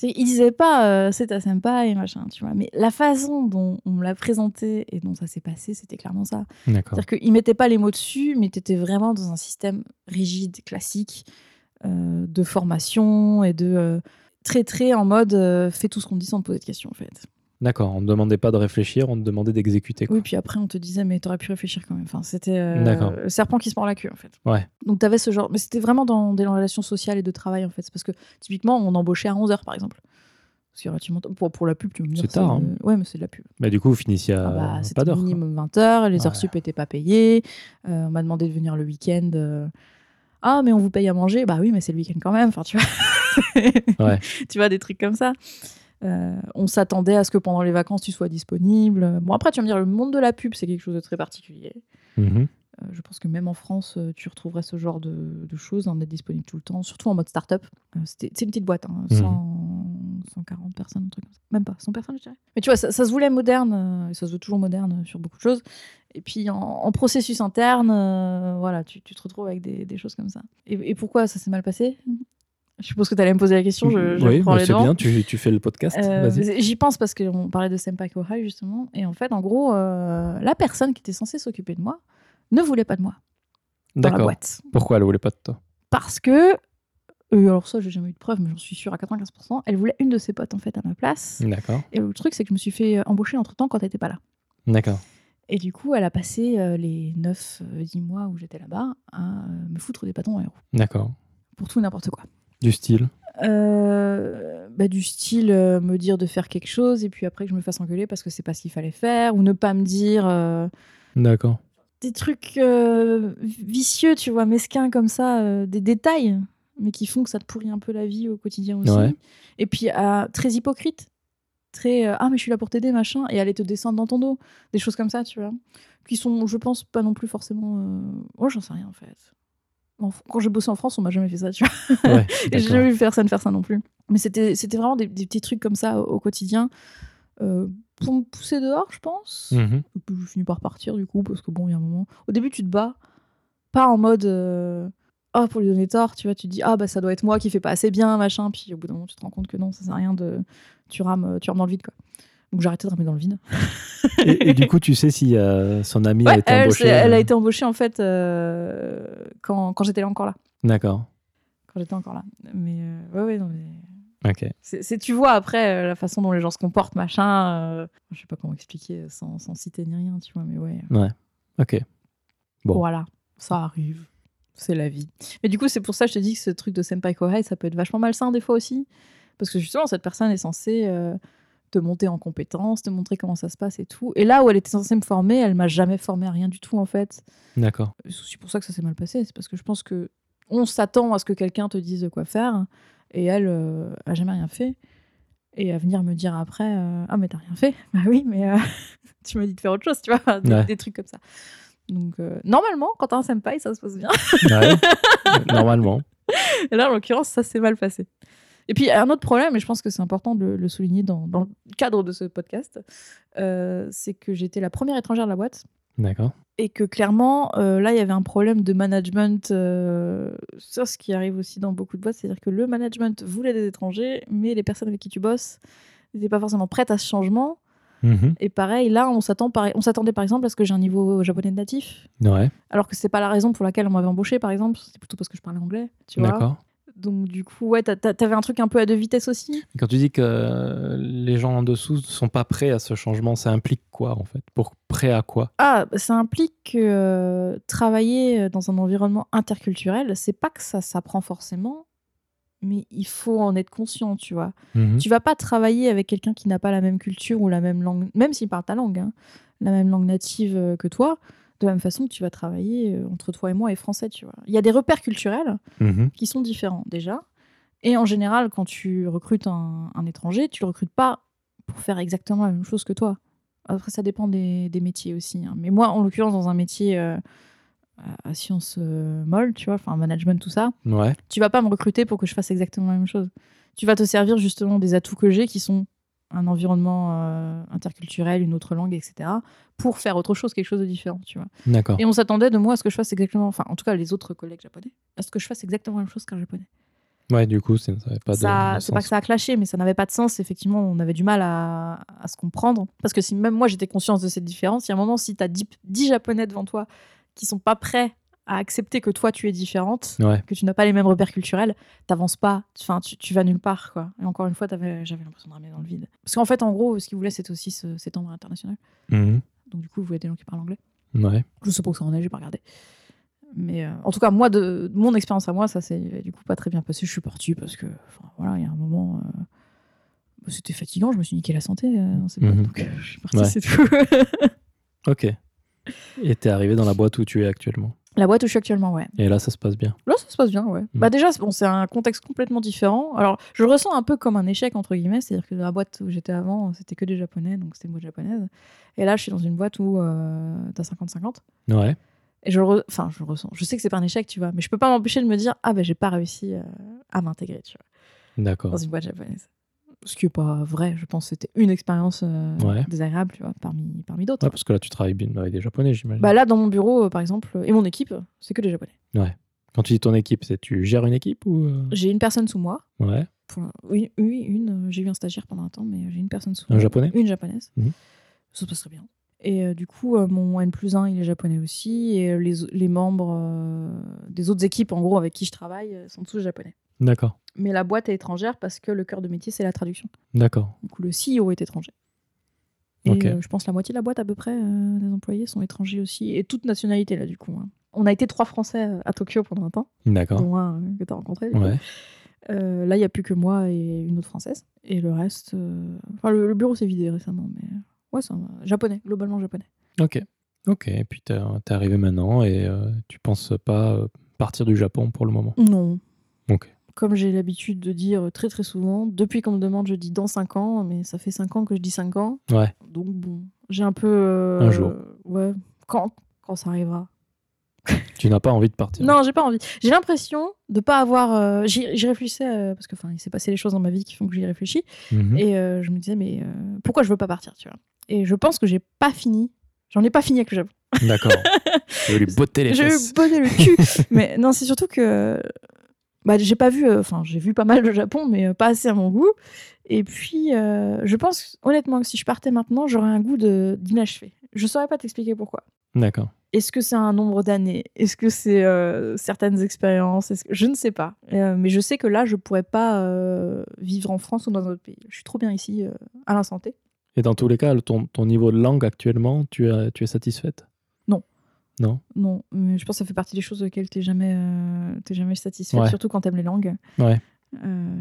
Il disait pas euh, c'est ta senpai, machin, tu vois. Mais la façon dont on me l'a présenté et dont ça s'est passé, c'était clairement ça. C'est-à-dire qu'il mettait pas les mots dessus, mais tu étais vraiment dans un système rigide, classique, de formation et de euh, très très en mode euh, fais tout ce qu'on dit sans te poser de questions en fait.
D'accord. On ne demandait pas de réfléchir, on te demandait d'exécuter. quoi.
Oui, puis après on te disait mais t'aurais pu réfléchir quand même. Enfin, c'était euh, le serpent qui se mord la queue en fait.
Ouais.
Donc t'avais ce genre, mais c'était vraiment dans des relations sociales et de travail en fait. Parce que typiquement on embauchait à 11h par exemple. Parce que pour, pour la pub, tu me.
C'est tard, hein.
euh, Ouais, mais c'est de la pub.
Bah, du coup, vous finissiez à
Ah bah,
pas d'heure.
minimum 20 heures, les heures sup n'étaient pas payées. Euh, on m'a demandé de venir le week-end. euh, Ah, mais on vous paye à manger Bah oui, mais c'est le week-end quand même. Enfin, tu vois. [laughs]
Ouais.
tu vois, des trucs comme ça. Euh, on s'attendait à ce que pendant les vacances, tu sois disponible. Bon, après, tu vas me dire, le monde de la pub, c'est quelque chose de très particulier.
Mhm.
Euh, je pense que même en France, euh, tu retrouverais ce genre de, de choses, en être disponible tout le temps, surtout en mode start-up. Euh, c'est une petite boîte, hein,
Mhm.
100 140 personnes, un truc comme ça. Même pas, 100 personnes, je dirais. Mais tu vois, ça, ça se voulait moderne, et ça se veut toujours moderne sur beaucoup de choses. Et puis en, en processus interne, euh, voilà, tu, tu te retrouves avec des, des choses comme ça. Et, et pourquoi ça s'est mal passé? Je suppose que tu allais me poser la question, je, je
oui, bah,
les
c'est bien, tu, tu fais le podcast.
Euh, J'y pense parce qu'on parlait de Senpai Kohai justement. Et en fait, en gros, euh, la personne qui était censée s'occuper de moi ne voulait pas de moi dans la
D'accord.
boîte.
Pourquoi elle voulait pas de toi?
Parce que, euh, alors ça, j'ai jamais eu de preuve, mais j'en suis sûre à 95%, elle voulait une de ses potes en fait à ma place.
D'accord.
Et le truc, c'est que je me suis fait euh, embaucher entre temps quand elle n'était pas là.
D'accord.
Et du coup, elle a passé euh, les 9-10 mois où j'étais là-bas à euh, me foutre des bâtons les roues.
D'accord.
Pour tout n'importe quoi.
Du style?
Euh, bah, du style me dire de faire quelque chose et puis après que je me fasse engueuler parce que c'est pas ce qu'il fallait faire ou ne pas me dire
D'accord.
Des trucs euh, vicieux, tu vois, mesquins comme ça, euh, des détails, mais qui font que ça te pourrit un peu la vie au quotidien aussi.
Ouais.
Et puis euh, très hypocrite, très ah mais je suis là pour t'aider machin et aller te descendre dans ton dos, des choses comme ça, tu vois, qui sont, je pense, pas non plus forcément. Oh j'en sais rien en fait. Quand j'ai bossé en France, on m'a jamais fait ça, tu vois.
Ouais,
Et [laughs] J'ai jamais vu personne faire ça non plus. Mais c'était c'était vraiment des, des petits trucs comme ça au, au quotidien. Euh, pour me pousser dehors, je pense.
Mhm.
Je finis par partir du coup, parce que bon, il y a un moment. Au début, tu te bats, pas en mode. euh, Ah, pour lui donner tort, tu vois, tu te dis, ah, bah ça doit être moi qui fais pas assez bien, machin. Puis au bout d'un moment, tu te rends compte que non, ça sert à rien de. Tu rames, tu rames dans le vide, quoi. Donc j'ai arrêté de ramer dans le vide.
Et, et du coup, tu sais si euh, son ami a été
elle,
embauché
c'est- elle a
euh,
été embauchée en fait quand, quand j'étais là encore là.
D'accord.
Quand j'étais encore là. Mais ouais, ouais, non, mais.
Ok.
C'est, tu vois après euh, la façon dont les gens se comportent, machin. euh, je sais pas comment expliquer euh, sans, sans citer ni rien, tu vois, mais ouais.
Ok. Bon.
Voilà, ça arrive. C'est la vie. Mais du coup, c'est pour ça que je te dis que ce truc de Senpai Kohai, ça peut être vachement malsain des fois aussi. Parce que justement, cette personne est censée euh, te monter en compétences, te montrer comment ça se passe et tout. Et là où elle était censée me former, elle m'a jamais formé à rien du tout, en fait.
D'accord.
C'est aussi pour ça que ça s'est mal passé. C'est parce que je pense que on s'attend à ce que quelqu'un te dise quoi faire. Et elle euh, a jamais rien fait. Et à venir me dire après euh, Ah, mais t'as rien fait Bah oui, mais euh, [laughs] tu m'as dit de faire autre chose, tu vois. Des,
Ouais.
des trucs comme ça. Donc, euh, normalement, quand t'as un senpai, ça se passe bien.
Ouais. [laughs] Normalement.
Et là, en l'occurrence, ça s'est mal passé. Et puis, un autre problème, et je pense que c'est important de le, souligner dans, dans le cadre de ce podcast, c'est que j'étais la première étrangère de la boîte.
D'accord.
Et que clairement, euh, là, il y avait un problème de management. euh, ça, ce qui arrive aussi dans beaucoup de boîtes, c'est-à-dire que le management voulait des étrangers, mais les personnes avec qui tu bosses n'étaient pas forcément prêtes à ce changement.
Mhm.
Et pareil, là, on s'attendait par exemple à ce que j'ai un niveau japonais natif,
Ouais.
alors que c'est pas la raison pour laquelle on m'avait embauché, par exemple. C'était plutôt parce que je parlais anglais, tu vois.
D'accord.
Donc du coup, ouais, t'a- t'a- t'avais un truc un peu à deux vitesses aussi?
Quand tu dis que euh, les gens en dessous ne sont pas prêts à ce changement, ça implique quoi en fait? Pour prêt à quoi?
Ah, ça implique que euh, travailler dans un environnement interculturel, c'est pas que ça s'apprend forcément, mais il faut en être conscient, tu vois.
Mhm.
Tu vas pas travailler avec quelqu'un qui n'a pas la même culture ou la même langue, même s'il parle ta langue, hein, la même langue native euh, que toi, de la même façon que tu vas travailler euh, entre toi et moi et français, tu vois. Il y a des repères culturels
Mhm.
qui sont différents déjà. Et en général, quand tu recrutes un, un étranger, tu le recrutes pas pour faire exactement la même chose que toi. Après, ça dépend des, des métiers aussi. hein. Mais moi, en l'occurrence, dans un métier euh, à, sciences euh, molles, tu vois, enfin management, tout ça,
Ouais.
tu vas pas me recruter pour que je fasse exactement la même chose. Tu vas te servir justement des atouts que j'ai qui sont un environnement euh, interculturel, une autre langue, etc., pour faire autre chose, quelque chose de différent, tu vois.
D'accord.
Et on s'attendait de moi à ce que je fasse exactement, enfin, en tout cas, les autres collègues japonais, à ce que je fasse exactement la même chose qu'un japonais.
Ouais, du coup, ça n'avait pas de-
ça,
de.
c'est pas que ça a clashé, mais ça n'avait pas de sens. Effectivement, on avait du mal à, à se comprendre. Parce que si même moi j'étais consciente de cette différence, il y a un moment, si tu as 10, japonais devant toi qui sont pas prêts à accepter que toi tu es différente,
Ouais.
que tu n'as pas les mêmes repères culturels, t'avances pas, enfin tu, tu vas nulle part quoi. Et encore une fois, j'avais l'impression de ramener dans le vide. Parce qu'en fait, en gros, ce qu'ils voulaient, c'était aussi se- s'étendre à l'international.
Mhm.
Donc du coup, vous voyez des gens qui parlent anglais.
Ouais.
Je sais pas où ça en est, j'ai pas regardé. Mais euh, en tout cas, moi, de, de mon expérience à moi, ça s'est du coup pas très bien passé. Je suis partie parce que, voilà, il y a un moment, euh, bah, c'était fatigant. Je me suis niqué la santé euh, boîte,
Mhm.
donc euh, je suis partie,
Ouais.
c'est tout. [laughs]
Ok. Et t'es arrivé dans la boîte où tu es actuellement?
La boîte où je suis actuellement, ouais.
Et là, ça se passe bien.
Là, ça se passe bien, ouais. Bah déjà, c'est- bon, c'est un contexte complètement différent. Alors, je le ressens un peu comme un échec, entre guillemets. C'est-à-dire que la boîte où j'étais avant, c'était que des Japonais, donc c'était une boîte japonaise. Et là, je suis dans une boîte où euh, t'as 50-50.
Ouais.
Et je le, enfin, je le ressens. Je sais que c'est pas un échec, tu vois. Mais je peux pas m'empêcher de me dire, ah ben, j'ai pas réussi euh, à m'intégrer, tu vois,
D'accord.
dans une boîte japonaise. Ce qui est pas vrai. Je pense que c'était une expérience euh,
Ouais.
désagréable, tu vois, parmi, parmi d'autres.
Ouais, parce que là, tu travailles bien avec des Japonais, j'imagine.
Bah là, dans mon bureau, euh, par exemple, et mon équipe, c'est que des Japonais.
Quand tu dis ton équipe, c'est tu gères une équipe ou euh,
J'ai une personne sous moi.
Ouais.
Pour- Oui, oui, une. euh, J'ai eu un stagiaire pendant un temps, mais j'ai une personne sous
Un
moi.
japonais?
Une japonaise.
Mhm.
Ça se passe très bien. Et euh, du coup, euh, mon N plus 1, il est japonais aussi. Et euh, les, les membres euh, des autres équipes, en gros, avec qui je travaille, euh, sont tous japonais.
D'accord.
Mais la boîte est étrangère parce que le cœur de métier, c'est la traduction.
D'accord.
Du coup, le CEO est étranger. Et
Ok.
euh, je pense la moitié de la boîte, à peu près, euh, des employés sont étrangers aussi. Et toute nationalité, là, du coup. hein. On a été trois Français euh, à Tokyo pendant un temps,
D'accord.
dont un euh, que tu as rencontré.
Ouais.
Euh, là, il n'y a plus que moi et une autre française. Et le reste. Enfin, le, le bureau s'est vidé récemment, mais. Ouais, c'est un- japonais, globalement japonais.
Ok. Ok. Et puis, t'es arrivé maintenant et tu penses pas partir du Japon pour le moment?
Non.
Ok.
Comme j'ai l'habitude de dire très très souvent, depuis qu'on me demande, je dis dans 5 ans, mais ça fait 5 ans que je dis 5 ans.
Ouais.
Donc bon, j'ai un peu. euh,
Un jour.
Ouais. Quand, quand ça arrivera. [laughs]
Tu n'as pas envie de partir.
Non, j'ai pas envie. J'ai l'impression de pas avoir. euh, J'y réfléchissais euh, parce que enfin, il s'est passé des choses dans ma vie qui font que j'y réfléchis.
Mhm.
Et je me disais, mais pourquoi je veux pas partir, tu vois? Et je pense que j'ai pas fini. J'en ai pas fini avec le Japon.
D'accord. [laughs] Tu veux lui botter les
J'ai
fesses.
bonné le cul. [laughs] mais non, c'est surtout que. Bah, j'ai pas vu. euh, Enfin, j'ai vu pas mal le Japon, mais euh, pas assez à mon goût. Et puis, euh, je pense honnêtement que si je partais maintenant, j'aurais un goût d'inachevé. Je saurais pas t'expliquer pourquoi.
D'accord.
Est-ce que c'est un nombre d'années? Est-ce que c'est certaines expériences? Que- Je ne sais pas. Mais je sais que là, je pourrais pas vivre en France ou dans un autre pays. Je suis trop bien ici, à l'instant T.
Et dans tous les cas, ton, ton niveau de langue actuellement, tu es, tu es satisfaite?
Non.
Non
mais je pense que ça fait partie des choses auxquelles tu n'es jamais, euh, jamais satisfaite,
Ouais.
surtout quand tu aimes les langues.
Ouais.
Euh,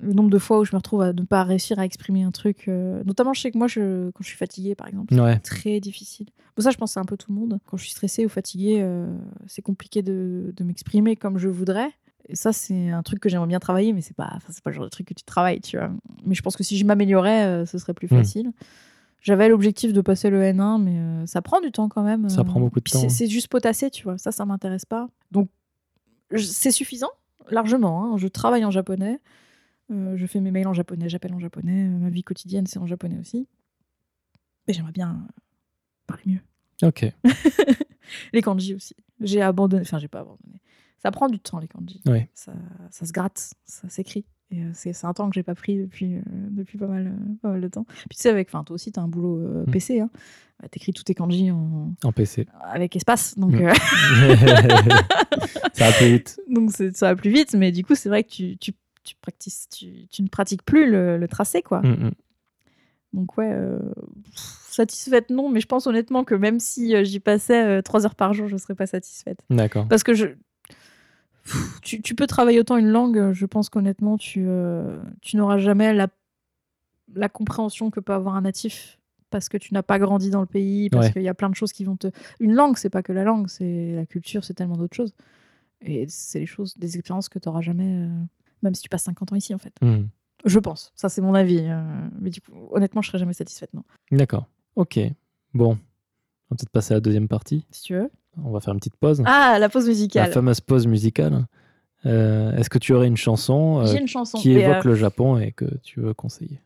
le nombre de fois où je me retrouve à ne pas réussir à exprimer un truc, euh, notamment je sais que moi, je, quand je suis fatiguée, par exemple,
Ouais.
c'est très difficile. Bon, ça, je pense c'est un peu tout le monde. Quand je suis stressée ou fatiguée, euh, c'est compliqué de, de m'exprimer comme je voudrais. Et ça, c'est un truc que j'aimerais bien travailler, mais c'est pas, pas le genre de truc que tu travailles, tu vois. Mais je pense que si je m'améliorais, euh, ce serait plus
Hmm.
facile. J'avais l'objectif de passer le N1, mais euh, ça prend du temps quand même.
Ça
euh,
prend beaucoup de
puis
temps,
c'est-
hein.
C'est juste potassé, tu vois. Ça, ça m'intéresse pas. Donc, c'est suffisant, largement. hein. Je travaille en japonais. Euh, je fais mes mails en japonais, j'appelle en japonais. ma vie quotidienne, c'est en japonais aussi. Mais j'aimerais bien parler mieux.
Ok. [laughs]
Les kanji aussi. J'ai abandonné. Enfin, j'ai pas abandonné. Ça prend du temps, les kanji.
Oui.
Ça, ça se gratte, ça s'écrit. Et euh, c'est un temps que j'ai pas pris depuis, euh, depuis pas, mal, euh, pas mal de temps. Puis tu sais, avec, toi aussi, t'as un boulot euh,
Mm.
PC. Hein. Bah, T'écris tous tes kanji en,
En PC.
avec espace. Donc,
Mm.
euh, [laughs]
ça va plus vite. [laughs]
donc ça va plus vite. Mais du coup, c'est vrai que tu, tu, tu, pratiques, tu, tu ne pratiques plus le, le tracé, quoi.
Mm.
Donc ouais, satisfaite non, mais je pense honnêtement que même si j'y passais euh, trois heures par jour, je serais pas satisfaite.
D'accord.
Parce que je... Pff, Tu, tu peux travailler autant une langue, euh, je pense qu'honnêtement, tu, euh, tu n'auras jamais la, la compréhension que peut avoir un natif parce que tu n'as pas grandi dans le pays, parce
Ouais.
qu'il y a plein de choses qui vont te... Une langue, c'est pas que la langue, c'est la culture, c'est tellement d'autres choses. Et c'est les choses, des expériences que tu n'auras jamais, euh, même si tu passes 50 ans ici, en fait.
Mm.
Je pense, ça c'est mon avis. euh, mais du coup, honnêtement, je serais jamais satisfaite, non.
D'accord. Ok. Bon. On va peut-être passer à la deuxième partie.
Si tu veux.
On va faire une petite pause.
Ah, la pause
la
musicale.
fameuse pause musicale. Euh, Est-ce que tu aurais une chanson euh,
une chanson.
qui évoque
euh,
le Japon et que tu veux conseiller?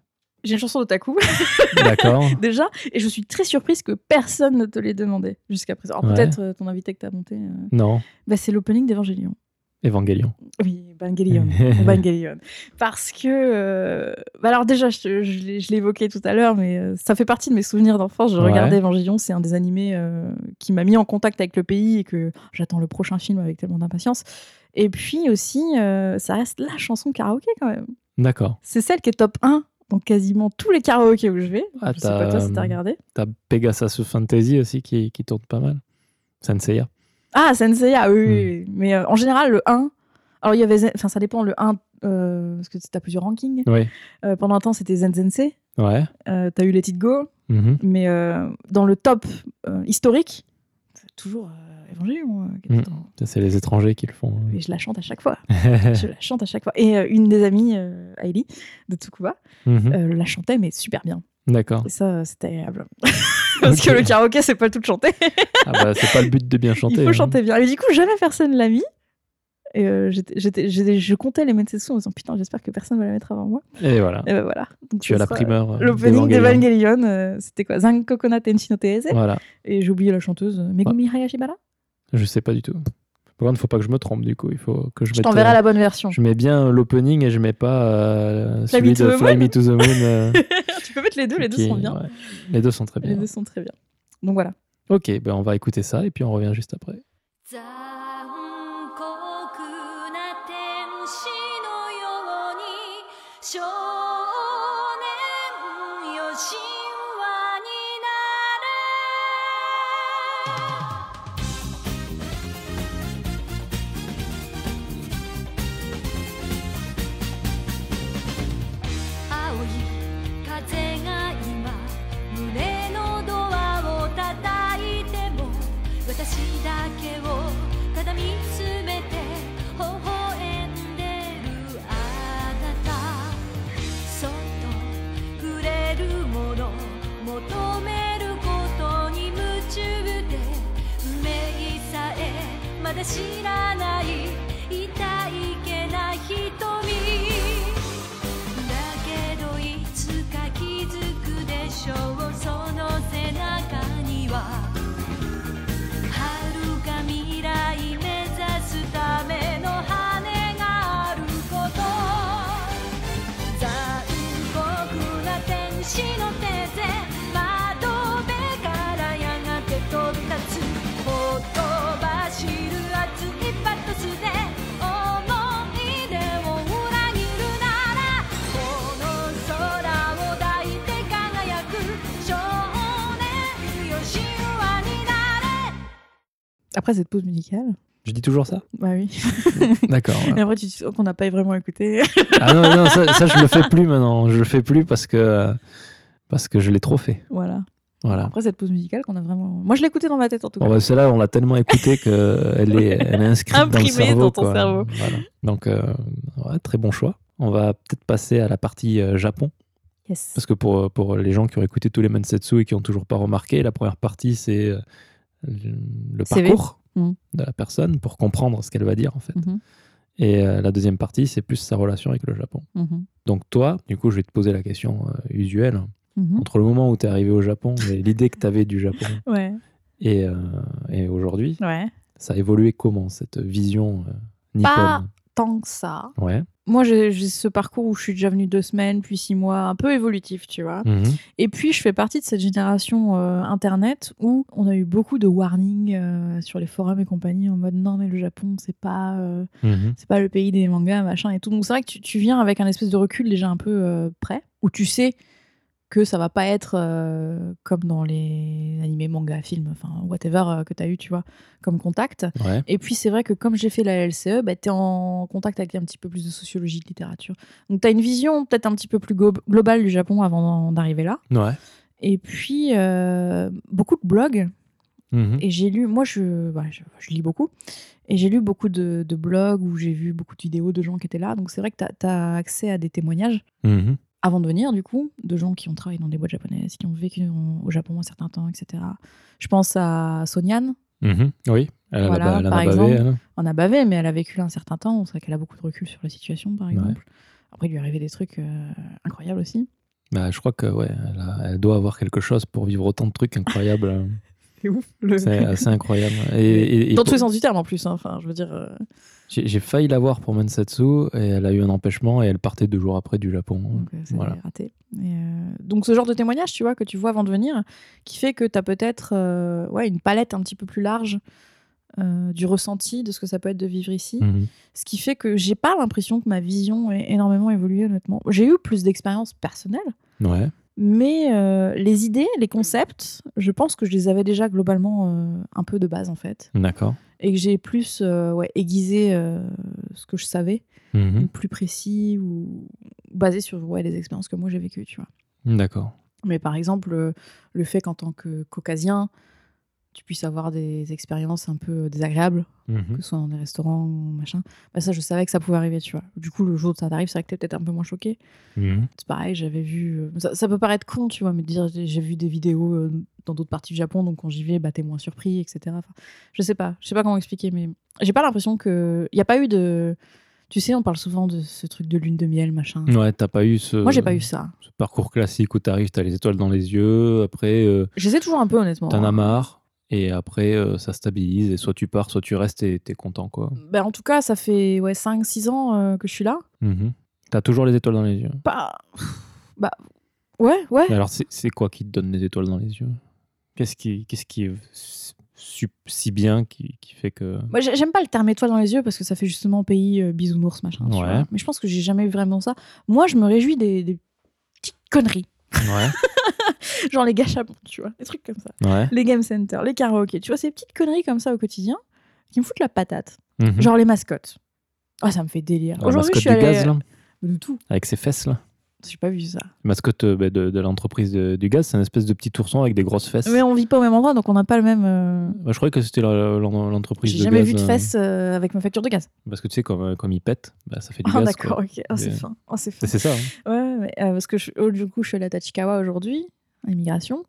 J'ai une chanson d'Otaku, [laughs]
D'accord.
déjà, et je suis très surprise que personne ne te l'ait demandé jusqu'à présent. Alors
Ouais.
peut-être ton invité que t'as monté. euh,
Non.
bah, c'est l'opening d'Evangelion.
Evangelion.
Oui, Evangelion. [laughs] Evangelion. Parce que. euh, bah alors, déjà, je, évoqué tout à l'heure, mais euh, ça fait partie de mes souvenirs d'enfance. Je
Ouais.
regardais Evangelion, c'est un des animés euh, qui m'a mis en contact avec le pays et que j'attends le prochain film avec tellement d'impatience. Et puis aussi, euh, ça reste la chanson karaoké quand même.
D'accord.
C'est celle qui est top 1 dans quasiment tous les karaokés où je vais.
Ah,
je sais pas toi si
t'as-
t'as regardé.
T'as Pegasus Fantasy aussi qui, qui tourne pas mal. Senseiya.
Ah, Senseiya, oui,
Hmm.
oui, oui. Mais euh, en général, le 1. Alors, il y avait. Zen- Enfin, ça dépend, le 1, euh, parce que t'as plusieurs rankings.
Oui.
Euh, pendant un temps, c'était Zenzense.
Ouais.
Euh, t'as eu Let It Go.
Mhm.
Mais dans le top historique, toujours Evangelion. euh,
Mm. Ça, c'est les étrangers qui le font.
Et je la chante à chaque fois. [laughs] je la chante à chaque fois. Et une des amies, Ailey, de Tsukuba,
Mhm.
euh, la chantait, mais super bien.
D'accord.
Et ça, c'était agréable. [laughs] Parce que le karaoké, c'est pas tout de chanter.
Ah bah, c'est pas le but de bien chanter.
Il faut
hein.
chanter bien. Et du coup, jamais personne l'a mis. Et euh, j'étais- je comptais les Metsetsu en me disant putain, j'espère que personne va la mettre avant moi.
Et voilà.
Et ben voilà. Donc,
Tu as la primeur. euh,
L'opening
d'Evangelion.
euh, c'était quoi? Zan Kokona Tenshi no Teise.
Voilà.
Et j'ai oublié la chanteuse euh, Megumi Hayashibara.
Je sais pas du tout. Par contre, faut pas que je me trompe du coup. Il faut que je
Je
mette.
t'enverrai
euh,
la bonne version.
Je mets bien l'opening et je mets pas euh, celui de
the
Fly
Moon.
Me to the Moon. [laughs] euh,
tu peux mettre les deux, les deux
qui-
sont bien.
ouais. Les deux sont très bien.
Les deux sont très bien. Donc voilà.
Ok, ben on va écouter ça et puis on revient juste après.
知らない
Après cette pause musicale.
Je dis toujours ça
Bah oui. [laughs]
D'accord.
Et après, tu te sens qu'on n'a pas vraiment écouté. [laughs]
Ah non, non, ça, ça, je le fais plus maintenant. Je le fais plus parce que parce que je l'ai trop fait.
voilà.
Voilà.
Après cette pause musicale qu'on a vraiment. Moi, je l'ai écoutée dans ma tête en tout cas.
Bah, celle-là, on l'a tellement écoutée qu'elle est, elle est inscrite dans le cerveau.
dans ton
quoi.
cerveau.
Voilà. Donc, euh, ouais, très bon choix. On va peut-être passer à la partie euh, Japon.
Yes.
Parce que pour, pour les gens qui ont écouté tous les Mansetsu et qui ont toujours pas remarqué, la première partie, c'est euh, le parcours
Mhm.
de la personne pour comprendre ce qu'elle va dire, en fait.
Mhm,
Et euh, la deuxième partie, c'est plus sa relation avec le Japon.
mhm,
Donc, toi, du coup, je vais te poser la question euh, usuelle. Entre le moment où tu es arrivé au Japon et [laughs] l'idée que tu avais du Japon
Ouais.
et, euh, et aujourd'hui,
Ouais.
ça a évolué comment, cette vision nippone
tant que ça.
Ouais.
Moi, j'ai ce parcours où je suis déjà venue deux semaines, puis six mois, un peu évolutif, tu vois.
Mhm.
Et puis, je fais partie de cette génération euh, Internet où on a eu beaucoup de warnings euh, sur les forums et compagnie en mode non, mais le Japon, c'est pas, euh,
Mhm.
c'est pas le pays des mangas, machin et tout. Donc, c'est vrai que tu, tu viens avec un espèce de recul déjà un peu prêt, où tu sais que ça va pas être euh, comme dans les animés, mangas, films, enfin, whatever euh, que tu as eu, tu vois, comme contact.
Ouais.
Et puis c'est vrai que comme j'ai fait la LCE, bah, tu es en contact avec un petit peu plus de sociologie, de littérature. Donc tu as une vision peut-être un petit peu plus globale du Japon avant d'arriver là.
Ouais.
Et puis euh, beaucoup de blogs.
Mhm.
Et j'ai lu, moi je, voilà, je, je lis beaucoup. Et j'ai lu beaucoup de, de blogs où j'ai vu beaucoup de vidéos de gens qui étaient là. Donc c'est vrai que tu as, accès à des témoignages
Mhm.
Avant de venir, du coup, de gens qui ont travaillé dans des boîtes japonaises, qui ont vécu en- au Japon un certain temps, etc. Je pense à Sonian,
Mhm. Oui. Elle, en a
Voilà,
elle en
par
bavé,
exemple.
elle.
on a bavé, mais elle a vécu là un certain temps. C'est vrai qu'elle a beaucoup de recul sur la situation, par
Ouais.
exemple. Après, il lui est arrivé des trucs euh, incroyables aussi.
Bah, je crois que ouais, elle, a- elle doit avoir quelque chose pour vivre autant de trucs incroyables. [laughs]
C'est ouf. Le...
C'est assez incroyable. Et, et- et
Dans tous les sens du terme, en plus. hein. Enfin, je veux dire. euh,
j'ai failli la voir pour Mansetsu et elle a eu un empêchement et elle partait deux jours après du Japon.
donc, euh,
Voilà.
raté. Et, euh, Donc, ce genre de témoignage, tu vois, que tu vois avant de venir, qui fait que tu as peut-être euh, ouais, une palette un petit peu plus large euh, du ressenti de ce que ça peut être de vivre ici.
Mhm.
Ce qui fait que j'ai pas l'impression que ma vision ait énormément évolué, honnêtement. J'ai eu plus d'expériences personnelles.
Ouais.
Mais euh, les idées, les concepts, je pense que je les avais déjà globalement euh, un peu de base en fait.
D'accord.
Et que j'ai plus euh, ouais, aiguisé euh, ce que je savais,
Mhm.
plus précis ou basé sur ouais, les expériences que moi j'ai vécues, tu vois.
D'accord.
Mais par exemple, euh, le fait qu'en tant que caucasien, tu puisses avoir des expériences un peu désagréables,
Mhm.
que ce soit dans des restaurants ou machin. Bah ça, je savais que ça pouvait arriver, tu vois. Du coup, le jour où ça t'arrive, c'est vrai que t'es peut-être un peu moins choqué.
Mhm.
C'est pareil, j'avais vu. Ça, ça peut paraître con, tu vois, mais dire j'ai vu des vidéos dans d'autres parties du Japon, donc quand j'y vais, bah t'es moins surpris, etc. Enfin, je sais pas, je sais pas comment expliquer, mais j'ai pas l'impression que. Il y a pas eu de. Tu sais, on parle souvent de ce truc de lune de miel, machin.
Ouais, t'as pas eu ce,
Moi, j'ai pas eu ça.
ce parcours classique où t'arrives, t'as les étoiles dans les yeux, après euh,
J'essaie toujours un peu, honnêtement.
t'en as
hein.
marre, et après euh, ça stabilise, et soit tu pars, soit tu restes et t'es content, quoi.
Ben, en tout cas, ça fait ouais, 5-6 ans euh, que je suis là.
Mhm. T'as toujours les étoiles dans les yeux.
Pas. Bah. Ouais, ouais.
Mais alors, c'est c'est quoi qui te donne les étoiles dans les yeux? Qu'est-ce qui, qu'est-ce qui est si bien qui, qui fait que.
Moi, j'ai- j'aime pas le terme étoile dans les yeux parce que ça fait justement pays euh, bisounours, machin.
Ouais.
Mais je pense que j'ai jamais eu vraiment ça. Moi, je me réjouis des, des petites conneries.
Ouais, [laughs]
Genre les gâchapons, tu vois. Des trucs comme ça.
ouais.
Les game centers, les karaokés. Tu vois, ces petites conneries comme ça au quotidien qui me foutent la patate.
Mhm.
Genre les mascottes. Ah, ça me fait délire. Aujourd'hui, je suis allée.
gaz, là,
De tout.
avec ses fesses, là.
J'ai pas vu ça.
Mascotte euh, bah, de, de l'entreprise du gaz, c'est une espèce de petit ourson avec des grosses fesses.
Mais on vit pas au même endroit, donc on n'a pas le même. euh,
Bah, je croyais que c'était l'entreprise de
J'ai jamais
gaz,
vu de
euh,
fesses euh, avec ma facture de gaz.
Parce que tu sais, comme, comme il pète, bah, ça fait du
Ah,
gaz.
d'accord, ok. Oh, c'est
Mais-
fin. Oh, c'est fin.
C'est ça. hein.
Ouais, mais, euh, parce que je- oh, du coup, je suis allée à Tachikawa aujourd'hui, à l'immigration.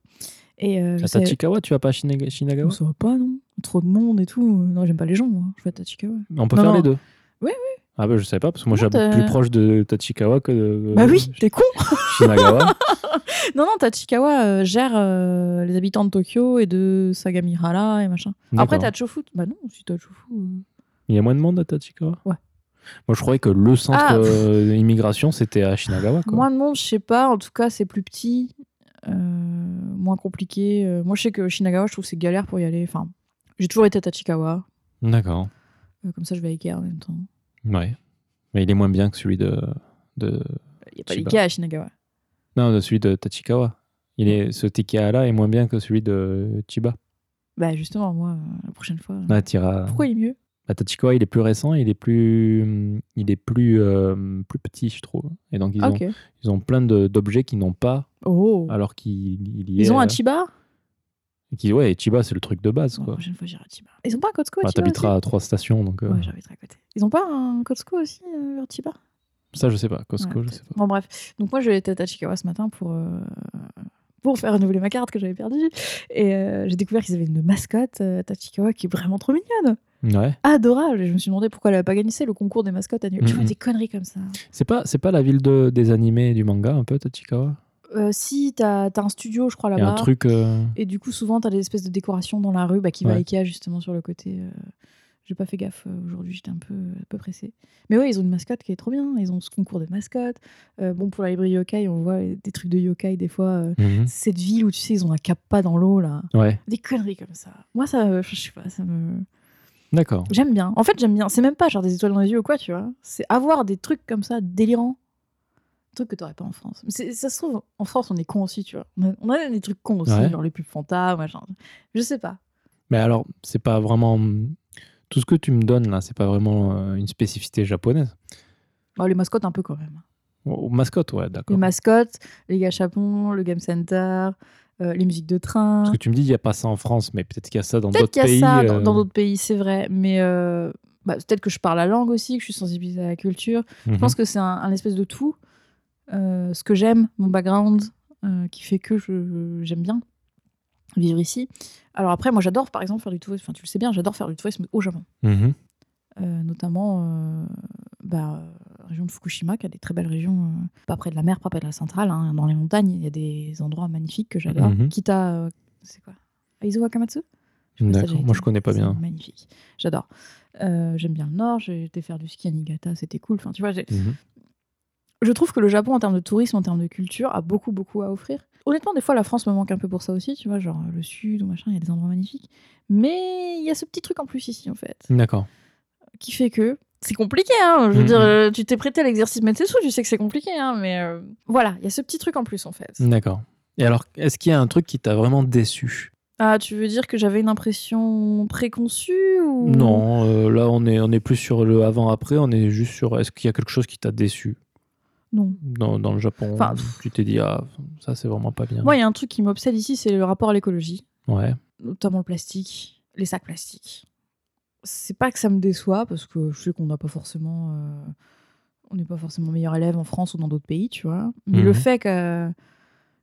Et euh,
À Tachikawa, tu vas pas à Shinaga- Shinagawa?
Ça va pas, non Trop de monde et tout. Non, j'aime pas les gens, moi. Je vais à Tachikawa.
On peut
Non,
faire
non.
les deux.
Oui,
Ah bah je savais pas, parce que moi j'habite plus proche de Tachikawa que de
bah oui, t'es con
Shinagawa. [laughs]
Non, non, Tachikawa euh, gère euh, les habitants de Tokyo et de Sagamihara et machin. Après,
D'accord.
t'as Chofu. Bah non, si t'as Chofu. euh,
Il y a moins de monde à Tachikawa?
Ouais.
Moi je croyais que le centre
Ah.
euh, immigration c'était à Shinagawa. Quoi.
Moins de monde, je sais pas. En tout cas, c'est plus petit, euh, moins compliqué. Euh, moi, je sais que Shinagawa, je trouve c'est galère pour y aller. Enfin, j'ai toujours été à Tachikawa.
D'accord.
Euh, comme ça, je vais à Ikea en même temps.
Ouais. Mais il est moins bien que celui de. de...
Il y a pas d'Ikea à Shinagawa.
Non, de celui de Tachikawa. Il est... Ce Ikea là est moins bien que celui de Chiba.
Bah justement, moi, euh, la prochaine fois.
Ah, t'iras-
Pourquoi il est mieux?
Bah, Tachikawa il est plus récent, il est plus. Il est plus, euh, plus petit, je trouve. Et donc ils,
Ah,
ont, ils ont plein de- d'objets qu'ils n'ont pas
Oh.
alors qu'il il.
Ils ont un
euh,
Chiba?
Qui- Ouais, Chiba c'est le truc de base.
Bon, La prochaine fois, j'irai à Chiba. Ils ont pas un à
Bah,
Chiba
T'habiteras à trois stations, donc euh,
Ouais, j'habiterai à côté. Ils ont pas un Kotsko aussi euh, vers Chiba?
Ça je sais pas. Costco,
Ouais,
je sais pas.
Bon, bref. Donc, moi, je vais être à Tachikawa ce matin pour, euh, pour faire renouveler ma carte que j'avais perdue. Et euh, j'ai découvert qu'ils avaient une mascotte, euh, Tachikawa, qui est vraiment trop mignonne.
Ouais.
Adorable. Et je me suis demandé pourquoi elle avait pas gagné le concours des mascottes annuelles. Tu vois, des conneries comme ça.
C'est pas, pas la ville de, des animés et du manga un peu, Tachikawa
Euh, si, t'as as un studio, je crois, là-bas.
un truc. euh,
Et du coup, souvent, t'as des espèces de décorations dans la rue bah, qui va à
Ouais.
Ikea, justement, sur le côté. euh, J'ai pas fait gaffe euh, aujourd'hui, j'étais un peu, un peu pressée. Mais ouais, ils ont une mascotte qui est trop bien. Ils ont ce concours des mascottes. Euh, bon, pour la librairie yokai, on voit des trucs de yokai des fois. euh,
mhm.
Cette ville où tu sais, ils ont un kappa dans l'eau, là.
Ouais,
Des conneries comme ça. Moi, ça, je sais pas, ça me.
d'accord.
J'aime bien. En fait, j'aime bien. C'est même pas genre des étoiles dans les yeux ou quoi, tu vois. C'est avoir des trucs comme ça, délirants. Des trucs que t'aurais pas en France. Mais ça se trouve, en France, on est cons aussi, tu vois. On a, on a des trucs cons aussi,
Ouais.
genre les pubs fantasmes, machin. Je sais pas.
Mais alors, c'est pas vraiment. Tout ce que tu me donnes là, c'est pas vraiment euh, une spécificité japonaise.
Bah, les mascottes, un peu quand même.
Aux mascottes, ouais, d'accord.
Les mascottes, les gâchapons, le game center, euh, les musiques de train.
Parce que tu me dis, il n'y a pas ça en France, mais peut-être qu'il y a ça dans
Peut-être
d'autres
qu'il y a
pays.
ça dans
euh,
dans d'autres pays, c'est vrai. Mais euh, bah, peut-être que je parle la langue aussi, que je suis sensibilisée à la culture. Je
mhm.
pense que c'est un, un espèce de tout. Euh, ce que j'aime, mon background, euh, qui fait que j'aime bien vivre ici. Alors après, moi j'adore par exemple faire du tourisme. Enfin, tu le sais bien, j'adore faire du tourisme au Japon.
Mhm.
Euh, notamment bah, région de Fukushima, qui a des très belles régions, pas près de la mer, pas près de la centrale, hein, dans les montagnes. Il y a des endroits magnifiques que j'adore.
Mhm.
Kita, c'est quoi? Aizo Wakamatsu?
D'accord, moi je connais pas bien.
Magnifique, j'adore. Euh, J'aime bien le nord, j'ai été faire du ski à Niigata, c'était cool. Enfin, tu vois, j'ai-
Mhm.
Je trouve que le Japon, en termes de tourisme, en termes de culture, a beaucoup, beaucoup à offrir. Honnêtement, des fois, la France me manque un peu pour ça aussi, tu vois, genre le sud ou machin, il y a des endroits magnifiques. Mais il y a ce petit truc en plus ici, en fait,
D'accord.
qui fait que c'est compliqué, hein. Je veux
Mhm.
dire, euh, tu t'es prêté à l'exercice Metsetsu, tu sais que c'est compliqué, hein, mais euh, voilà, il y a ce petit truc en plus, en fait.
D'accord. Et alors, est-ce qu'il y a un truc qui t'a vraiment déçu?
Ah, tu veux dire que j'avais une impression préconçue ou?
Non, euh, là on est, on est plus sur le avant-après, on est juste sur est-ce qu'il y a quelque chose qui t'a déçu?
Non.
dans, dans le Japon
Enfin,
Tu t'es dit, ah, ça c'est vraiment pas bien.
Moi, il y a un truc qui m'obsède ici, c'est le rapport à l'écologie.
Ouais.
notamment le plastique, les sacs plastiques. C'est pas que ça me déçoit, parce que je sais qu'on n'a pas forcément. euh, on n'est pas forcément meilleur élève en France ou dans d'autres pays, tu vois. Mais le
Mhm.
fait que,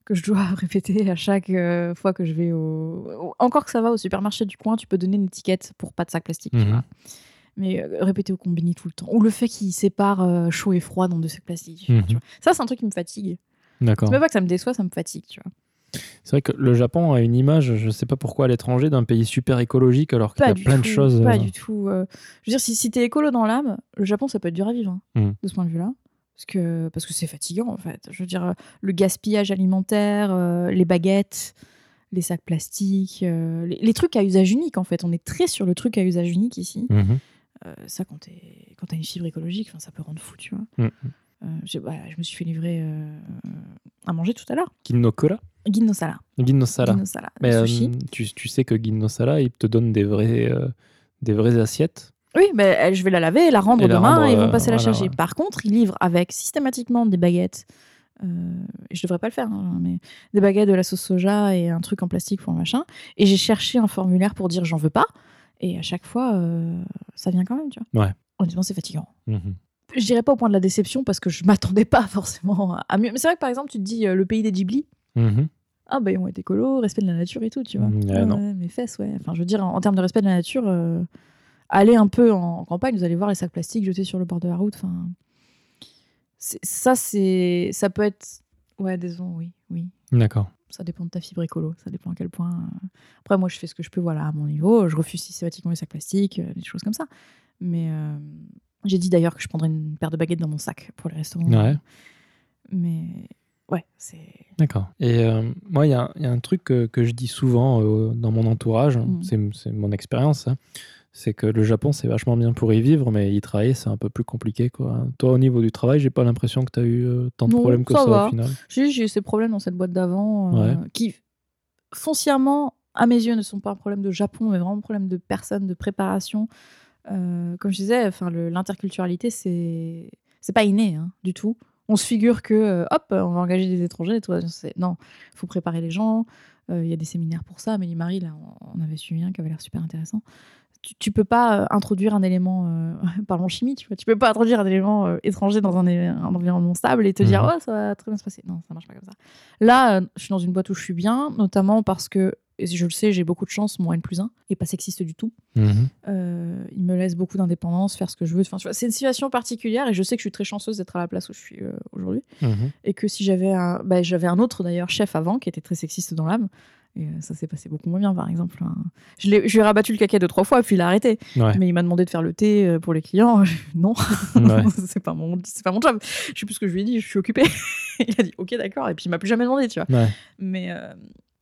que je dois [laughs] répéter à chaque euh, fois que je vais au, Encore que ça va au supermarché du coin, tu peux donner une étiquette pour pas de sac plastique, tu
Mhm.
vois. Mais euh, répéter au combini tout le temps. Ou le fait qu'il sépare euh, chaud et froid dans deux sacs plastiques. tu
Mhm.
vois. Ça, c'est un truc qui me fatigue.
D'accord.
C'est pas que ça me déçoit, ça me fatigue, tu vois.
C'est vrai que le Japon a une image, je sais pas pourquoi à l'étranger, d'un pays super écologique alors qu'il y a plein
tout,
de choses.
Pas
euh,
du tout. euh, je veux dire, si, si t'es écolo dans l'âme, le Japon, ça peut être dur à vivre, hein,
Mm.
de ce point de vue-là. Parce que parce que c'est fatigant, en fait. Je veux dire, le gaspillage alimentaire, euh, les baguettes, les sacs plastiques, euh, les, les trucs à usage unique, en fait. On est très sur le truc à usage unique ici.
mhm,
Euh, ça, quand t'as une fibre écologique, ça peut rendre fou, tu vois.
mhm.
Euh, bah, je me suis fait livrer euh, à manger tout à l'heure.
Ginnokura
Gin sala. Gin sala.
Mais euh,
sushi.
tu, tu sais que Ginnosara, il te donne des vrais, euh, des vraies assiettes.
Oui, mais euh, je vais la laver, la rendre
Et la
demain
rendre,
et ils vont
euh,
passer la
voilà,
chercher.
ouais.
Par contre, ils livrent avec systématiquement des baguettes. euh, et je devrais pas le faire, hein, mais des baguettes de la sauce soja et un truc en plastique pour le machin. Et j'ai cherché un formulaire pour dire j'en veux pas. Et à chaque fois, euh, ça vient quand même, tu vois.
Ouais.
Honnêtement, c'est fatigant.
Mhm.
Je dirais pas au point de la déception parce que je m'attendais pas [laughs] forcément à mieux. Mais c'est vrai que par exemple, tu te dis euh, le pays des Ghibli.
Mhm.
Ah bah ils ont été écolo, respect de la nature et tout, tu vois.
Mm, non.
ouais, mes fesses, ouais. Enfin, je veux dire, en, en termes de respect de la nature, euh, allez un peu en, en campagne, vous allez voir les sacs plastiques jetés sur le bord de la route. Enfin, ça, c'est, ça peut être, ouais, désolé, oui, oui.
D'accord.
Ça dépend de ta fibre écolo, ça dépend à quel point. euh. Après, moi, je fais ce que je peux, voilà, à mon niveau. Je refuse systématiquement les sacs plastiques, euh, des choses comme ça. Mais euh, j'ai dit d'ailleurs que je prendrais une paire de baguettes dans mon sac pour les restaurants.
Ouais.
Mais ouais, c'est.
D'accord. Et euh, moi, il y, a il y a un truc que, que je dis souvent euh, dans mon entourage, c'est c'est mon expérience, hein, c'est que le Japon, c'est vachement bien pour y vivre, mais y travailler, c'est un peu plus compliqué. Quoi. Toi, au niveau du travail, j'ai pas l'impression que tu as eu euh, tant de
Non,
problèmes que
ça
ça,
va.
au final.
J'ai j'ai eu ces problèmes dans cette boîte d'avant euh,
Ouais.
qui, foncièrement, à mes yeux, ne sont pas un problème de Japon, mais vraiment un problème de personne, de préparation. Euh, comme je disais, enfin, l'interculturalité, c'est c'est pas inné hein, du tout. On se figure que, hop, on va engager des étrangers. Toi, non, il faut préparer les gens. Il y a des séminaires pour ça. Amélie Marie, là, on on avait suivi un qui avait l'air super intéressant. Tu, tu peux pas euh, introduire un élément, euh, [laughs] parlons chimie, tu vois, tu peux pas introduire un élément euh, étranger dans un, environnement stable et te dire,
Mhm.
oh, ça va très bien se passer. Non, ça marche pas comme ça. Là, euh, je suis dans une boîte où je suis bien, notamment parce que, et je le sais, j'ai beaucoup de chance, mon N plus 1 est pas sexiste du tout.
Mhm.
Il me laisse beaucoup d'indépendance, faire ce que je veux. Enfin, c'est une situation particulière et je sais que je suis très chanceuse d'être à la place où je suis aujourd'hui.
Mhm.
Et que si j'avais un, bah, j'avais un autre d'ailleurs chef avant qui était très sexiste dans l'âme. Et euh, ça s'est passé beaucoup moins bien, par exemple. hein. Je, l'ai- je lui ai rabattu le caquet deux, trois fois, puis il a arrêté.
Ouais.
Mais il m'a demandé de faire le thé euh, pour les clients. [laughs] non,
Ouais. [laughs]
c'est pas, mon, c'est pas mon job. Je sais plus ce que je lui ai dit, je suis occupée. [laughs] il a dit, ok, d'accord. Et puis il m'a plus jamais demandé, tu vois.
Ouais.
Mais euh,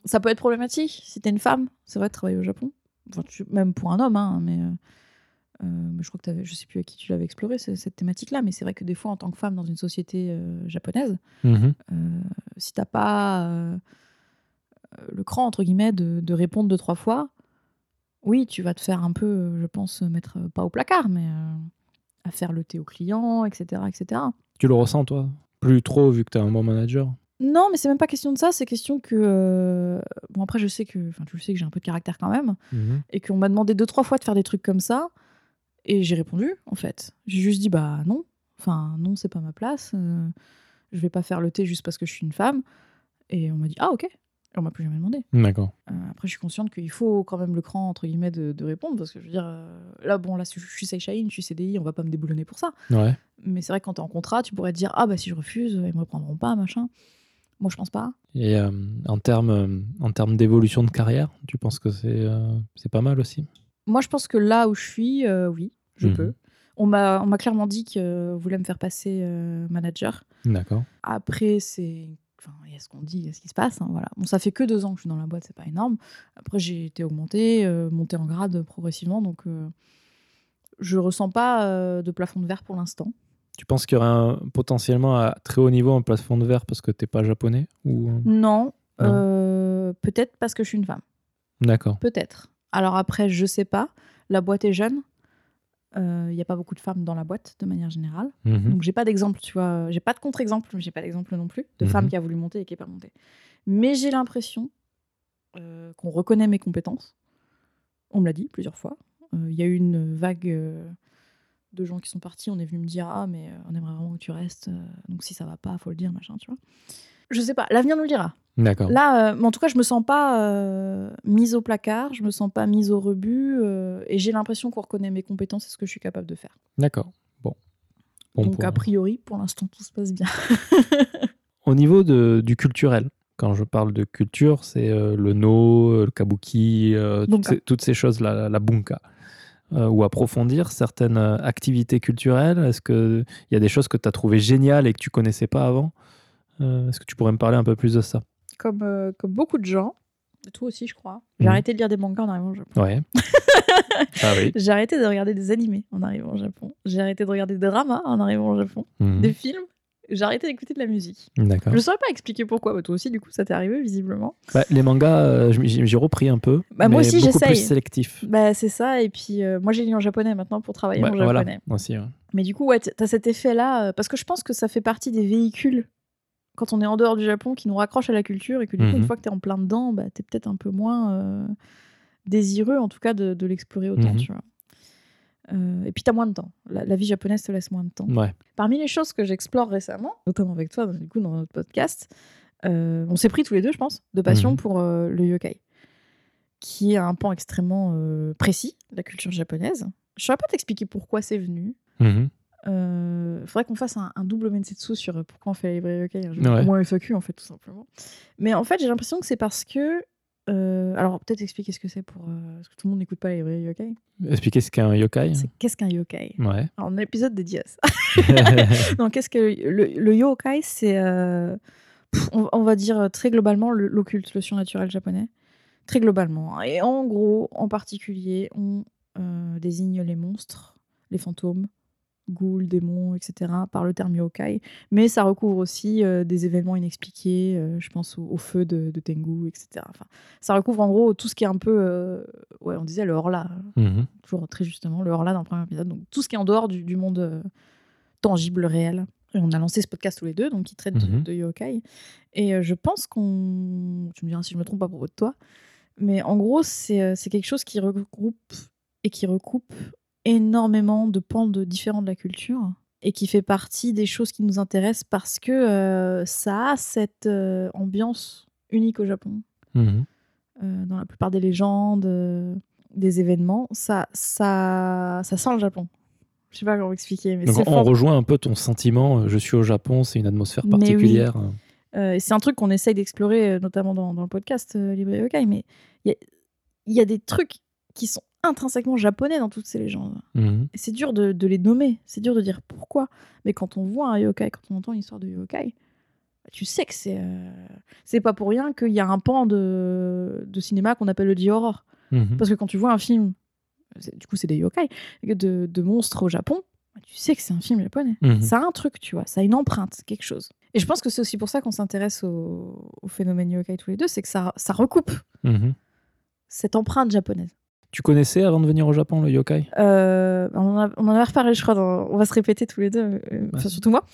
ça peut être problématique si t'es une femme, c'est vrai, de travailler au Japon. Enfin, tu- même pour un homme, hein, mais, euh, je crois que t'avais, je sais plus à qui tu l'avais exploré ce- cette thématique-là, mais c'est vrai que des fois, en tant que femme dans une société euh, japonaise, euh, si t'as pas le cran entre guillemets de, de répondre deux trois fois, oui, tu vas te faire un peu, euh, je pense, mettre euh, pas au placard, mais euh, à faire le thé au client, etc., etc.
Tu le ressens, toi? Plus trop, vu que tu es un bon manager?
Non, mais c'est même pas question de ça, c'est question que. euh, Bon, après, je sais que. Enfin, tu le sais que j'ai un peu de caractère quand même.
Mhm.
Et qu'on m'a demandé deux, trois fois de faire des trucs comme ça. Et j'ai répondu, en fait. J'ai juste dit, bah non. Enfin, non, c'est pas ma place. euh, je vais pas faire le thé juste parce que je suis une femme. Et on m'a dit, ah, ok. Et on m'a plus jamais demandé.
D'accord.
Euh, après, je suis consciente qu'il faut quand même le cran, entre guillemets, de, de répondre. Parce que je veux dire, euh, là, bon, là, je suis Seishain, je suis CDI, on va pas me déboulonner pour ça.
Ouais.
Mais c'est vrai que quand t'es en contrat, tu pourrais te dire, ah, bah si je refuse, ils me reprendront pas, machin. Moi, je pense pas.
Et euh, en termes euh, en termes d'évolution de carrière, tu penses que c'est euh, c'est pas mal aussi?
Moi, je pense que là où je suis, euh, oui, je
Mhm.
peux. On m'a clairement dit qu'on voulait me faire passer euh, manager.
D'accord.
Après, c'est. Enfin, il y a ce qu'on dit, il y a ce qui se passe. hein, voilà. Bon, ça fait que deux ans que je suis dans la boîte, c'est pas énorme. Après, j'ai été augmentée, euh, montée en grade progressivement. Donc, euh, je ressens pas euh, de plafond de verre pour l'instant.
Tu penses qu'il y aurait un- potentiellement à très haut niveau un plafond de verre parce que t'es pas japonais ou euh,
Non.
Non.
euh, Peut-être parce que je suis une femme.
D'accord.
Peut-être. Alors après, je sais pas. La boîte est jeune. Euh, Il n'y a pas beaucoup de femmes dans la boîte de manière générale.
Mhm.
Donc j'ai pas d'exemple, tu vois. J'ai pas de contre-exemple, mais j'ai pas d'exemple non plus de
Mhm.
femme qui a voulu monter et qui est pas montée. Mais j'ai l'impression euh, qu'on reconnaît mes compétences. On me l'a dit plusieurs fois. Euh, Il y a eu une vague euh, de gens qui sont partis. On est venu me dire Ah, mais euh, on aimerait vraiment que tu restes. euh, donc si ça va pas, faut le dire, machin, tu vois. Je sais pas, l'avenir nous le dira.
D'accord.
Là, euh, mais en tout cas, je me sens pas euh, mise au placard, je me sens pas mise au rebut, euh, et j'ai l'impression qu'on reconnaît mes compétences et ce que je suis capable de faire.
D'accord. Bon. Bon
Donc,
point.
a priori, pour l'instant, tout se passe bien. [laughs]
Au niveau de, du culturel, quand je parle de culture, c'est le no, le kabuki, toutes, ces, toutes ces choses-là, la, la bunka. Euh, ou approfondir certaines activités culturelles Est-ce qu'il y a des choses que tu as trouvées géniales et que tu connaissais pas avant? Euh, Est-ce que tu pourrais me parler un peu plus de ça?
Comme, euh, comme beaucoup de gens, toi aussi, je crois, j'ai
Mhm.
arrêté de lire des mangas en arrivant au Japon.
Ouais. [laughs] ah oui.
J'ai arrêté de regarder des animés en arrivant au Japon. J'ai arrêté de regarder des dramas en arrivant au Japon.
Mhm.
Des films. J'ai arrêté d'écouter de la musique.
D'accord.
Je ne saurais pas expliquer pourquoi. Bah, toi aussi, du coup, ça t'est arrivé, visiblement.
Bah, les mangas, euh, j'ai repris un peu.
Bah, moi
mais
aussi,
beaucoup plus
j'essaye.
sélectif.
Bah, c'est ça. Et puis, euh, moi, j'ai lu en japonais maintenant pour travailler
Ouais,
en
voilà,
japonais.
moi aussi. ouais.
Mais du coup, ouais, t'as cet effet-là, euh, parce que je pense que ça fait partie des véhicules quand on est en dehors du Japon qui nous raccrochent à la culture et que du coup,
Mhm.
une fois que t'es en plein dedans, bah, t'es peut-être un peu moins euh, désireux, en tout cas, de, de l'explorer autant,
Mhm.
tu vois. Euh, et puis, t'as moins de temps. La, la vie japonaise te laisse moins de temps.
Ouais.
Parmi les choses que j'explore récemment, notamment avec toi, du coup, dans notre podcast, euh, on s'est pris tous les deux, je pense, de passion
Mhm.
pour le yokai, qui est un pan extrêmement précis de la culture japonaise. Je ne saurais pas t'expliquer pourquoi c'est venu.
Mhm.
Euh, faudrait qu'on fasse un, un double mensetsu sur pourquoi on fait la librairie yokai, un jour.
Ouais.
ou moins FAQ en fait tout simplement. Mais en fait j'ai l'impression que c'est parce que euh, alors peut-être expliquer ce que c'est pour euh, parce que tout le monde n'écoute pas la librairie yokai.
Expliquer ce qu'est un yokai.
C'est qu'est-ce qu'un yokai?
Ouais.
Alors, un épisode dédié à [laughs] ça. [laughs] non, qu'est-ce que le, le yokai C'est, euh, on, on va dire très globalement le- l'occulte, le surnaturel japonais, très globalement. hein. Et en gros, en particulier, on désigne les monstres, les fantômes, ghouls, démons, etc. par le terme yokai. Mais ça recouvre aussi euh, des événements inexpliqués. euh, je pense au, au feu de, de Tengu, etc. Enfin, ça recouvre en gros tout ce qui est un peu, euh, ouais, on disait le hors-là
Mhm.
toujours très justement le hors-là dans le premier épisode. Donc tout ce qui est en dehors du, du monde tangible, réel. Et on a lancé ce podcast tous les deux, donc qui traite de-
Mhm.
de, yokai. Et je pense qu'on. Tu me diras si je me trompe pas à propos de toi. Mais en gros, c'est c'est quelque chose qui regroupe et qui recoupe énormément de pans de différents de la culture et qui fait partie des choses qui nous intéressent parce que euh, ça a cette euh, ambiance unique au Japon
Mhm.
euh, dans la plupart des légendes, des événements, ça, ça, ça sent le Japon. Je sais pas comment expliquer, mais
Donc on rejoint un peu ton sentiment. Je suis au Japon, c'est une atmosphère
oui.
particulière.
C'est un truc qu'on essaye d'explorer, notamment dans, dans le podcast Libre Yokai, mais il y a, il y a des trucs qui sont intrinsèquement japonais dans toutes ces légendes.
Mhm.
Et c'est dur de, de les nommer, c'est dur de dire pourquoi. Mais quand on voit un yokai, quand on entend l'histoire de yokai, bah, tu sais que c'est euh, c'est pas pour rien qu'il y a un pan de, de cinéma qu'on appelle le J-horror.
Mhm.
Parce que quand tu vois un film, du coup c'est des yokai, de, de monstres au Japon, bah, tu sais que c'est un film japonais.
Mhm.
Ça a un truc, tu vois, ça a une empreinte, quelque chose. Et je pense que c'est aussi pour ça qu'on s'intéresse au, au phénomène yokai tous les deux, c'est que ça, ça recoupe cette empreinte japonaise.
Tu connaissais avant de venir au Japon le yokai?
Euh, on, en a- on en avait reparlé, je crois, dans- on va se répéter tous les deux, euh, enfin, surtout moi.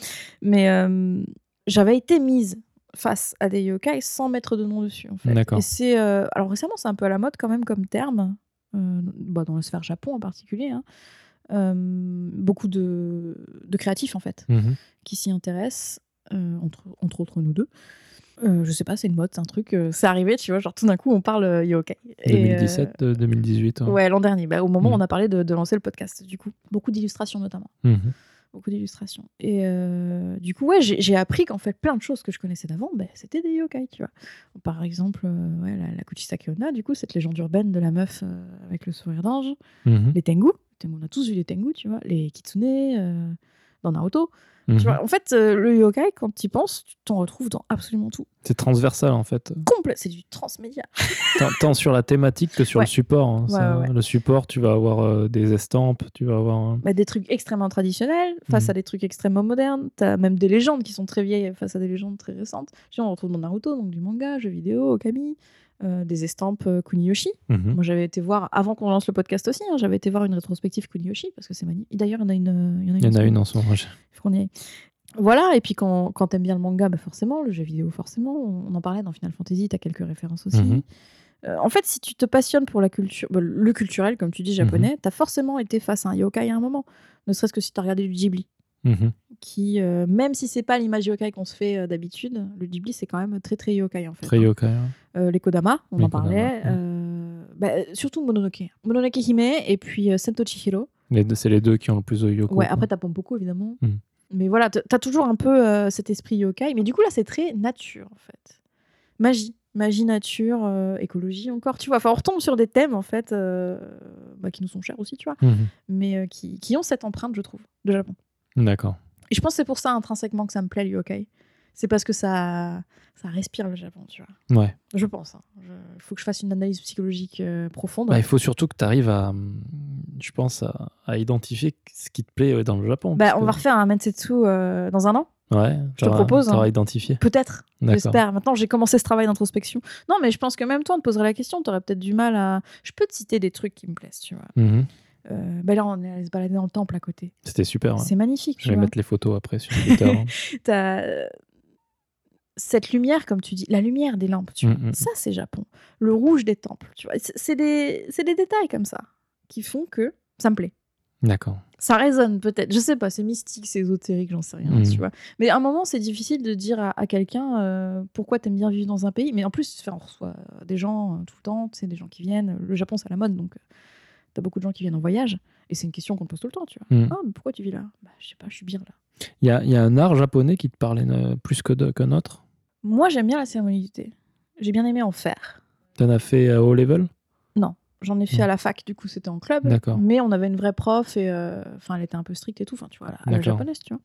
Mais euh, j'avais été mise face à des yokai sans mettre de nom dessus, en fait.
D'accord.
Et c'est... euh, alors récemment, c'est un peu à la mode quand même comme terme, bah, dans la sphère Japon en particulier. hein. Beaucoup de, de créatifs, en fait,
Mhm.
qui s'y intéressent, entre, entre autres nous deux. Euh, je sais pas, c'est une mode, c'est un truc, euh, c'est arrivé, tu vois, genre tout d'un coup on parle euh, yokai. Et, euh,
2017, euh, 2018. ouais.
Ouais, l'an dernier, bah, au moment où
Mhm.
on a parlé de, de lancer le podcast, du coup. Beaucoup d'illustrations notamment.
Mhm.
Beaucoup d'illustrations. Et euh, du coup, ouais, j'ai appris qu'en fait, plein de choses que je connaissais d'avant, bah, c'était des yokai, tu vois. Par exemple, euh, ouais, la, la Kuchisake Onna, du coup, cette légende urbaine de la meuf avec le sourire d'ange.
Mhm.
Les Tengu. On a tous vu les Tengu, tu vois. Les Kitsune, dans Naruto.
Mhm.
Tu vois, en fait, euh, le yokai, quand tu y penses, tu t'en retrouves dans absolument tout.
C'est transversal en fait.
Complet, c'est du transmédia. [laughs]
Tant, tant sur la thématique que sur
Ouais.
le support. hein.
Ouais,
Ça,
ouais, ouais.
Le support, tu vas avoir euh, des estampes, tu vas avoir. euh,
bah, des trucs extrêmement traditionnels face
Mhm.
à des trucs extrêmement modernes. T'as même des légendes qui sont très vieilles face à des légendes très récentes. Tu on retrouve dans Naruto, donc du manga, jeux vidéo, Okami, euh, des estampes euh, Kuniyoshi.
mhm.
Moi, j'avais été voir, avant qu'on lance le podcast aussi, hein, j'avais été voir une rétrospective Kuniyoshi parce que c'est magnifique. D'ailleurs, il y en a une. euh,
Il y en a une en.
Faut qu'on y aille. Voilà, et puis quand, quand t'aimes bien le manga, bah forcément, le jeu vidéo, forcément. On en parlait dans Final Fantasy, t'as quelques références aussi.
Mhm.
Euh, en fait, si tu te passionnes pour la culture, bah, le culturel, comme tu dis, japonais, t'as forcément été face à un yokai à un moment. Ne serait-ce que si t'as regardé du Ghibli.
Mhm.
Qui, euh, même si c'est pas l'image yokai qu'on se fait euh, d'habitude, le Ghibli, c'est quand même très très yokai en fait.
Très
hein.
yokai. hein.
Euh, les Kodama, on
Les
en
Kodama,
parlait.
ouais.
bah, surtout Mononoke. Mononoke Hime et puis Sento Chihiro.
C'est les deux qui ont le plus de yoko.
Ouais,
quoi.
après t'as Pompoko évidemment.
Mhm.
Mais voilà, t'as toujours un peu cet esprit yokai. Mais du coup là, c'est très nature en fait. Magie. Magie, nature, euh, écologie encore, tu vois. Enfin, on retombe sur des thèmes en fait euh, bah, qui nous sont chers aussi, tu vois.
Mhm.
Mais euh, qui, qui ont cette empreinte, je trouve, de Japon.
D'accord.
Et je pense que c'est pour ça intrinsèquement que ça me plaît le yokai. C'est parce que ça, ça respire le Japon, tu vois.
Ouais.
Je pense. Il faut que je fasse une analyse psychologique euh, profonde.
Bah, il faut surtout que tu arrives à, hum, je pense, à, à identifier ce qui te plaît dans le Japon.
Bah, on
que-
va refaire un Mensetsu euh, dans un an,
Ouais,
je te propose, hein.
identifié.
peut-être. J'espère. Maintenant, j'ai commencé ce travail d'introspection. Non, mais je pense que même toi, on te poserait la question. Tu aurais peut-être du mal à. Je peux te citer des trucs qui me plaisent, tu vois.
Mhm.
Euh, bah là, on est allé se balader dans le temple à côté.
C'était super.
C'est magnifique,
Je vais
vois.
mettre les photos après sur Twitter. hein. [laughs]
T'as, euh, cette lumière, comme tu dis, la lumière des lampes, tu vois.
Mm, mm.
Ça, c'est Japon. Le rouge des temples, tu vois. C'est des, des détails comme ça qui font que ça me plaît.
D'accord.
Ça résonne peut-être, je sais pas, c'est mystique, c'est ésotérique, j'en sais rien, tu vois. Mais à un moment, c'est difficile de dire à, à quelqu'un euh, pourquoi t'aimes bien vivre dans un pays. Mais en plus, on reçoit des gens euh, tout le temps, tu sais, des gens qui viennent. Le Japon, c'est à la mode, donc euh, t'as beaucoup de gens qui viennent en voyage. Et c'est une question qu'on te pose tout le temps, tu vois.
Mhm.
Ah, mais pourquoi tu vis là? Bah, je sais pas, je suis bien là.
Il y a, il y a un art japonais qui te parlait euh, plus que qu'un autre?
Moi, j'aime bien la cérémonie du thé. J'ai bien aimé en faire.
T'en as fait à haut level?
J'en ai fait
Mhm.
à la fac, du coup, c'était en club.
D'accord.
Mais on avait une vraie prof et euh, enfin, elle était un peu stricte et tout. Enfin, tu vois, à la- japonaise, tu vois.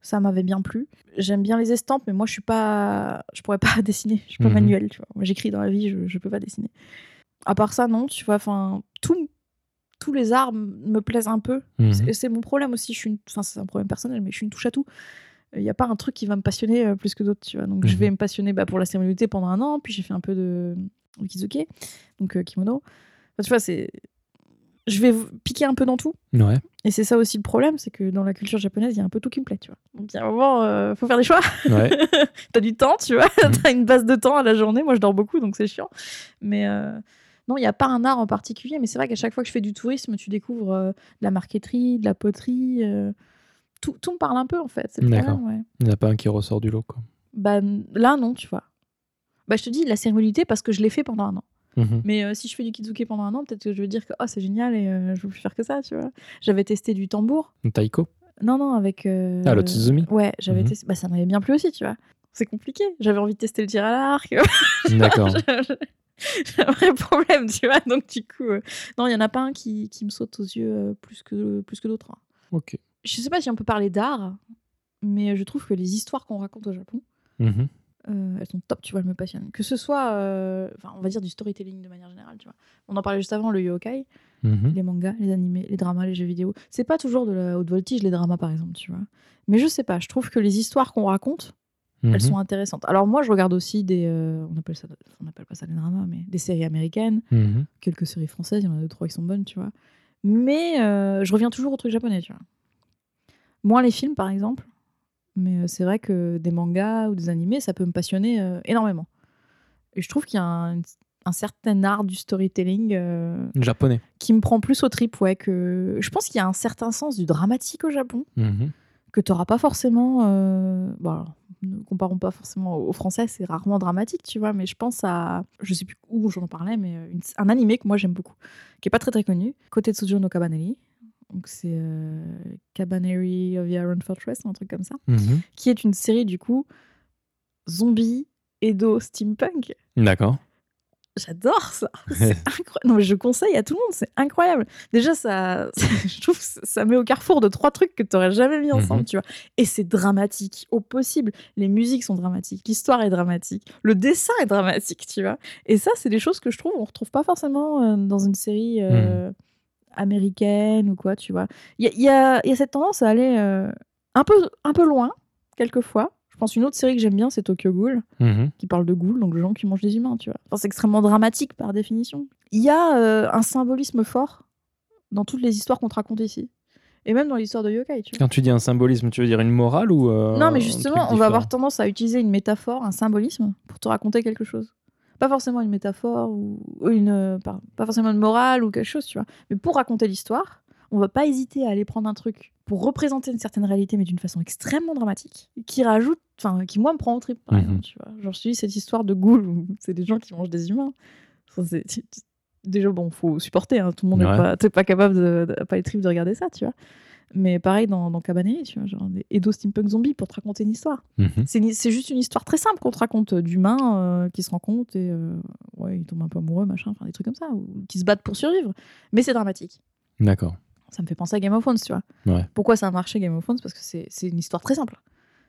Ça m'avait bien plu. J'aime bien les estampes, mais moi, je suis pas, je pourrais pas [laughs] dessiner. Je suis pas
Mhm.
manuelle, tu vois. Moi, j'écris dans la vie, je, je peux pas dessiner. À part ça, non, tu vois. Enfin, tout, tous les arts me plaisent un peu.
Mhm.
C'est- mon problème aussi. Je suis, une- enfin, c'est un problème personnel, mais je suis une touche à tout. Il n'y a pas un truc qui va me passionner euh, plus que d'autres, tu vois. Donc, je
Mhm.
vais me passionner bah, pour la cérémonie pendant un an, puis j'ai fait un peu de kizuke, donc euh, kimono. Enfin, tu vois, c'est. Je vais piquer un peu dans tout.
Ouais.
Et c'est ça aussi le problème, c'est que dans la culture japonaise, il y a un peu tout qui me plaît, tu vois. Donc, il y a un moment, euh, faut faire des choix.
Ouais. [laughs]
T'as du temps, tu vois.
Mhm.
T'as une base de temps à la journée. Moi, je dors beaucoup, donc c'est chiant. Mais euh, non, il n'y a pas un art en particulier. Mais c'est vrai qu'à chaque fois que je fais du tourisme, tu découvres euh, de la marqueterie, de la poterie. euh, tout, tout me parle un peu, en fait.
D'accord.
ouais.
Il n'y en a pas un qui ressort du lot. Quoi.
Bah, là, non, tu vois. Bah, je te dis, la thé, parce que je l'ai fait pendant un an.
Mhm.
Mais euh, si je fais du kizuke pendant un an, peut-être que je vais dire que oh, c'est génial et je veux plus faire que ça, tu vois. J'avais testé du tambour.
Taiko?
Non, non, avec.
Ah, le Tsuzumi
Ouais, j'avais
Mhm.
testé. Bah, ça m'avait bien plu aussi, tu vois. C'est compliqué. J'avais envie de tester le tir à l'arc. [laughs]
D'accord. [laughs]
J'ai un vrai problème, tu vois. Donc, du coup, euh, non, il y en a pas un qui, qui me saute aux yeux euh, plus que, plus que d'autres. hein.
ok.
Je sais pas si on peut parler d'art, mais je trouve que les histoires qu'on raconte au Japon,
Mhm.
euh, elles sont top, tu vois, elles me passionnent. Que ce soit, enfin, on va dire du storytelling de manière générale, tu vois. On en parlait juste avant, le yokai,
Mhm.
les mangas, les animés, les dramas, les jeux vidéo. C'est pas toujours de la haute voltige, les dramas, par exemple, tu vois. Mais je sais pas, je trouve que les histoires qu'on raconte,
Mhm.
elles sont intéressantes. Alors moi, je regarde aussi des, euh, on appelle ça, on appelle pas ça des dramas, mais des séries américaines,
Mhm.
quelques séries françaises, il y en a deux trois qui sont bonnes, tu vois. Mais euh, je reviens toujours au truc japonais, tu vois. Moins les films, par exemple, mais euh, c'est vrai que des mangas ou des animés, ça peut me passionner euh, énormément. Et je trouve qu'il y a un, un certain art du storytelling
Japonais.
qui me prend plus au trip, ouais. Que je pense qu'il y a un certain sens du dramatique au Japon
Mhm.
que tu n'auras pas forcément. Bon, alors, ne comparons pas forcément au français, c'est rarement dramatique, tu vois, mais je pense à. Je sais plus où j'en parlais, mais euh, une- un animé que moi j'aime beaucoup, qui est pas très très connu, Kotetsujo no Kabaneri. Donc c'est euh, Kabaneri of the Iron Fortress, un truc comme ça,
Mhm.
qui est une série du coup zombie, Edo, steampunk.
D'accord.
J'adore ça. [laughs] C'est. Non, mais je conseille à tout le monde, c'est incroyable. Déjà, ça, [laughs] je trouve que ça met au carrefour de trois trucs que tu n'aurais jamais mis ensemble,
Mhm.
tu vois. Et c'est dramatique au possible. Les musiques sont dramatiques, l'histoire est dramatique, le dessin est dramatique, tu vois. Et ça, c'est des choses que je trouve on retrouve pas forcément euh, dans une série euh, américaine ou quoi, tu vois. Il y a, y a- y a cette tendance à aller euh, un, peu, un peu loin, quelquefois. Je pense une autre série que j'aime bien, c'est Tokyo Ghoul
Mhm.
qui parle de ghouls, donc de gens qui mangent des humains, tu vois. Enfin, c'est extrêmement dramatique par définition. Il y a euh, un symbolisme fort dans toutes les histoires qu'on te raconte ici. Et même dans l'histoire de yokai, tu vois.
Quand tu dis un symbolisme, tu veux dire une morale ou euh,
non, mais justement, on va avoir tendance à utiliser une métaphore, un symbolisme, pour te raconter quelque chose. pas forcément une métaphore ou une, euh, pas, pas forcément une morale ou quelque chose, tu vois. Mais pour raconter l'histoire, on va pas hésiter à aller prendre un truc pour représenter une certaine réalité, mais d'une façon extrêmement dramatique, qui rajoute, enfin, qui moi me prend au trip, par
Mhm.
exemple, tu vois. Genre, je dis cette histoire de ghoul où c'est des gens qui mangent des humains. Enfin, Déjà, bon, faut supporter, hein, tout le monde n'est
Ouais.
pas, pas capable de, de- pas les tripes de regarder ça, tu vois. Mais pareil dans, dans tu vois, genre des Edo Steampunk Zombies pour te raconter une histoire.
Mhm.
C'est juste une histoire très simple qu'on te raconte euh, d'humains euh, qui se rencontrent et euh, ouais, ils tombent un peu amoureux, machin, enfin des trucs comme ça, ou qui se battent pour survivre. Mais c'est dramatique.
D'accord.
Ça me fait penser à Game of Thrones, tu vois.
Ouais.
Pourquoi ça a marché Game of Thrones? Parce que c'est c'est une histoire très simple.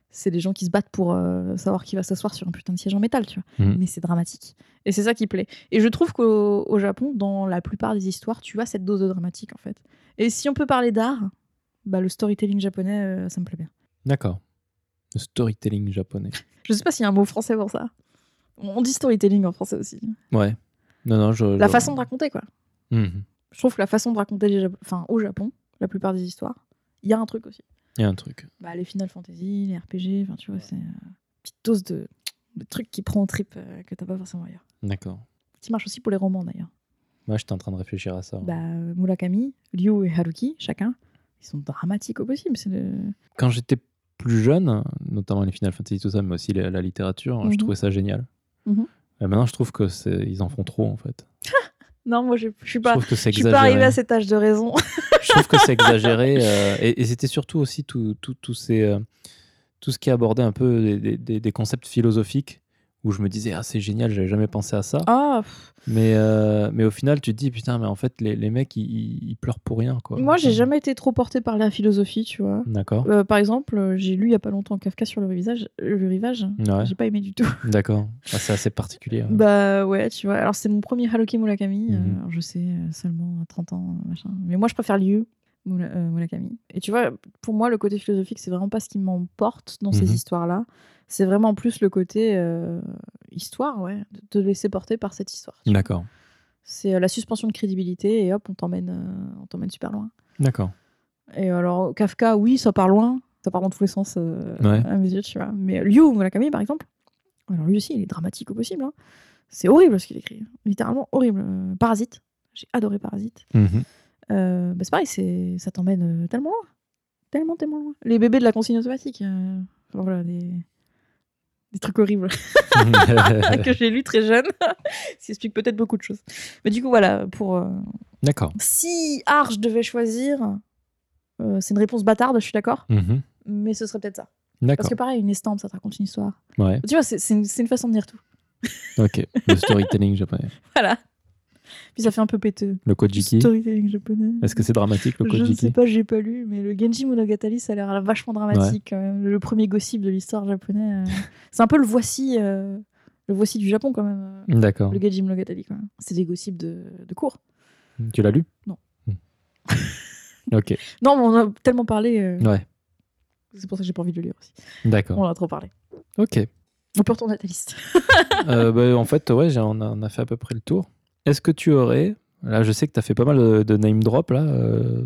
C'est des gens qui se battent pour euh, savoir qui va s'asseoir sur un putain de siège en métal, tu vois.
Mhm.
Mais c'est dramatique. Et c'est ça qui plaît. Et je trouve qu'au au Japon, dans la plupart des histoires, tu as cette dose de dramatique, en fait. Et si on peut parler d'art, bah, le storytelling japonais, euh, ça me plaît bien.
D'accord. Le storytelling japonais. [laughs]
Je sais pas s'il y a un mot français pour ça. On dit storytelling en français aussi.
Ouais. Non, non, je.
La
je-
façon de raconter, quoi.
Mhm.
Je trouve que la façon de raconter les Jap- enfin, au Japon, la plupart des histoires, il y a un truc aussi.
Il y a un truc.
Bah, les Final Fantasy, les RPG, enfin, tu vois, c'est euh, une petite dose de, de trucs qui prend au trip euh, que t'as pas forcément ailleurs.
D'accord.
Qui marche aussi pour les romans d'ailleurs.
Moi, j'étais en train de réfléchir à ça.
Bah, euh, Murakami, Ryu et Haruki, chacun, ils sont dramatiques au possible. C'est le...
Quand j'étais plus jeune, notamment les Final Fantasy, tout ça, mais aussi la, la littérature,
Mhm.
je trouvais ça génial.
Mhm.
Et maintenant, je trouve que c'est ils en font trop en fait. [laughs]
Non, moi, je, je suis pas. Je suis pas arrivée
exagéré.
à cet âge de raison. [laughs]
je trouve que c'est exagéré. euh, et et c'était surtout aussi tout, tout, tout, ces, euh, tout ce qui abordait un peu des, des- des- des concepts philosophiques où je me disais, ah, c'est génial, j'avais jamais pensé à ça.
Pff.
Mais, euh, mais au final, tu te dis, putain, mais en fait, les, les mecs, ils, ils pleurent pour rien. Quoi.
moi, j'ai jamais été trop portée par la philosophie, tu vois.
D'accord.
Euh, par exemple, euh, j'ai lu il y a pas longtemps Kafka sur le rivage. Le rivage.
Ouais,
J'ai pas aimé du tout. [laughs]
d'accord. Ah, c'est assez particulier. ouais.
Bah ouais, tu vois. Alors, c'est mon premier Haruki Murakami.
Mhm.
alors, je sais, seulement à 30 ans, machin. Mais moi, je préfère Liu euh, Murakami. Et tu vois, pour moi, le côté philosophique, c'est vraiment pas ce qui m'emporte dans ces
Mhm.
histoires-là. C'est vraiment plus le côté euh, histoire, ouais. De te laisser porter par cette histoire.
D'accord.
C'est euh, la suspension de crédibilité et hop, on t'emmène euh, on t'emmène super loin.
D'accord.
Et alors, Kafka, oui, ça part loin. Ça part dans tous les sens
Ouais.
à mes yeux, tu vois. Mais Liu Murakami, par exemple, alors lui aussi, il est dramatique au possible. hein. C'est horrible ce qu'il écrit. Littéralement horrible. Parasite. J'ai adoré Parasite. Bah, c'est pareil, c'est... ça t'emmène tellement loin. Tellement, tellement loin. Les bébés de la consigne automatique. voilà, des... des trucs horribles [laughs] [laughs] que j'ai lu très jeune. [laughs] Ça explique peut-être beaucoup de choses. Mais du coup, voilà, pour. euh,
D'accord.
Si Arche devait choisir, euh, c'est une réponse bâtarde, je suis d'accord,
Mhm.
mais ce serait peut-être ça. Parce
D'accord.
que pareil, une estampe, ça te raconte une histoire.
Ouais.
Tu vois, c'est, une, une façon de dire tout.
Ok. Le storytelling japonais.
Voilà. Puis ça fait un peu péteux.
Le Kojiki.
Storytelling japonais.
Est-ce que c'est dramatique le
Je ne sais
Kojiki
pas, j'ai pas lu, mais le Genji Monogatari, ça a l'air vachement dramatique. même. Le premier gossip de l'histoire japonais. euh, C'est un peu le voici, euh, le voici du Japon quand même. euh,
D'accord.
Le Genji Monogatari quand même. C'est des gossips de, de cours.
Tu l'as lu?
Non.
Hmm. ok. [laughs]
Non, mais on a tellement parlé. euh,
Ouais.
C'est pour ça que j'ai pas envie de le lire aussi.
D'accord.
On en a trop parlé.
Ok.
On peut retourner à ta liste.
Euh, bah, en fait, ouais, on a, on a fait à peu près le tour. Est-ce que tu aurais. Là, je sais que tu as fait pas mal de, de name drop là, euh,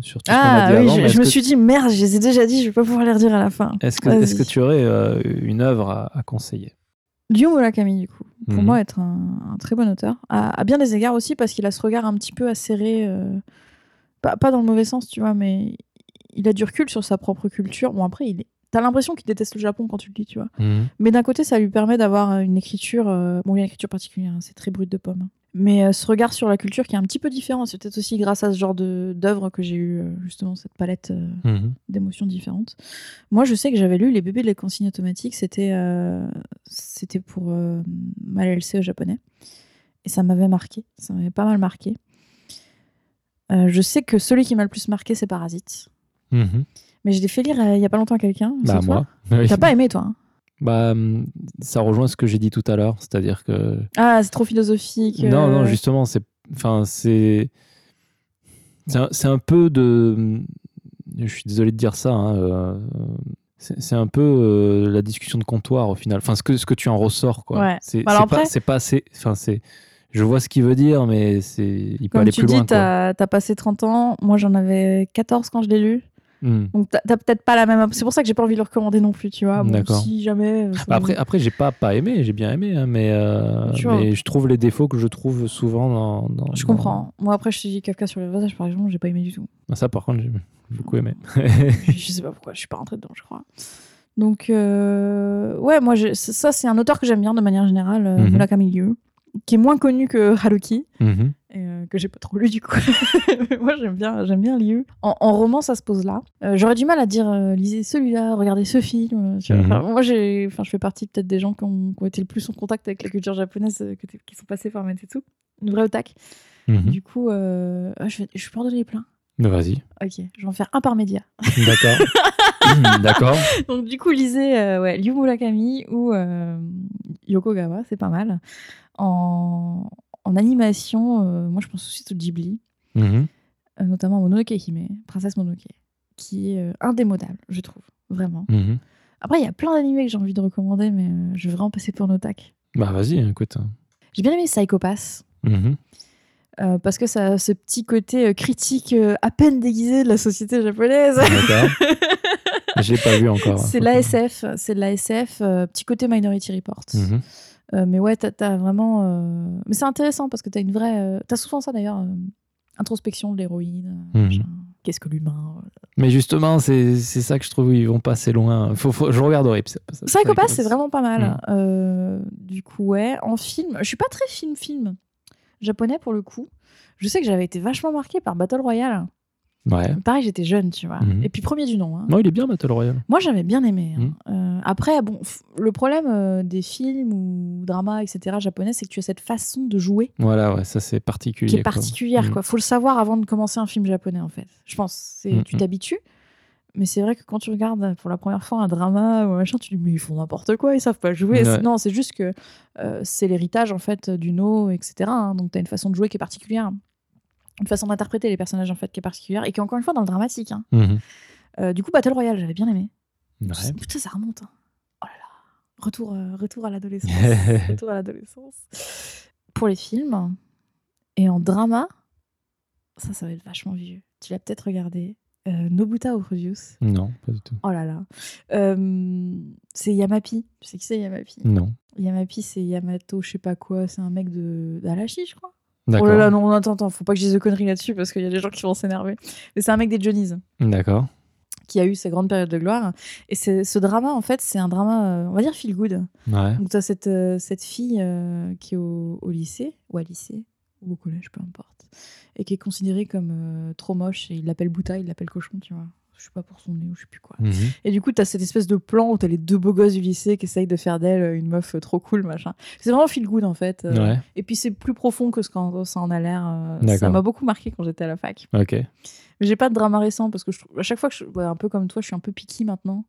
sur tout ce qu'on a
Ah
dit
oui,
avant,
je, me suis dit merde, je les ai déjà dit, je vais pas pouvoir les redire à la fin.
Est-ce que, tu aurais euh, une œuvre à, à conseiller?
Ryu Murakami, du coup, pour
Mhm.
moi, être un, un très bon auteur. À, à bien des égards aussi, parce qu'il a ce regard un petit peu acéré, euh, pas, pas dans le mauvais sens, tu vois, mais il a du recul sur sa propre culture. Bon, après, il est... t'as l'impression qu'il déteste le Japon quand tu le lis, tu vois. Mais d'un côté, ça lui permet d'avoir une écriture. euh, Bon, il y a une écriture particulière, hein, c'est très brut de pomme. hein. Mais euh, ce regard sur la culture qui est un petit peu différent, c'est peut-être aussi grâce à ce genre d'œuvre que j'ai eu, euh, justement, cette palette euh,
Mhm.
d'émotions différentes. Moi, je sais que j'avais lu Les bébés de la consigne automatique, c'était c'était pour euh, ma LLC au japonais. Et ça m'avait marqué, ça m'avait pas mal marqué. Je sais que celui qui m'a le plus marqué, c'est Parasite.
Mhm.
Mais je l'ai fait lire il y a pas longtemps à quelqu'un.
Bah, moi. [laughs]
T'as pas aimé, toi hein?
Bah, hum, ça rejoint ce que j'ai dit tout à l'heure, c'est-à-dire que
Ah, c'est trop philosophique.
non,
euh,
non, justement, c'est, enfin, c'est, c'est un, peu de, je suis désolé de dire ça, hein, euh, c'est, un peu euh, la discussion de comptoir au final. Enfin, ce que ce que tu en ressors, quoi.
Ouais.
C'est,
Bah,
pas,
après-
pas assez. Enfin, c'est, je vois ce qu'il veut dire, mais c'est, il peut
Comme
aller
tu
plus
dis,
loin. quoi.
t'as as passé 30 ans. Moi, j'en avais 14 quand je l'ai lu.
Hmm.
Donc t'as peut-être pas la même. C'est pour ça que j'ai pas envie de le recommander non plus, tu vois. Bon, si jamais. euh,
Bah, Après, après j'ai pas, pas aimé, j'ai bien aimé, hein, mais, euh, mais je trouve les défauts que je trouve souvent dans. dans-
je
dans-
comprends. Moi après, je te dis Kafka sur le visage, par exemple, j'ai pas aimé du tout.
Ah, Ça, par contre, j'ai beaucoup aimé.
je [laughs] je sais pas pourquoi, je suis pas rentrée dedans, je crois. Donc, euh, ouais, moi, je- ça, c'est un auteur que j'aime bien de manière générale, euh,
Mhm.
Qui est moins connu que Haruki,
Mhm.
et euh, que j'ai pas trop lu du coup. Mais [laughs] moi, j'aime bien, j'aime bien Liu. En, en roman, ça se pose là. Euh, J'aurais du mal à dire, euh, lisez celui-là, regardez ce film. Enfin, moi, j'ai, enfin, je fais partie peut-être des gens qui ont, qui ont été le plus en contact avec la culture japonaise, qui sont passés par Mensetsu. Une vraie otak.
Mhm.
Du coup, ah, je, vais, je peux en donner plein.
Vas-y.
Ok, je vais en faire un par média.
D'accord. [laughs] D'accord.
Donc du coup, lisez euh, ouais, Ryu Murakami ou euh, Yokogawa, c'est pas mal. En, en animation, euh, moi je pense aussi au Ghibli,
Mhm.
euh, notamment Mononoke Hime, Princesse Mononoke, qui est euh, indémodable, je trouve, vraiment.
Mhm.
Après, il y a plein d'animés que j'ai envie de recommander, mais euh, je vais vraiment passer pour Notak.
Bah, vas-y, écoute.
J'ai bien aimé Psycho Pass.
Mhm.
euh, parce que ça a ce petit côté critique euh, à peine déguisé de la société japonaise.
D'accord. [laughs] Je l'ai pas vu encore.
c'est de l'ASF, c'est de l'ASF, euh, petit côté Minority Report.
Mhm.
Euh, mais ouais, t'as as vraiment. euh, Mais c'est intéressant parce que t'as une vraie. euh, T'as souvent ça d'ailleurs, introspection de l'héroïne.
Mhm.
Qu'est-ce que l'humain.
Mais justement, c'est ça que je trouve, ils vont pas assez loin. Faut, faut- je regarderai. ça- ça-
Psycho Pass,
ça-
c'est vraiment pas mal.
Mhm.
Du coup, ouais. En film, je suis pas très film-film japonais pour le coup. Je sais que j'avais été vachement marquée par Battle Royale.
Ouais.
Pareil, j'étais jeune, tu vois.
Mhm.
Et puis premier du nom. hein.
Non, il est bien Battle Royale.
Moi, j'avais bien aimé. hein.
Mhm.
Euh, après, bon, le problème euh, des films ou dramas, etc., japonais, c'est que tu as cette façon de jouer
Voilà, ouais, ça c'est particulier.
qui est
quoi.
particulière.
Mhm.
Quoi. Faut le savoir avant de commencer un film japonais, en fait. Je pense. C'est. Tu t'habitues. Mais c'est vrai que quand tu regardes pour la première fois un drama ou un machin, tu te dis mais ils font n'importe quoi, ils savent pas jouer.
Ouais.
Non, c'est juste que euh, c'est l'héritage en fait du no, etc. hein. Donc t'as une façon de jouer qui est particulière, une façon d'interpréter les personnages en fait qui est particulière et qui est encore une fois dans le dramatique. hein.
Mhm.
Euh, du coup, Battle Royale, j'avais bien aimé.
Ouais.
Putain, ça remonte. hein. Oh là là. Retour, euh, retour à l'adolescence. [laughs] retour à l'adolescence. Pour les films. Et en drama, ça, ça va être vachement vieux. Tu l'as peut-être regardé. Euh, Nobuta Orodius.
Non, pas du tout.
Oh là là. Euh, c'est Yamapi. Tu sais qui c'est Yamapi?
Non.
Yamapi, c'est Yamato, je sais pas quoi. C'est un mec de d'Alashi, je crois. Oh là là, non, attends, attends. Faut pas que je dise de conneries là-dessus parce qu'il y a des gens qui vont s'énerver. Mais c'est un mec des Johnny's
D'accord.
qui a eu sa grande période de gloire. Et ce drama, en fait, c'est un drama, euh, on va dire, feel good.
Ouais.
Donc, tu as cette, euh, cette fille euh, qui est au, au lycée, ou à lycée, ou au collège, peu importe, et qui est considérée comme euh, trop moche, et il l'appelle Bouta, il l'appelle cochon, tu vois. Je sais pas pour son nez ou je sais plus quoi.
Mhm.
Et du coup, tu as cette espèce de plan où tu as les deux beaux gosses du lycée qui essayent de faire d'elle euh, une meuf euh, trop cool, machin. C'est vraiment feel good, en fait. euh,
Ouais.
Et puis, c'est plus profond que ce qu'en ça en a l'air. ça m'a beaucoup marqué quand j'étais à la fac.
Ok.
Mais j'ai pas de drama récent parce que je trouve, à chaque fois que je, ouais, un peu comme toi, je suis un peu picky maintenant.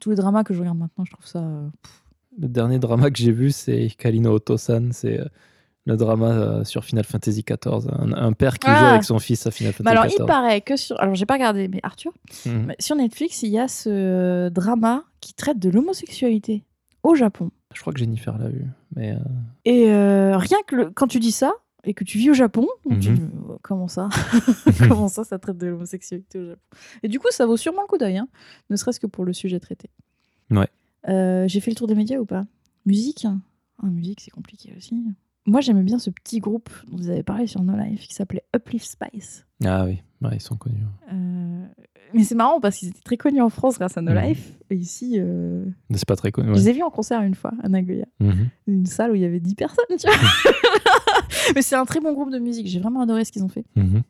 Tous les dramas que je regarde maintenant, je trouve ça.
Le dernier drama que j'ai vu, c'est Kalino Otosan. C'est le drama euh, sur Final Fantasy XIV. Un, un père qui joue
Ah.
avec son fils à Final Fantasy
alors, il
XIV.
paraît que sur. Alors, j'ai pas regardé, mais Arthur,
Mhm.
mais sur Netflix, il y a ce drama qui traite de l'homosexualité au Japon.
Je crois que Jennifer l'a vu. Mais euh,
Et euh, rien que le- quand tu dis ça et que tu vis au Japon, tu
Mhm.
dis, euh, comment ça [laughs] [laughs] Comment ça, ça traite de l'homosexualité au Japon? Et du coup, ça vaut sûrement le coup d'œil, hein, ne serait-ce que pour le sujet traité.
Ouais.
J'ai fait le tour des médias ou pas? Musique ah, Musique, c'est compliqué aussi. Moi, j'aimais bien ce petit groupe dont vous avez parlé sur No Life qui s'appelait Uplift Spice.
Ah oui, Ouais, ils sont connus.
Euh, Mais c'est marrant parce qu'ils étaient très connus en France grâce à No
Mhm.
Life. Et ici, euh,
C'est pas très connu.
je les ai vus en concert une fois à Nagoya.
Mhm.
Une salle où il y avait 10 personnes, tu vois. [laughs] Mais c'est un très bon groupe de musique. J'ai vraiment adoré ce qu'ils ont fait.
Mhm.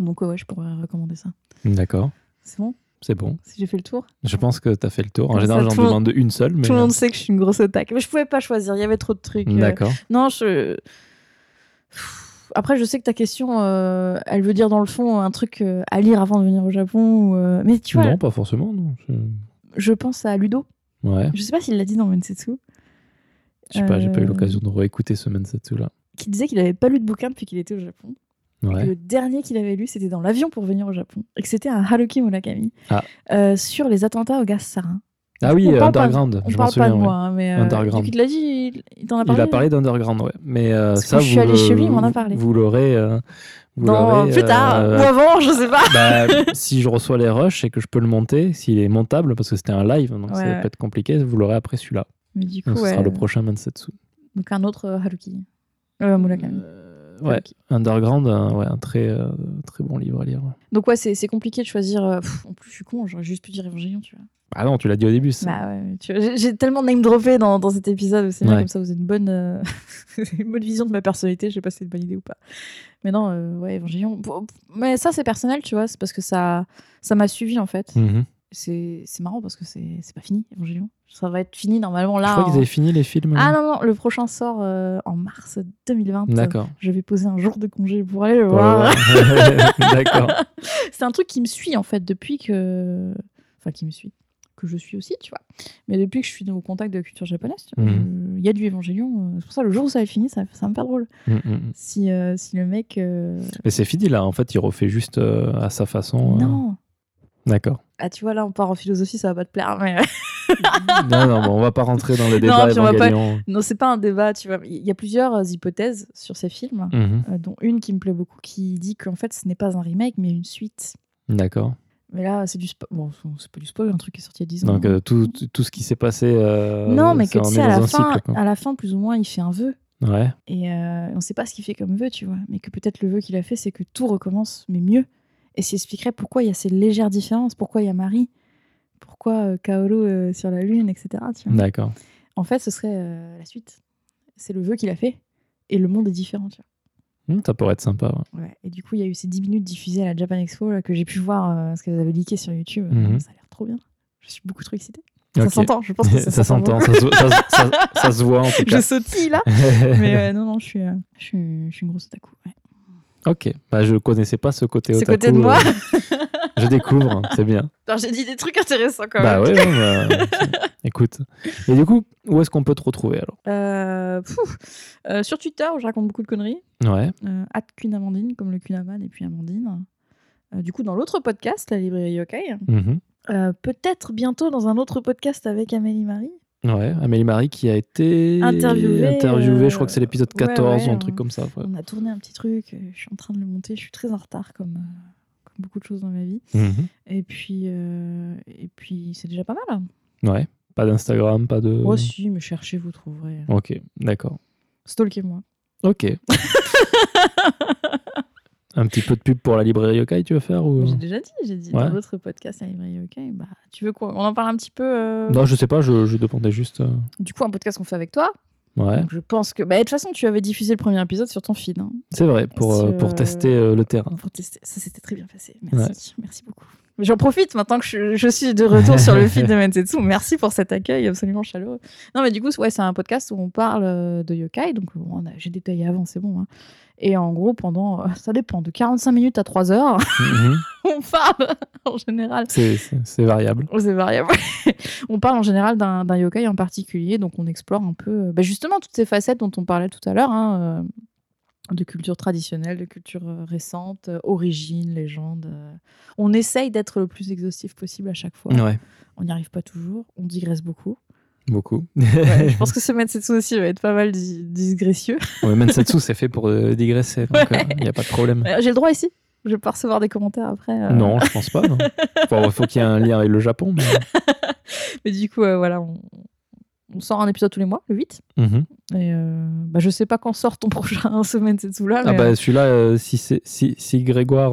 Donc, ouais, je pourrais recommander ça.
D'accord.
C'est bon?
C'est bon.
Si j'ai fait le tour
Je pense que tu as fait le tour. En
Comme
général, j'en demande une seule. Mais...
Tout le monde sait que je suis une grosse otaque. Mais je pouvais pas choisir. Il y avait trop de trucs. euh.
D'accord.
Non, je. Après, je sais que ta question, euh, elle veut dire dans le fond un truc euh, à lire avant de venir au Japon. ou, euh, Mais tu vois,
Non, pas forcément. Non. Je-
je pense à Ludo.
Ouais.
Je sais pas s'il l'a dit dans Mensetsu.
Je sais pas, j'ai pas eu l'occasion de réécouter ce Mensetsu là.
Qui disait qu'il avait pas lu de bouquin depuis qu'il était au Japon. Et le dernier qu'il avait lu, c'était dans l'avion pour venir au Japon. Et que c'était un Haruki Murakami.
Ah.
euh, sur les attentats au gaz sarin.
Ah oui,
On parle pas-
Underground,
On
je
parle pas
souviens.
de
ouais.
moi, hein, mais euh,
Underground.
l'a dit, il, il t'en a parlé.
Il a parlé d'Underground, ouais. Mais euh, ça,
je suis
le-
chez lui, il m'en a parlé.
Vous l'aurez. euh,
Non, plus tard,
euh,
ou avant, je sais pas.
bah, si je reçois les rushs et que je peux le monter, s'il est montable, parce que c'était un live, donc
Ouais,
ça peut être compliqué, vous l'aurez après celui-là.
Mais du coup,
Donc ce sera le prochain Mansetsu.
Donc un autre euh, Haruki. Euh, Murakami.
Euh, ouais. Underground, un, ouais, un très, euh, très bon livre à lire. ouais.
Donc ouais, c'est c'est compliqué de choisir. euh, pff, en plus, je suis con, j'aurais juste pu dire Évangélion, tu vois.
Ah non, tu l'as dit au début.
Bah ouais, mais tu vois, j'ai- tellement name droppé dans, dans cet épisode, c'est bien comme ça, vous avez une bonne, euh, [laughs] une bonne vision de ma personnalité, je sais pas si c'est une bonne idée ou pas. Mais non, euh, ouais, Évangélion. Bon, Mais ça, c'est personnel, tu vois, c'est parce que ça ça m'a suivi en fait.
Mhm.
C'est c'est marrant parce que c'est pas fini, Évangélion. Ça va être fini normalement là.
je crois
en-
qu'ils avaient fini les films.
Ah non, non, le prochain sort euh, en mars 2020.
D'accord.
Je vais poser un jour de congé pour aller le voir. [laughs]
D'accord. [laughs]
c'est un truc qui me suit en fait depuis que. Enfin, qui me suit. Que je suis aussi, tu vois. Mais depuis que je suis au contact de la culture japonaise,
Mhm.
il y a du Évangélion. euh, C'est pour ça, le jour où ça va être fini, ça, ça va me faire drôle.
Mm, mm, mm.
Si, euh, si le mec. euh,
Et c'est fini là, en fait, il refait juste à sa façon.
Non
D'accord.
Ah, tu vois, là, on part en philosophie, ça va pas te plaire. Mais... [laughs]
non, non, bon, on va pas rentrer dans les
Non,
débats
puis on va pas- non, c'est pas un débat, tu vois. Il y a plusieurs euh, hypothèses sur ces films,
Mhm.
euh, dont une qui me plaît beaucoup, qui dit qu'en fait, ce n'est pas un remake, mais une suite.
D'accord.
Mais là, c'est du spoil. Bon, c'est pas du spoil, un truc qui est sorti il y a 10 ans.
Donc euh, tout, tout- ce qui s'est passé. euh,
non, mais que tu sais, à la, fin,
cycle,
à la fin, plus ou moins, il fait un vœu.
Ouais.
Et on sait pas ce qu'il fait comme vœu, tu vois. Mais que peut-être le vœu qu'il a fait, c'est que tout recommence, mais mieux. Et ça expliquerait pourquoi il y a ces légères différences, pourquoi il y a Marie, pourquoi euh, Kaoru euh, sur la Lune, etc. vois.
D'accord.
En fait, ce serait euh, la suite. C'est le vœu qu'il a fait. Et le monde est différent, tu
Hmm, ça pourrait être sympa. ouais.
vois. Ouais. Et du coup, il y a eu ces 10 minutes diffusées à la Japan Expo là, que j'ai pu voir, euh, parce qu'elles avaient leaké sur YouTube.
Mhm.
Ça a l'air trop bien. Je suis beaucoup trop excitée. Ça s'entend, je pense que ça, [laughs]
ça s'entend, ça, se- ça, ça- ça se voit en tout [laughs]
Je
cas.
sautille là. [laughs] Mais euh, non, non, je suis, euh, je suis, je suis une grosse otaku. ouais.
Ok, bah, je connaissais pas ce côté
Ce
otaku.
côté de moi.
euh, je découvre, hein, c'est bien. [laughs]
Alors, J'ai dit des trucs intéressants quand
Bah
même.
ouais, ouais, [laughs] bah, écoute. Et du coup, où est-ce qu'on peut te retrouver alors?
Euh. Euh, sur Twitter, où je raconte beaucoup de conneries.
Ouais,
Euh, at Queen Amandine, comme le Kunaman et puis Amandine. Euh, du coup, dans l'autre podcast, la librairie Yokai.
mhm.
Euh, Peut-être bientôt dans un autre podcast avec Amélie Marie.
Ouais. Amélie Marie qui a été
Interviewée,
interviewée,
euh,
je crois que c'est l'épisode
ouais,
14
ouais,
ou un truc
on-
comme ça. ouais.
On a tourné un petit truc. euh, Je suis en train de le monter. Je suis très en retard, comme, euh, comme beaucoup de choses dans ma vie.
Mhm.
Et puis, euh, et puis c'est déjà pas mal.
Ouais, pas d'Instagram, pas de.
Moi aussi, me cherchez, vous trouverez.
Ok, d'accord.
Stalkez-moi.
Ok. [laughs] un petit peu de pub pour la librairie Yokai, tu veux faire ou...
J'ai déjà dit, j'ai dit
Ouais.
dans l'autre podcast à la librairie Yokai. Bah, tu veux quoi? On en parle un petit peu euh,
Non, je sais pas, je, je demandais juste. euh,
Du coup, un podcast qu'on fait avec toi.
Ouais,
Donc, je pense que. Bah, de toute façon, tu avais diffusé le premier épisode sur ton feed. hein,
c'est vrai, pour, euh, pour tester euh, le terrain.
pour tester. Ça s'était très bien passé. Merci. Merci beaucoup. J'en profite maintenant que je, je suis de retour sur le [laughs] feed de Mensetsu. Merci pour cet accueil absolument chaleureux. Non, mais du coup, ouais, c'est un podcast où on parle euh, de yokai. Donc, a- j'ai détaillé avant, c'est bon. hein. Et en gros, pendant. euh, Ça dépend, de 45 minutes à 3 heures, [laughs] [laughs] on parle en général.
C'est- variable.
C'est variable. on parle en général d'un yokai en particulier, donc on explore un peu euh, bah, justement toutes ces facettes dont on parlait tout à l'heure, hein, euh, de culture traditionnelle, de culture euh, récente, euh, origine, légende. euh. On essaye d'être le plus exhaustif possible à chaque fois.
Ouais,
On n'y arrive pas toujours, on digresse beaucoup.
beaucoup. [laughs]
Ouais, je pense que [laughs] ce Metsetsu aussi va être pas mal di- digressieux.
ouais, Mensetsu, [laughs] c'est fait pour euh, digresser, donc il n'y a pas de problème.
J'ai le droit ici Je vais pas recevoir des commentaires après. euh.
Non, je pense pas. non. Il faut qu'il y ait un lien avec le Japon. Mais...
Mais du coup, voilà, on, on sort un épisode tous les mois, le 8.
Mhm.
Et euh, bah, je sais pas quand sort ton [laughs] prochain semaine Setsu là.
Ah bah
euh,
celui-là, euh, si, si, si Grégoire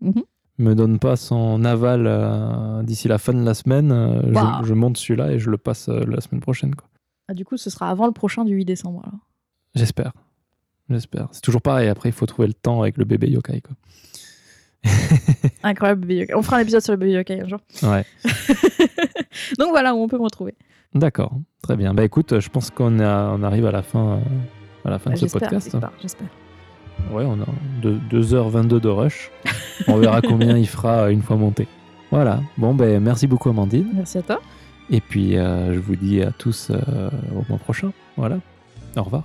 Mhm.
me donne pas son aval d'ici la fin de la semaine, je-
Bah.
je, monte celui-là et je le passe la semaine prochaine. quoi.
ah, du coup, ce sera avant le prochain du 8 décembre.
J'espère. J'espère. C'est toujours pareil. Après, il faut trouver le temps avec le bébé yokai. Quoi. [laughs]
Incroyable bébé yokai. On fera un épisode sur le bébé yokai un jour.
Ouais. [laughs]
Donc voilà où on peut me retrouver.
D'accord. Très bien. Bah écoute, je pense qu'on on arrive à la fin, euh, à la fin
Bah,
de ce
j'espère,
podcast.
j'espère, j'espère.
Ouais, on a 2h22 de rush. On verra [laughs] combien il fera une fois monté. Voilà. Bon, ben merci beaucoup, Amandine.
Merci à toi.
Et puis, euh, je vous dis à tous euh, au mois prochain. Voilà. Au revoir.